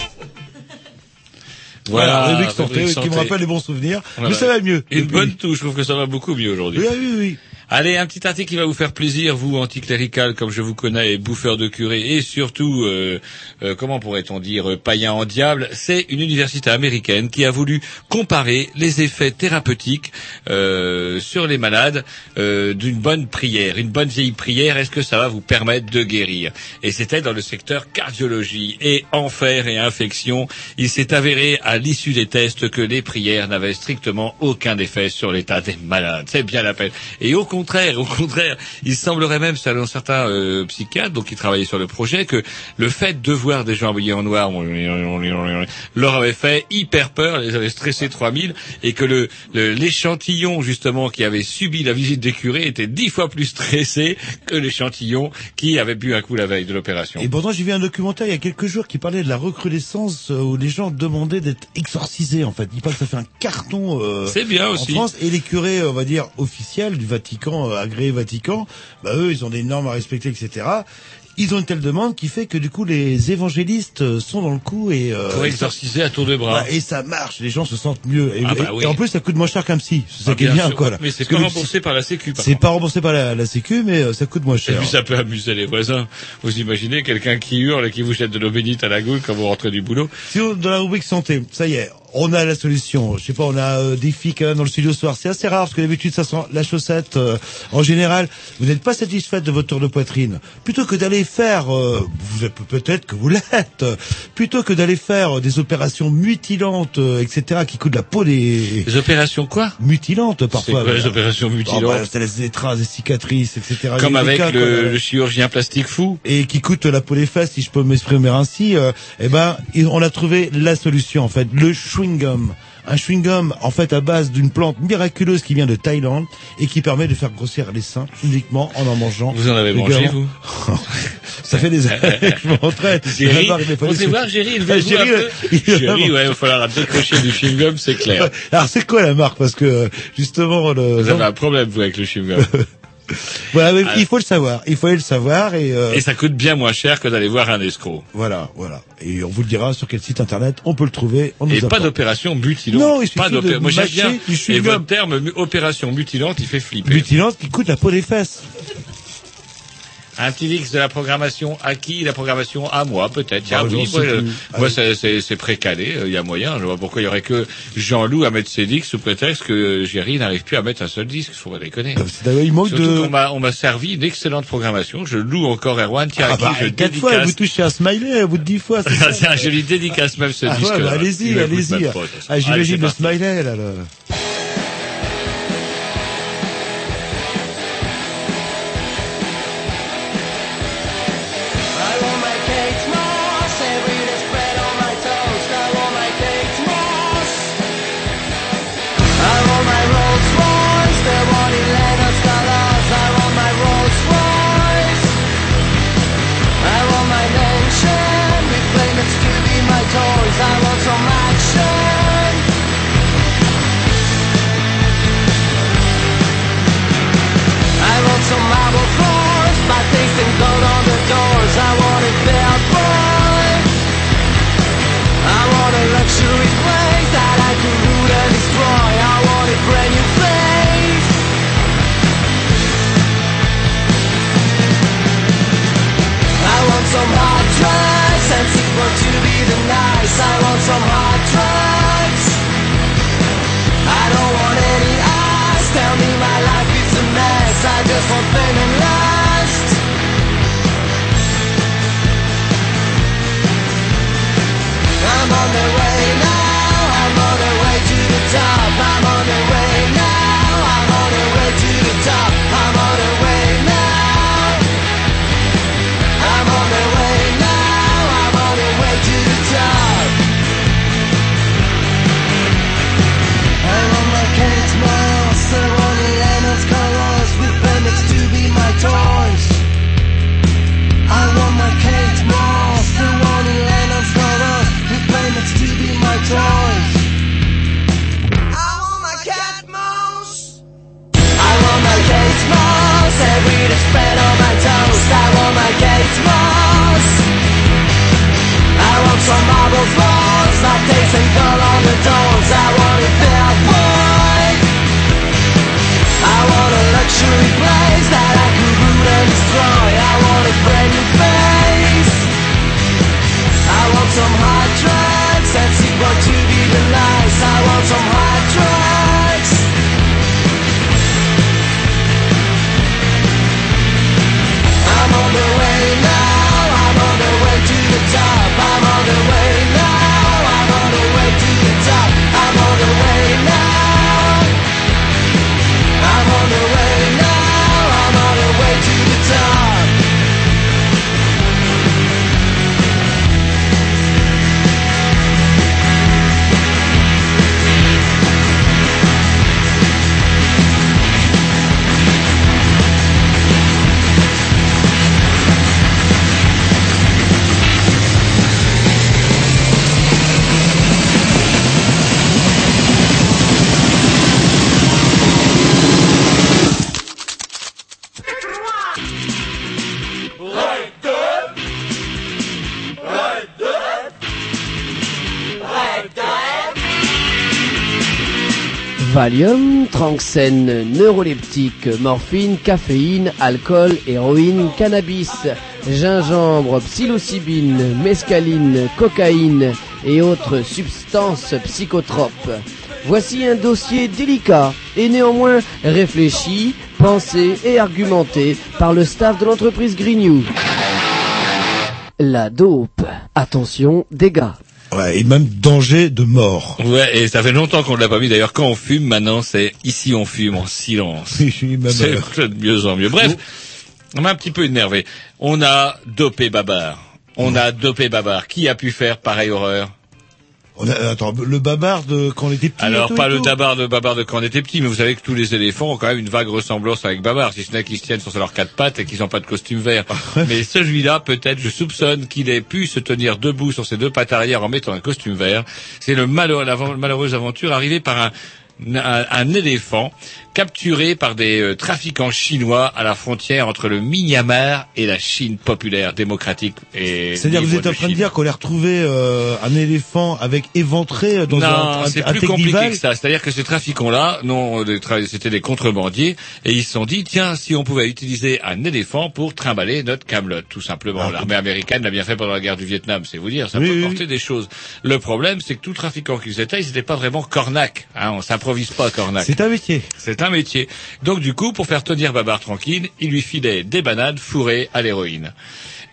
[SPEAKER 3] Voilà, rubrique santé,
[SPEAKER 2] rubrique
[SPEAKER 3] qui me
[SPEAKER 2] santé.
[SPEAKER 3] rappelle les bons souvenirs.
[SPEAKER 2] Voilà.
[SPEAKER 3] Mais ça va mieux.
[SPEAKER 2] Une
[SPEAKER 3] depuis.
[SPEAKER 2] bonne touche, je trouve que ça va beaucoup mieux aujourd'hui.
[SPEAKER 3] Oui, oui, oui.
[SPEAKER 2] Allez, un petit article qui va vous faire plaisir, vous anticlérical comme je vous connais, et bouffeur de curé, et surtout, euh, euh, comment pourrait-on dire, euh, païen en diable? C'est une université américaine qui a voulu comparer les effets thérapeutiques euh, sur les malades euh, d'une bonne prière, une bonne vieille prière. Est-ce que ça va vous permettre de guérir? Et c'était dans le secteur cardiologie et enfer et infection. Il s'est avéré à l'issue des tests que les prières n'avaient strictement aucun effet sur l'état des malades. C'est bien la peine. Et au contraire, au contraire, il semblerait même, selon certains euh, psychiatres, donc qui travaillaient sur le projet, que le fait de voir des gens habillés en noir leur avait fait hyper peur, les avait stressés 3000, et que le l'échantillon justement qui avait subi la visite des curés était dix fois plus stressé que l'échantillon qui avait bu un coup la veille de l'opération.
[SPEAKER 3] Et pourtant, j'ai vu un documentaire il y a quelques jours qui parlait de la recrudescence euh, où les gens demandaient d'être exorcisés, en fait. Il paraît que ça fait un carton euh,
[SPEAKER 2] C'est bien
[SPEAKER 3] en
[SPEAKER 2] aussi.
[SPEAKER 3] France. Et les curés, on va dire, officiels du Vatican, euh, agréés Vatican, bah, eux, ils ont des normes à respecter, etc. Ils ont une telle demande qui fait que du coup les évangélistes euh, sont dans le coup et euh,
[SPEAKER 2] Pour exorciser à tour de bras.
[SPEAKER 3] Ouais, et ça marche, les gens se sentent mieux. Et,
[SPEAKER 2] Ah bah
[SPEAKER 3] et-
[SPEAKER 2] oui.
[SPEAKER 3] et en plus, ça coûte moins cher qu'un psy. C'est ça
[SPEAKER 2] Ah,
[SPEAKER 3] qui est
[SPEAKER 2] bien sûr.
[SPEAKER 3] quoi. Là.
[SPEAKER 2] Mais c'est pas remboursé par la Sécu,
[SPEAKER 3] C'est pas remboursé par la, la Sécu, mais euh, ça coûte moins
[SPEAKER 2] Et
[SPEAKER 3] cher.
[SPEAKER 2] puis ça peut amuser les voisins. Vous imaginez quelqu'un qui hurle et qui vous jette de l'eau bénite à la goule quand vous rentrez du boulot
[SPEAKER 3] Sinon, dans la rubrique santé, ça y est, on a la solution. Je sais pas, on a euh, des filles quand même dans le studio ce soir. C'est assez rare parce que d'habitude ça sent la chaussette. euh, en général, vous n'êtes pas satisfaite de votre tour de poitrine. Plutôt que d'aller faire, euh, vous êtes peut-être que vous l'êtes. euh, Plutôt que d'aller faire euh, des opérations mutilantes, euh, etc., qui coûtent la peau des.
[SPEAKER 2] Des opérations quoi?
[SPEAKER 3] Mutilantes parfois.
[SPEAKER 2] quoi, les opérations mutilantes?
[SPEAKER 3] Oh, bah, Ça laisse des traces, des cicatrices, etc.
[SPEAKER 2] Comme avec
[SPEAKER 3] cas,
[SPEAKER 2] le,
[SPEAKER 3] quoi,
[SPEAKER 2] le chirurgien plastique fou?
[SPEAKER 3] et qui coûte la peau des fesses, si je peux m'exprimer ainsi, euh, eh ben, on a trouvé la solution en fait, le Un chewing gum en fait à base d'une plante miraculeuse qui vient de Thaïlande et qui permet de faire grossir les seins uniquement en en mangeant.
[SPEAKER 2] Vous en avez mangé,
[SPEAKER 3] régulièrement. Ça fait des années que je m'entraîne.
[SPEAKER 2] Géry, vous
[SPEAKER 3] des-
[SPEAKER 2] voir, Géry, il veut vous un peu. Géry, ouais, il va falloir décrocher du chewing-gum, c'est clair.
[SPEAKER 3] Alors c'est quoi la marque? Parce que justement le.
[SPEAKER 2] Vous avez un problème, vous, avec le chewing-gum.
[SPEAKER 3] Voilà, mais il faut le savoir. Il faut le savoir et. euh,
[SPEAKER 2] Et ça coûte bien moins cher que d'aller voir un escroc.
[SPEAKER 3] Voilà, voilà. Et on vous le dira sur quel site internet on peut le trouver. On nous
[SPEAKER 2] Et pas d'opération mutilante.
[SPEAKER 3] Non, il suffit
[SPEAKER 2] pas
[SPEAKER 3] de
[SPEAKER 2] Moi, j'aime bien. Et votre terme opération mutilante, il fait flipper.
[SPEAKER 3] mutilante qui coûte la peau des fesses.
[SPEAKER 2] Un petit X de la programmation à qui La programmation à moi, peut-être.
[SPEAKER 3] Ah,
[SPEAKER 2] oui, moi, moi, c'est- précalé. euh, Il y a moyen. Je vois pourquoi il y aurait que Jean-Loup à mettre ses disques sous prétexte que Géry n'arrive plus à mettre un seul disque. Faut pas déconner.
[SPEAKER 3] D'ailleurs, il manque
[SPEAKER 2] Surtout
[SPEAKER 3] de.
[SPEAKER 2] on m'a servi une excellente programmation. Je loue encore Erwan. Tiens,
[SPEAKER 3] Ah
[SPEAKER 2] à qui
[SPEAKER 3] bah,
[SPEAKER 2] je
[SPEAKER 3] quatre fois, vous
[SPEAKER 2] dédicace.
[SPEAKER 3] touchez un smiley au bout de dix fois. c'est
[SPEAKER 2] je lui dédicace même ce
[SPEAKER 3] Ah
[SPEAKER 2] disque.
[SPEAKER 3] ouais, bah, allez-y, allez-y. Ah, j'imagine le smiley, là, le...
[SPEAKER 15] just want pain
[SPEAKER 11] Valium, Tranxène, neuroleptique, morphine, caféine, alcool, héroïne, cannabis, gingembre, psilocybine, mescaline, cocaïne et autres substances psychotropes. Voici un dossier délicat et néanmoins réfléchi, pensé et argumenté par le staff de l'entreprise New. La dope. Attention, dégâts.
[SPEAKER 3] Ouais, et même danger de mort.
[SPEAKER 2] Ouais, et ça fait longtemps qu'on ne l'a pas mis. D'ailleurs, quand on fume, maintenant, c'est ici on fume en silence. C'est
[SPEAKER 3] euh,
[SPEAKER 2] de mieux en mieux. Bref, on m'a un petit peu énervé. On a dopé Babar. On a dopé Babar. Qui a pu faire pareille horreur?
[SPEAKER 3] On a- attends, le babar de quand on était petit. et
[SPEAKER 2] Alors pas le tabar de Babar de quand on était petit, mais vous savez que tous les éléphants ont quand même une vague ressemblance avec Babar, si ce n'est qu'ils se tiennent sur leurs quatre pattes et qu'ils n'ont pas de costume vert. mais celui-là, peut-être, je soupçonne qu'il ait pu se tenir debout sur ses deux pattes arrière en mettant un costume vert. C'est le malheur, la malheureuse aventure arrivée par un un, un éléphant capturé par des euh, trafiquants chinois à la frontière entre le Myanmar et la Chine populaire démocratique et
[SPEAKER 3] C'est-à-dire vous êtes en train de dire qu'on a retrouvé euh, un éléphant avec éventré dans
[SPEAKER 2] non,
[SPEAKER 3] un, un,
[SPEAKER 2] c'est plus compliqué que ça. C'est-à-dire que ces trafiquants-là, non, c'était des contrebandiers, et ils se sont dit, tiens, si on pouvait utiliser un éléphant pour trimballer notre Camelot, tout simplement. L'armée américaine l'a bien fait pendant la guerre du Vietnam, c'est vous dire, ça
[SPEAKER 3] Oui,
[SPEAKER 2] peut
[SPEAKER 3] oui,
[SPEAKER 2] porter des choses. Le problème, c'est que tout trafiquant qu'ils étaient, ils n'étaient pas vraiment cornac. Hein, on s'improvise pas cornac.
[SPEAKER 3] C'est un métier.
[SPEAKER 2] C'est un métier. Donc du coup, pour faire tenir Babar tranquille, il lui filait des bananes fourrées à l'héroïne.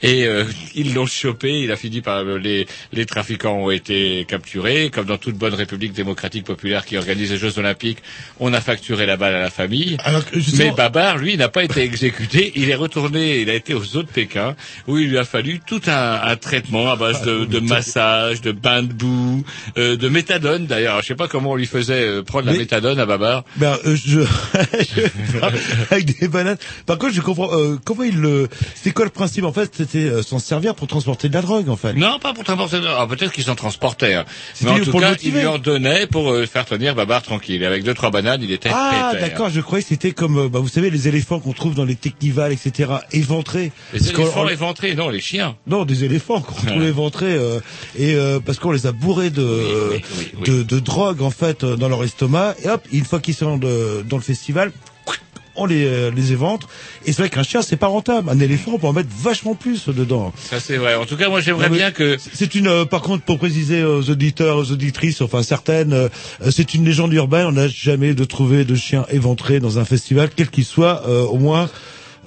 [SPEAKER 2] Et euh, ils l'ont chopé, il a fini par les les trafiquants ont été capturés, comme dans toute bonne république démocratique populaire qui organise les Jeux Olympiques, on a facturé la balle à la famille.
[SPEAKER 3] Alors justement-
[SPEAKER 2] Mais Babar, lui, n'a pas été exécuté, il est retourné, il a été aux eaux de Pékin, où il lui a fallu tout un, un traitement à base de, de massage, de bain de boue, euh, de méthadone d'ailleurs. Je sais pas comment on lui faisait euh, prendre la
[SPEAKER 3] Mais-
[SPEAKER 2] méthadone à Babar.
[SPEAKER 3] Ben, euh, je, je- avec des bananes. Par contre, je comprends euh, comment il le. C'est quoi le principe en fait C'était euh, s'en servir pour transporter de la drogue en fait.
[SPEAKER 2] Non, pas pour transporter. Ah, peut-être qu'ils s'en transportaient. hein. Mais
[SPEAKER 3] C'était
[SPEAKER 2] en tout cas, ils lui en donnaient pour euh, faire tenir Babar tranquille. Et avec deux trois bananes, il était
[SPEAKER 3] Ah d'accord, je croyais que c'était comme euh, bah, vous savez les éléphants qu'on trouve dans les technivals etc. éventrés.
[SPEAKER 2] Les éléphants
[SPEAKER 3] on-
[SPEAKER 2] éventrés, non, les chiens.
[SPEAKER 3] Non, des éléphants qu'on trouve éventrés euh, et euh, parce qu'on les a bourrés de,
[SPEAKER 2] oui, oui.
[SPEAKER 3] de de drogue en fait dans leur estomac et hop une fois qu'ils sont de- dans le festival on les euh, les éventre et c'est vrai qu'un chien c'est pas rentable un éléphant on peut en mettre vachement plus dedans
[SPEAKER 2] Ça c'est vrai. En tout cas, moi j'aimerais bien que.
[SPEAKER 3] c'est une euh, par contre pour préciser aux auditeurs aux auditrices enfin certaines euh, c'est une légende urbaine on n'a jamais de trouvé de chien éventré dans un festival quel qu'il soit euh, au moins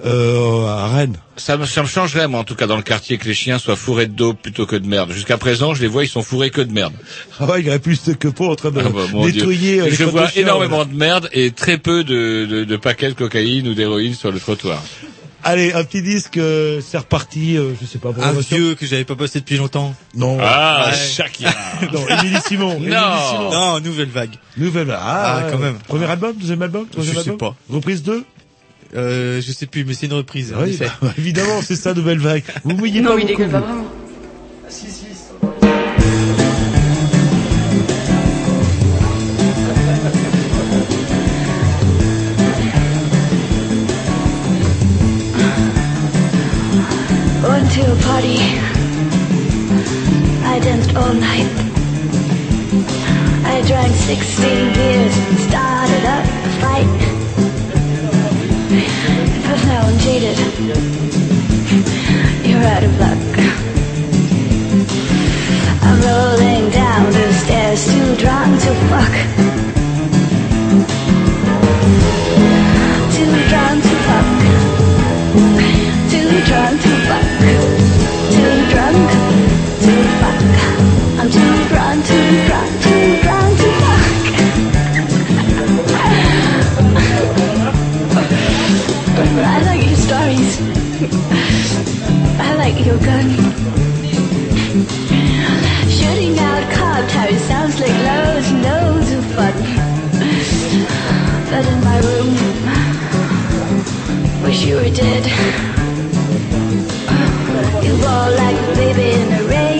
[SPEAKER 3] euh, à Rennes
[SPEAKER 2] Ça me, ça me changerait, moi, en tout cas, dans le quartier, que les chiens soient fourrés de dope plutôt que de merde. Jusqu'à présent, je les vois, ils sont fourrés que de merde.
[SPEAKER 3] ah ouais, il y aurait plus de que pour en train de
[SPEAKER 2] Ah bah,
[SPEAKER 3] euh, les
[SPEAKER 2] Je vois
[SPEAKER 3] de
[SPEAKER 2] énormément de merde et très peu de, de, de paquets de cocaïne ou d'héroïne sur le trottoir.
[SPEAKER 3] Allez, un petit disque, euh, c'est reparti, euh, je sais pas. pour
[SPEAKER 4] Un vieux que j'avais pas passé depuis longtemps.
[SPEAKER 3] Non.
[SPEAKER 2] Ah,
[SPEAKER 4] Ouais.
[SPEAKER 2] Shakira.
[SPEAKER 3] non, Émilie Simon. Simon.
[SPEAKER 4] Non, nouvelle vague.
[SPEAKER 3] Nouvelle. Ah,
[SPEAKER 4] Ah, quand même.
[SPEAKER 3] Premier album, deuxième album, troisième
[SPEAKER 4] Je sais
[SPEAKER 3] album.
[SPEAKER 4] pas.
[SPEAKER 3] Reprise 2
[SPEAKER 4] Euh, je sais plus, mais c'est une reprise.
[SPEAKER 3] Oui,
[SPEAKER 4] effet.
[SPEAKER 3] bah, évidemment, c'est ça, nouvelle vague. Vous mouillez
[SPEAKER 17] Non,
[SPEAKER 3] pas
[SPEAKER 17] il
[SPEAKER 3] beaucoup.
[SPEAKER 17] dégueule pas vraiment.
[SPEAKER 5] Went to a party. I danced all night. I drank 16 beers and started up a fight. Now I'm jaded. You're out of luck. I'm rolling down the stairs, too drunk to fuck. Too drunk to fuck. Too drunk to your gun. Shooting out car tires sounds like loads and loads of fun. But in my room, wish you were dead. You roll like a baby in a razor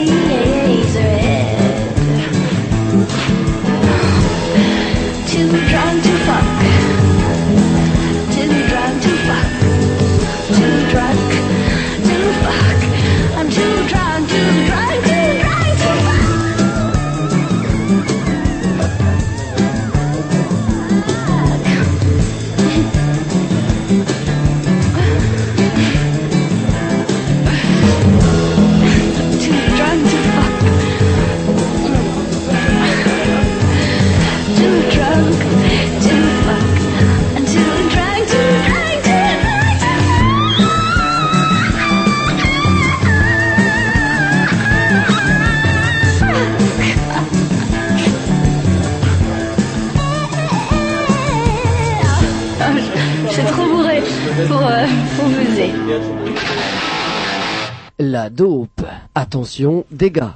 [SPEAKER 11] Attention, dégâts.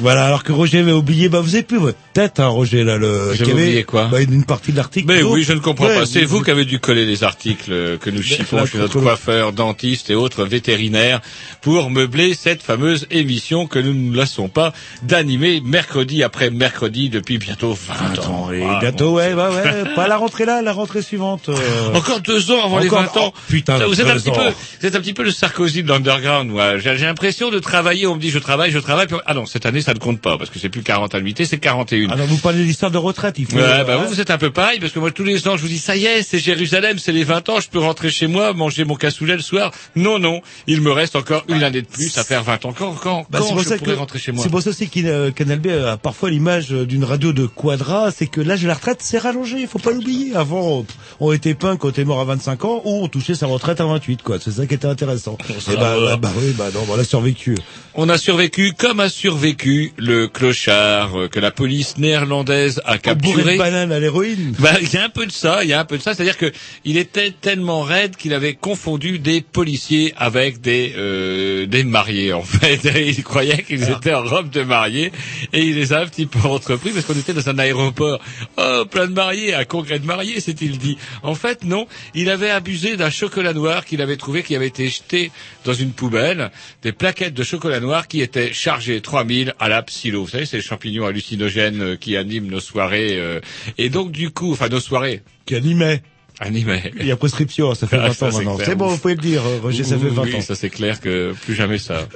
[SPEAKER 3] Voilà, alors que Roger avait oublié, bah vous avez plus votre tête, hein, Roger, là, le...
[SPEAKER 2] J'avais oublié quoi
[SPEAKER 3] bah, une partie de l'article.
[SPEAKER 2] Mais oui, je ne comprends
[SPEAKER 3] ouais,
[SPEAKER 2] pas. C'est vous qui avez dû coller les articles que nous chiffons chez notre coiffeur, dentiste et autres vétérinaires pour meubler cette fameuse émission que nous ne lassons pas d'animer mercredi après mercredi depuis bientôt 20 ans.
[SPEAKER 3] Et
[SPEAKER 2] Ah,
[SPEAKER 3] bientôt, ouais, bah ouais, pas la rentrée là, la rentrée suivante. euh.
[SPEAKER 2] Encore deux ans avant les
[SPEAKER 3] Encore-
[SPEAKER 2] 20 ans.
[SPEAKER 3] oh, putain,
[SPEAKER 2] vous êtes un petit
[SPEAKER 3] ans.
[SPEAKER 2] peu, vous êtes un petit peu le Sarkozy de l'underground. moi. J'ai l'impression de travailler. On me dit je travaille, je travaille. puis ah non, cette année ça ne compte pas parce que c'est plus 40 annuités, c'est 41.
[SPEAKER 3] Alors vous parlez de l'histoire de retraite, il faut...
[SPEAKER 2] Ouais, bah
[SPEAKER 3] euh,
[SPEAKER 2] vous, vous êtes un peu pareil, parce que moi, tous les ans, je vous dis, ça y est, c'est Jérusalem, c'est les 20 ans, je peux rentrer chez moi, manger mon cassoulet le soir. Non, non, il me reste encore une année de plus à faire 20 ans. Quand, quand,
[SPEAKER 3] Bah,
[SPEAKER 2] quand
[SPEAKER 3] c'est
[SPEAKER 2] je
[SPEAKER 3] ça
[SPEAKER 2] pourrai
[SPEAKER 3] que
[SPEAKER 2] rentrer chez moi
[SPEAKER 3] c'est pour ça aussi que Canal B a parfois l'image d'une radio de quadra, c'est que l'âge de la retraite s'est rallongé, il faut pas l'oublier. Avant, on était punk quand on était mort à 25 ans, ou on touchait sa retraite à 28, quoi. C'est ça qui était intéressant. Et bah,
[SPEAKER 2] va.
[SPEAKER 3] bah, bah oui, bah non, bah, on a survécu.
[SPEAKER 2] On a survécu comme a survécu le clochard euh, que la police néerlandaise a
[SPEAKER 3] de
[SPEAKER 2] capturé.
[SPEAKER 3] bananes à l'héroïne.
[SPEAKER 2] Bah, il y a un peu de ça, il y a un peu de ça, c'est-à-dire que il était tellement raide qu'il avait confondu des policiers avec des euh, des mariés en fait. il croyait qu'ils
[SPEAKER 3] Ah.
[SPEAKER 2] étaient en robe de mariés et il les a un petit peu entrepris parce qu'on était dans un aéroport. Oh, plein de mariés, un congrès de mariés, s'est-il dit. En fait, non, il avait abusé d'un chocolat noir qu'il avait trouvé qui avait été jeté dans une poubelle, des plaquettes de chocolat noir qui étaient chargées 3000 à la psylo. Vous savez, c'est les champignons hallucinogènes euh, qui animent nos soirées euh, et donc du coup, enfin nos soirées
[SPEAKER 3] Qui animait.
[SPEAKER 2] animées.
[SPEAKER 3] Il y a prescription, ça fait
[SPEAKER 2] Ah,
[SPEAKER 3] 20
[SPEAKER 2] ça,
[SPEAKER 3] ans maintenant. C'est bon, vous pouvez le dire, euh, Roger, ça fait 20
[SPEAKER 2] Oui,
[SPEAKER 3] ans.
[SPEAKER 2] ça c'est clair que plus jamais ça.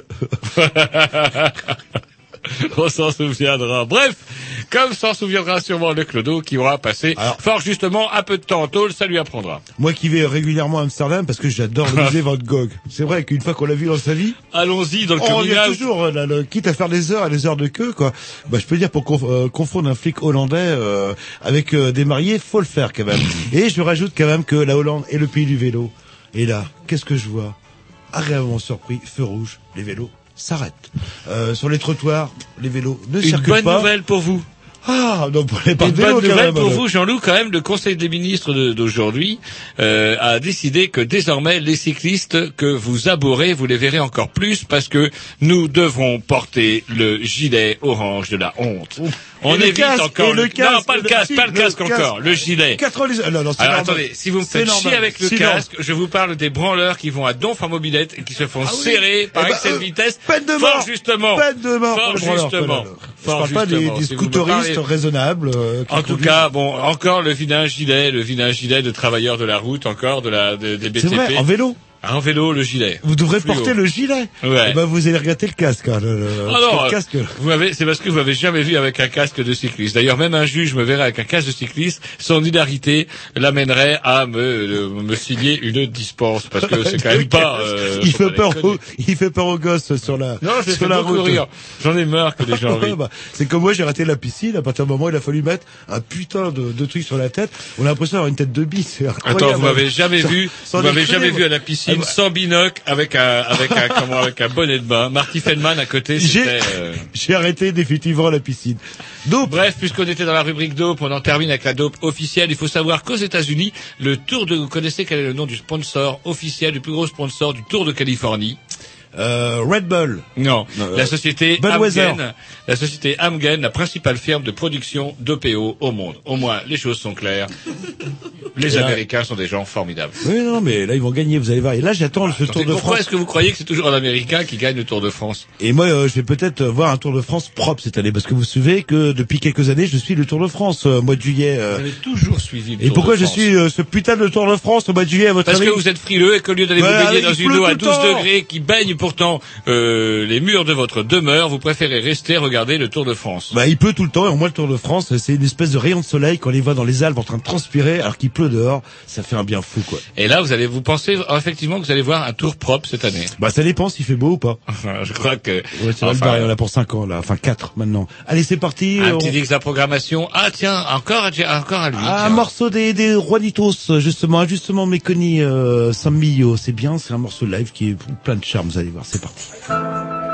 [SPEAKER 2] On s'en souviendra. Bref, comme s'en souviendra sûrement le Clodo qui aura passé fort justement un peu de temps en tôle, ça lui apprendra.
[SPEAKER 3] Moi qui vais régulièrement à Amsterdam parce que j'adore le musée Van Gogh. C'est vrai qu'une fois qu'on l'a vu dans sa vie,
[SPEAKER 2] Allons-y dans le
[SPEAKER 3] on
[SPEAKER 2] out.
[SPEAKER 3] toujours, euh, là, le- quitte à faire des heures et des heures de queue, quoi. Bah, je peux dire pour conf- euh, confondre un flic hollandais euh, avec euh, des mariés, faut le faire quand même. et je rajoute quand même que la Hollande est le pays du vélo. Et là, qu'est-ce que je vois? Agréablement surpris, feu rouge, les vélos s'arrêtent. Euh, sur les trottoirs, les vélos ne
[SPEAKER 2] Une
[SPEAKER 3] circulent
[SPEAKER 2] bonne
[SPEAKER 3] pas.
[SPEAKER 2] nouvelle pour vous.
[SPEAKER 3] Ah, donc pour les pas de vélo quand même,
[SPEAKER 2] pour vous, Jean-Loup, quand même, le Conseil des ministres de- d'aujourd'hui euh, a décidé que désormais les cyclistes que vous abhorrez, vous les verrez encore plus parce que nous devrons porter le gilet orange de la honte. On
[SPEAKER 3] Et
[SPEAKER 2] évite
[SPEAKER 3] casque,
[SPEAKER 2] encore
[SPEAKER 3] le
[SPEAKER 2] non,
[SPEAKER 3] casque,
[SPEAKER 2] pas le casque, pas le
[SPEAKER 3] le
[SPEAKER 2] casque
[SPEAKER 3] casque.
[SPEAKER 2] encore, le gilet.
[SPEAKER 3] 90 non, non, c'est
[SPEAKER 2] Alors attendez, si vous me faites
[SPEAKER 3] normal.
[SPEAKER 2] chier avec le casque, je vous parle des branleurs qui vont à Donf en mobilette et qui se font
[SPEAKER 3] Ah oui.
[SPEAKER 2] serrer par
[SPEAKER 3] Eh
[SPEAKER 2] excès de
[SPEAKER 3] euh,
[SPEAKER 2] vitesse.
[SPEAKER 3] peine de
[SPEAKER 2] Fort
[SPEAKER 3] mort.
[SPEAKER 2] justement.
[SPEAKER 3] Peine de mort
[SPEAKER 2] Fort justement.
[SPEAKER 3] Je
[SPEAKER 2] Fort
[SPEAKER 3] parle pas des, scooteristes euh,
[SPEAKER 2] en tout cas, bon, encore le vilain gilet, le vilain gilet de travailleurs de la route, encore de la de- des BTP.
[SPEAKER 3] C'est vrai, en vélo.
[SPEAKER 2] En vélo, le gilet.
[SPEAKER 3] Vous devrez
[SPEAKER 2] Fluo.
[SPEAKER 3] porter le gilet.
[SPEAKER 2] Ouais.
[SPEAKER 3] Eh ben, vous allez regretter le casque. hein, le, le-
[SPEAKER 2] Ah
[SPEAKER 3] parce
[SPEAKER 2] non,
[SPEAKER 3] que le casque.
[SPEAKER 2] vous m'avez, c'est parce que vous m'avez jamais vu avec un casque de cycliste. D'ailleurs, même un juge me verrait avec un casque de cycliste, son hilarité l'amènerait à me, me signer une dispense, parce que c'est quand même pas. euh,
[SPEAKER 3] il fait peur aux, il fait peur aux gosses sur la,
[SPEAKER 2] Non, je
[SPEAKER 3] sur la route.
[SPEAKER 2] rire. J'en ai marre que les gens rient.
[SPEAKER 3] bah, c'est comme moi, j'ai raté la piscine. À partir du moment où il a fallu mettre un putain de, de truc sur la tête, on a l'impression d'avoir une tête de incroyable.
[SPEAKER 2] Attends, vous m'avez jamais vu,
[SPEAKER 3] sans
[SPEAKER 2] vous m'avez jamais vu à la piscine
[SPEAKER 3] Ah bah,
[SPEAKER 2] sans binocle avec un, avec un, comment, avec un bonnet de bain. Marty Feldman à côté,
[SPEAKER 3] J'ai
[SPEAKER 2] c'était, euh,
[SPEAKER 3] j'ai arrêté définitivement la piscine. Donc,
[SPEAKER 2] Bref, puisqu'on était dans la rubrique dope, on en termine avec la dope officielle. Il faut savoir qu'aux États-Unis, le Tour de, vous connaissez quel est le nom du sponsor officiel, du plus gros sponsor du Tour de Californie?
[SPEAKER 3] Red Bull.
[SPEAKER 2] Non,
[SPEAKER 3] Non,
[SPEAKER 2] la
[SPEAKER 3] euh,
[SPEAKER 2] société
[SPEAKER 3] Budweiser.
[SPEAKER 2] Amgen, la société Amgen, la principale firme de production d'OPO au monde. Au moins, les choses sont claires. Les
[SPEAKER 3] là-
[SPEAKER 2] Américains sont des gens formidables.
[SPEAKER 3] Oui, non, mais là, ils vont gagner, vous allez voir. Et là, j'attends ce Tour de
[SPEAKER 2] Pourquoi
[SPEAKER 3] France.
[SPEAKER 2] est-ce que vous croyez que c'est toujours un Américain qui gagne le Tour de France?
[SPEAKER 3] Et moi, euh, je vais peut-être euh, voir un Tour de France propre cette année, parce que vous vous souvenez que depuis quelques années, je suis le Tour de France euh, au mois de juillet. euh.
[SPEAKER 2] Vous avez toujours suivi le
[SPEAKER 3] Et
[SPEAKER 2] Tour
[SPEAKER 3] pourquoi
[SPEAKER 2] de
[SPEAKER 3] je
[SPEAKER 2] France
[SPEAKER 3] suis euh, ce putain de Tour de France au mois de juillet à votre
[SPEAKER 2] Parce
[SPEAKER 3] avis?
[SPEAKER 2] que vous êtes frileux et qu'au lieu d'aller
[SPEAKER 3] Ouais,
[SPEAKER 2] vous baigner dans une eau à
[SPEAKER 3] tout
[SPEAKER 2] 12
[SPEAKER 3] le temps.
[SPEAKER 2] degrés qui baigne pourtant euh, les murs de votre demeure, vous préférez rester regarder le Tour de France.
[SPEAKER 3] Bah, il pleut tout le temps, et au moins le Tour de France, c'est une espèce de rayon de soleil qu'on les voit dans les Alpes en train de transpirer, alors qu'il pleut dehors, ça fait un bien fou, quoi.
[SPEAKER 2] Et là, vous allez vous pensez effectivement que vous allez voir un Tour propre cette année?
[SPEAKER 3] Bah, ça dépend s'il fait beau ou pas.
[SPEAKER 2] Je crois que
[SPEAKER 3] Ouais, c'est
[SPEAKER 2] Enfin,
[SPEAKER 3] en a pour 5 ans, là, enfin 4 maintenant. Allez, c'est parti.
[SPEAKER 2] un
[SPEAKER 3] on-
[SPEAKER 2] petit X de la programmation. Ah tiens, encore encore à lui.
[SPEAKER 3] Ah, un morceau des, des Juanitos, justement, justement méconnu, euh, San Mio, c'est bien, c'est un morceau live qui est plein de charme, vous allez voir, c'est parti.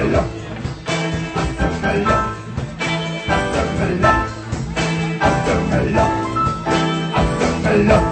[SPEAKER 18] Acapella, acapella, acapella, acapella,
[SPEAKER 6] acapella.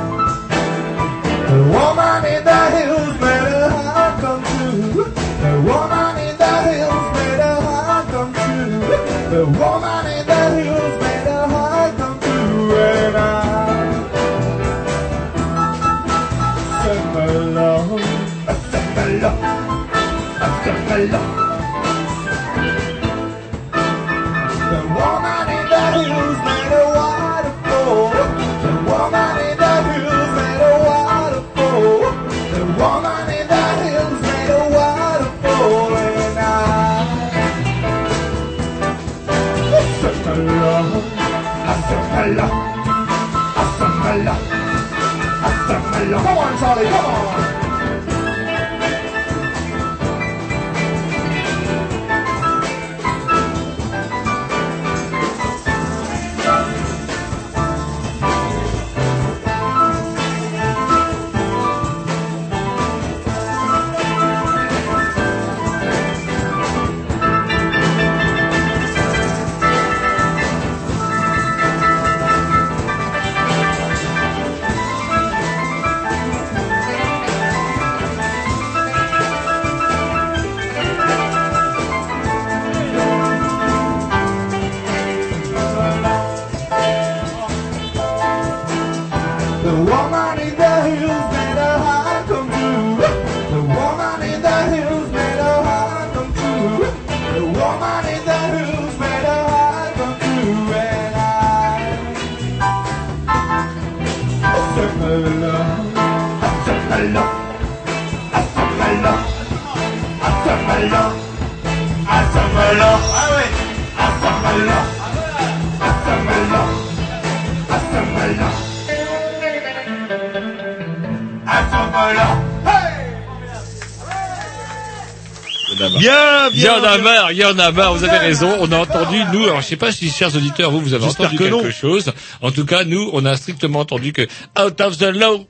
[SPEAKER 2] Il y en a marre, il y en a marre, vous avez raison. On a entendu, nous, alors je sais pas si, chers auditeurs, vous, vous avez entendu
[SPEAKER 6] que
[SPEAKER 2] quelque
[SPEAKER 6] non.
[SPEAKER 2] chose. En tout cas, nous, on a strictement entendu que Out of the Low.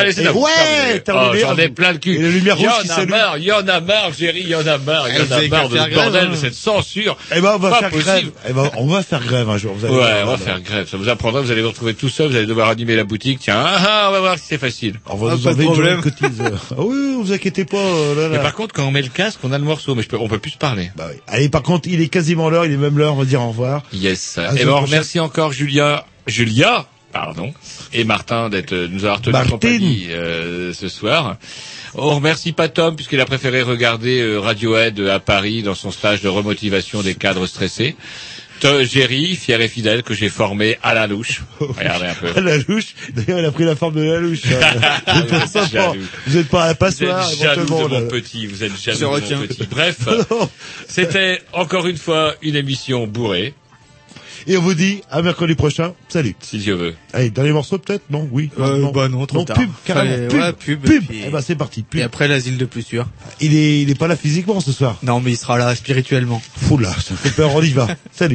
[SPEAKER 2] Allez, c'est
[SPEAKER 6] ouais,
[SPEAKER 2] terminé. Oh. J'en ai plein le cul. Il y en a marre, il y en a marre, Géry, il y en a marre, il y en a marre de ce
[SPEAKER 4] grève,
[SPEAKER 2] bordel,
[SPEAKER 4] hein.
[SPEAKER 2] de cette censure.
[SPEAKER 6] Eh ben, on va
[SPEAKER 2] Pas
[SPEAKER 6] faire
[SPEAKER 2] possible.
[SPEAKER 6] grève. Eh ben, on va faire grève un jour. Vous allez
[SPEAKER 2] Ouais, on va
[SPEAKER 6] là.
[SPEAKER 2] faire grève. Ça vous apprendra, vous allez vous retrouver tout seul, vous allez devoir animer la boutique. Tiens, ah, ah, on va voir si c'est facile.
[SPEAKER 6] On va
[SPEAKER 4] Ah, de
[SPEAKER 6] enlever de cotise. Ah oui, vous inquiétez pas. Là,
[SPEAKER 2] Mais par contre, quand on met le casque, on a le morceau, mais je peux, on peut plus se parler.
[SPEAKER 6] Bah oui. Allez, par contre, il est quasiment l'heure, il est même l'heure, on va dire au revoir.
[SPEAKER 2] Yes. Et
[SPEAKER 6] la
[SPEAKER 2] ben,
[SPEAKER 6] semaine
[SPEAKER 2] on
[SPEAKER 6] prochaine.
[SPEAKER 2] remercie encore Julia, Julia, pardon, et Martin d'être, de nous avoir tenu
[SPEAKER 6] Martine.
[SPEAKER 2] compagnie, euh, ce soir. On remercie pas Tom puisqu'il a préféré regarder euh, Radiohead à Paris dans son stage de remotivation des cadres stressés. Géry, fier et fidèle, que j'ai formé à la louche. Regardez un peu.
[SPEAKER 6] La louche. D'ailleurs, il a pris la forme de la louche. hein. Vous êtes pas
[SPEAKER 2] Vous êtes
[SPEAKER 6] pas à la
[SPEAKER 2] Vous
[SPEAKER 6] passoire,
[SPEAKER 2] êtes jaloux
[SPEAKER 6] éventuellement.
[SPEAKER 2] de mon petit, vous êtes
[SPEAKER 4] Je
[SPEAKER 2] jaloux de mon petit. Bref, c'était encore une fois une émission bourrée,
[SPEAKER 6] Et on vous dit à mercredi prochain. Salut.
[SPEAKER 2] si Dieu veut.
[SPEAKER 6] Allez, dernier morceau peut-être Non, oui.
[SPEAKER 4] Euh, bah non, trop
[SPEAKER 6] non,
[SPEAKER 4] tard.
[SPEAKER 6] pub, carrément.
[SPEAKER 4] Fallait-
[SPEAKER 6] pub,
[SPEAKER 4] ouais, pub,
[SPEAKER 6] pub.
[SPEAKER 4] et puis-
[SPEAKER 6] Eh ben, c'est parti. Pub.
[SPEAKER 4] Et après l'asile de plus sûr.
[SPEAKER 6] Il est, il est pas là physiquement ce soir.
[SPEAKER 4] Non, mais il sera là spirituellement.
[SPEAKER 6] Fou là, ça fait peur, on y va. Salut.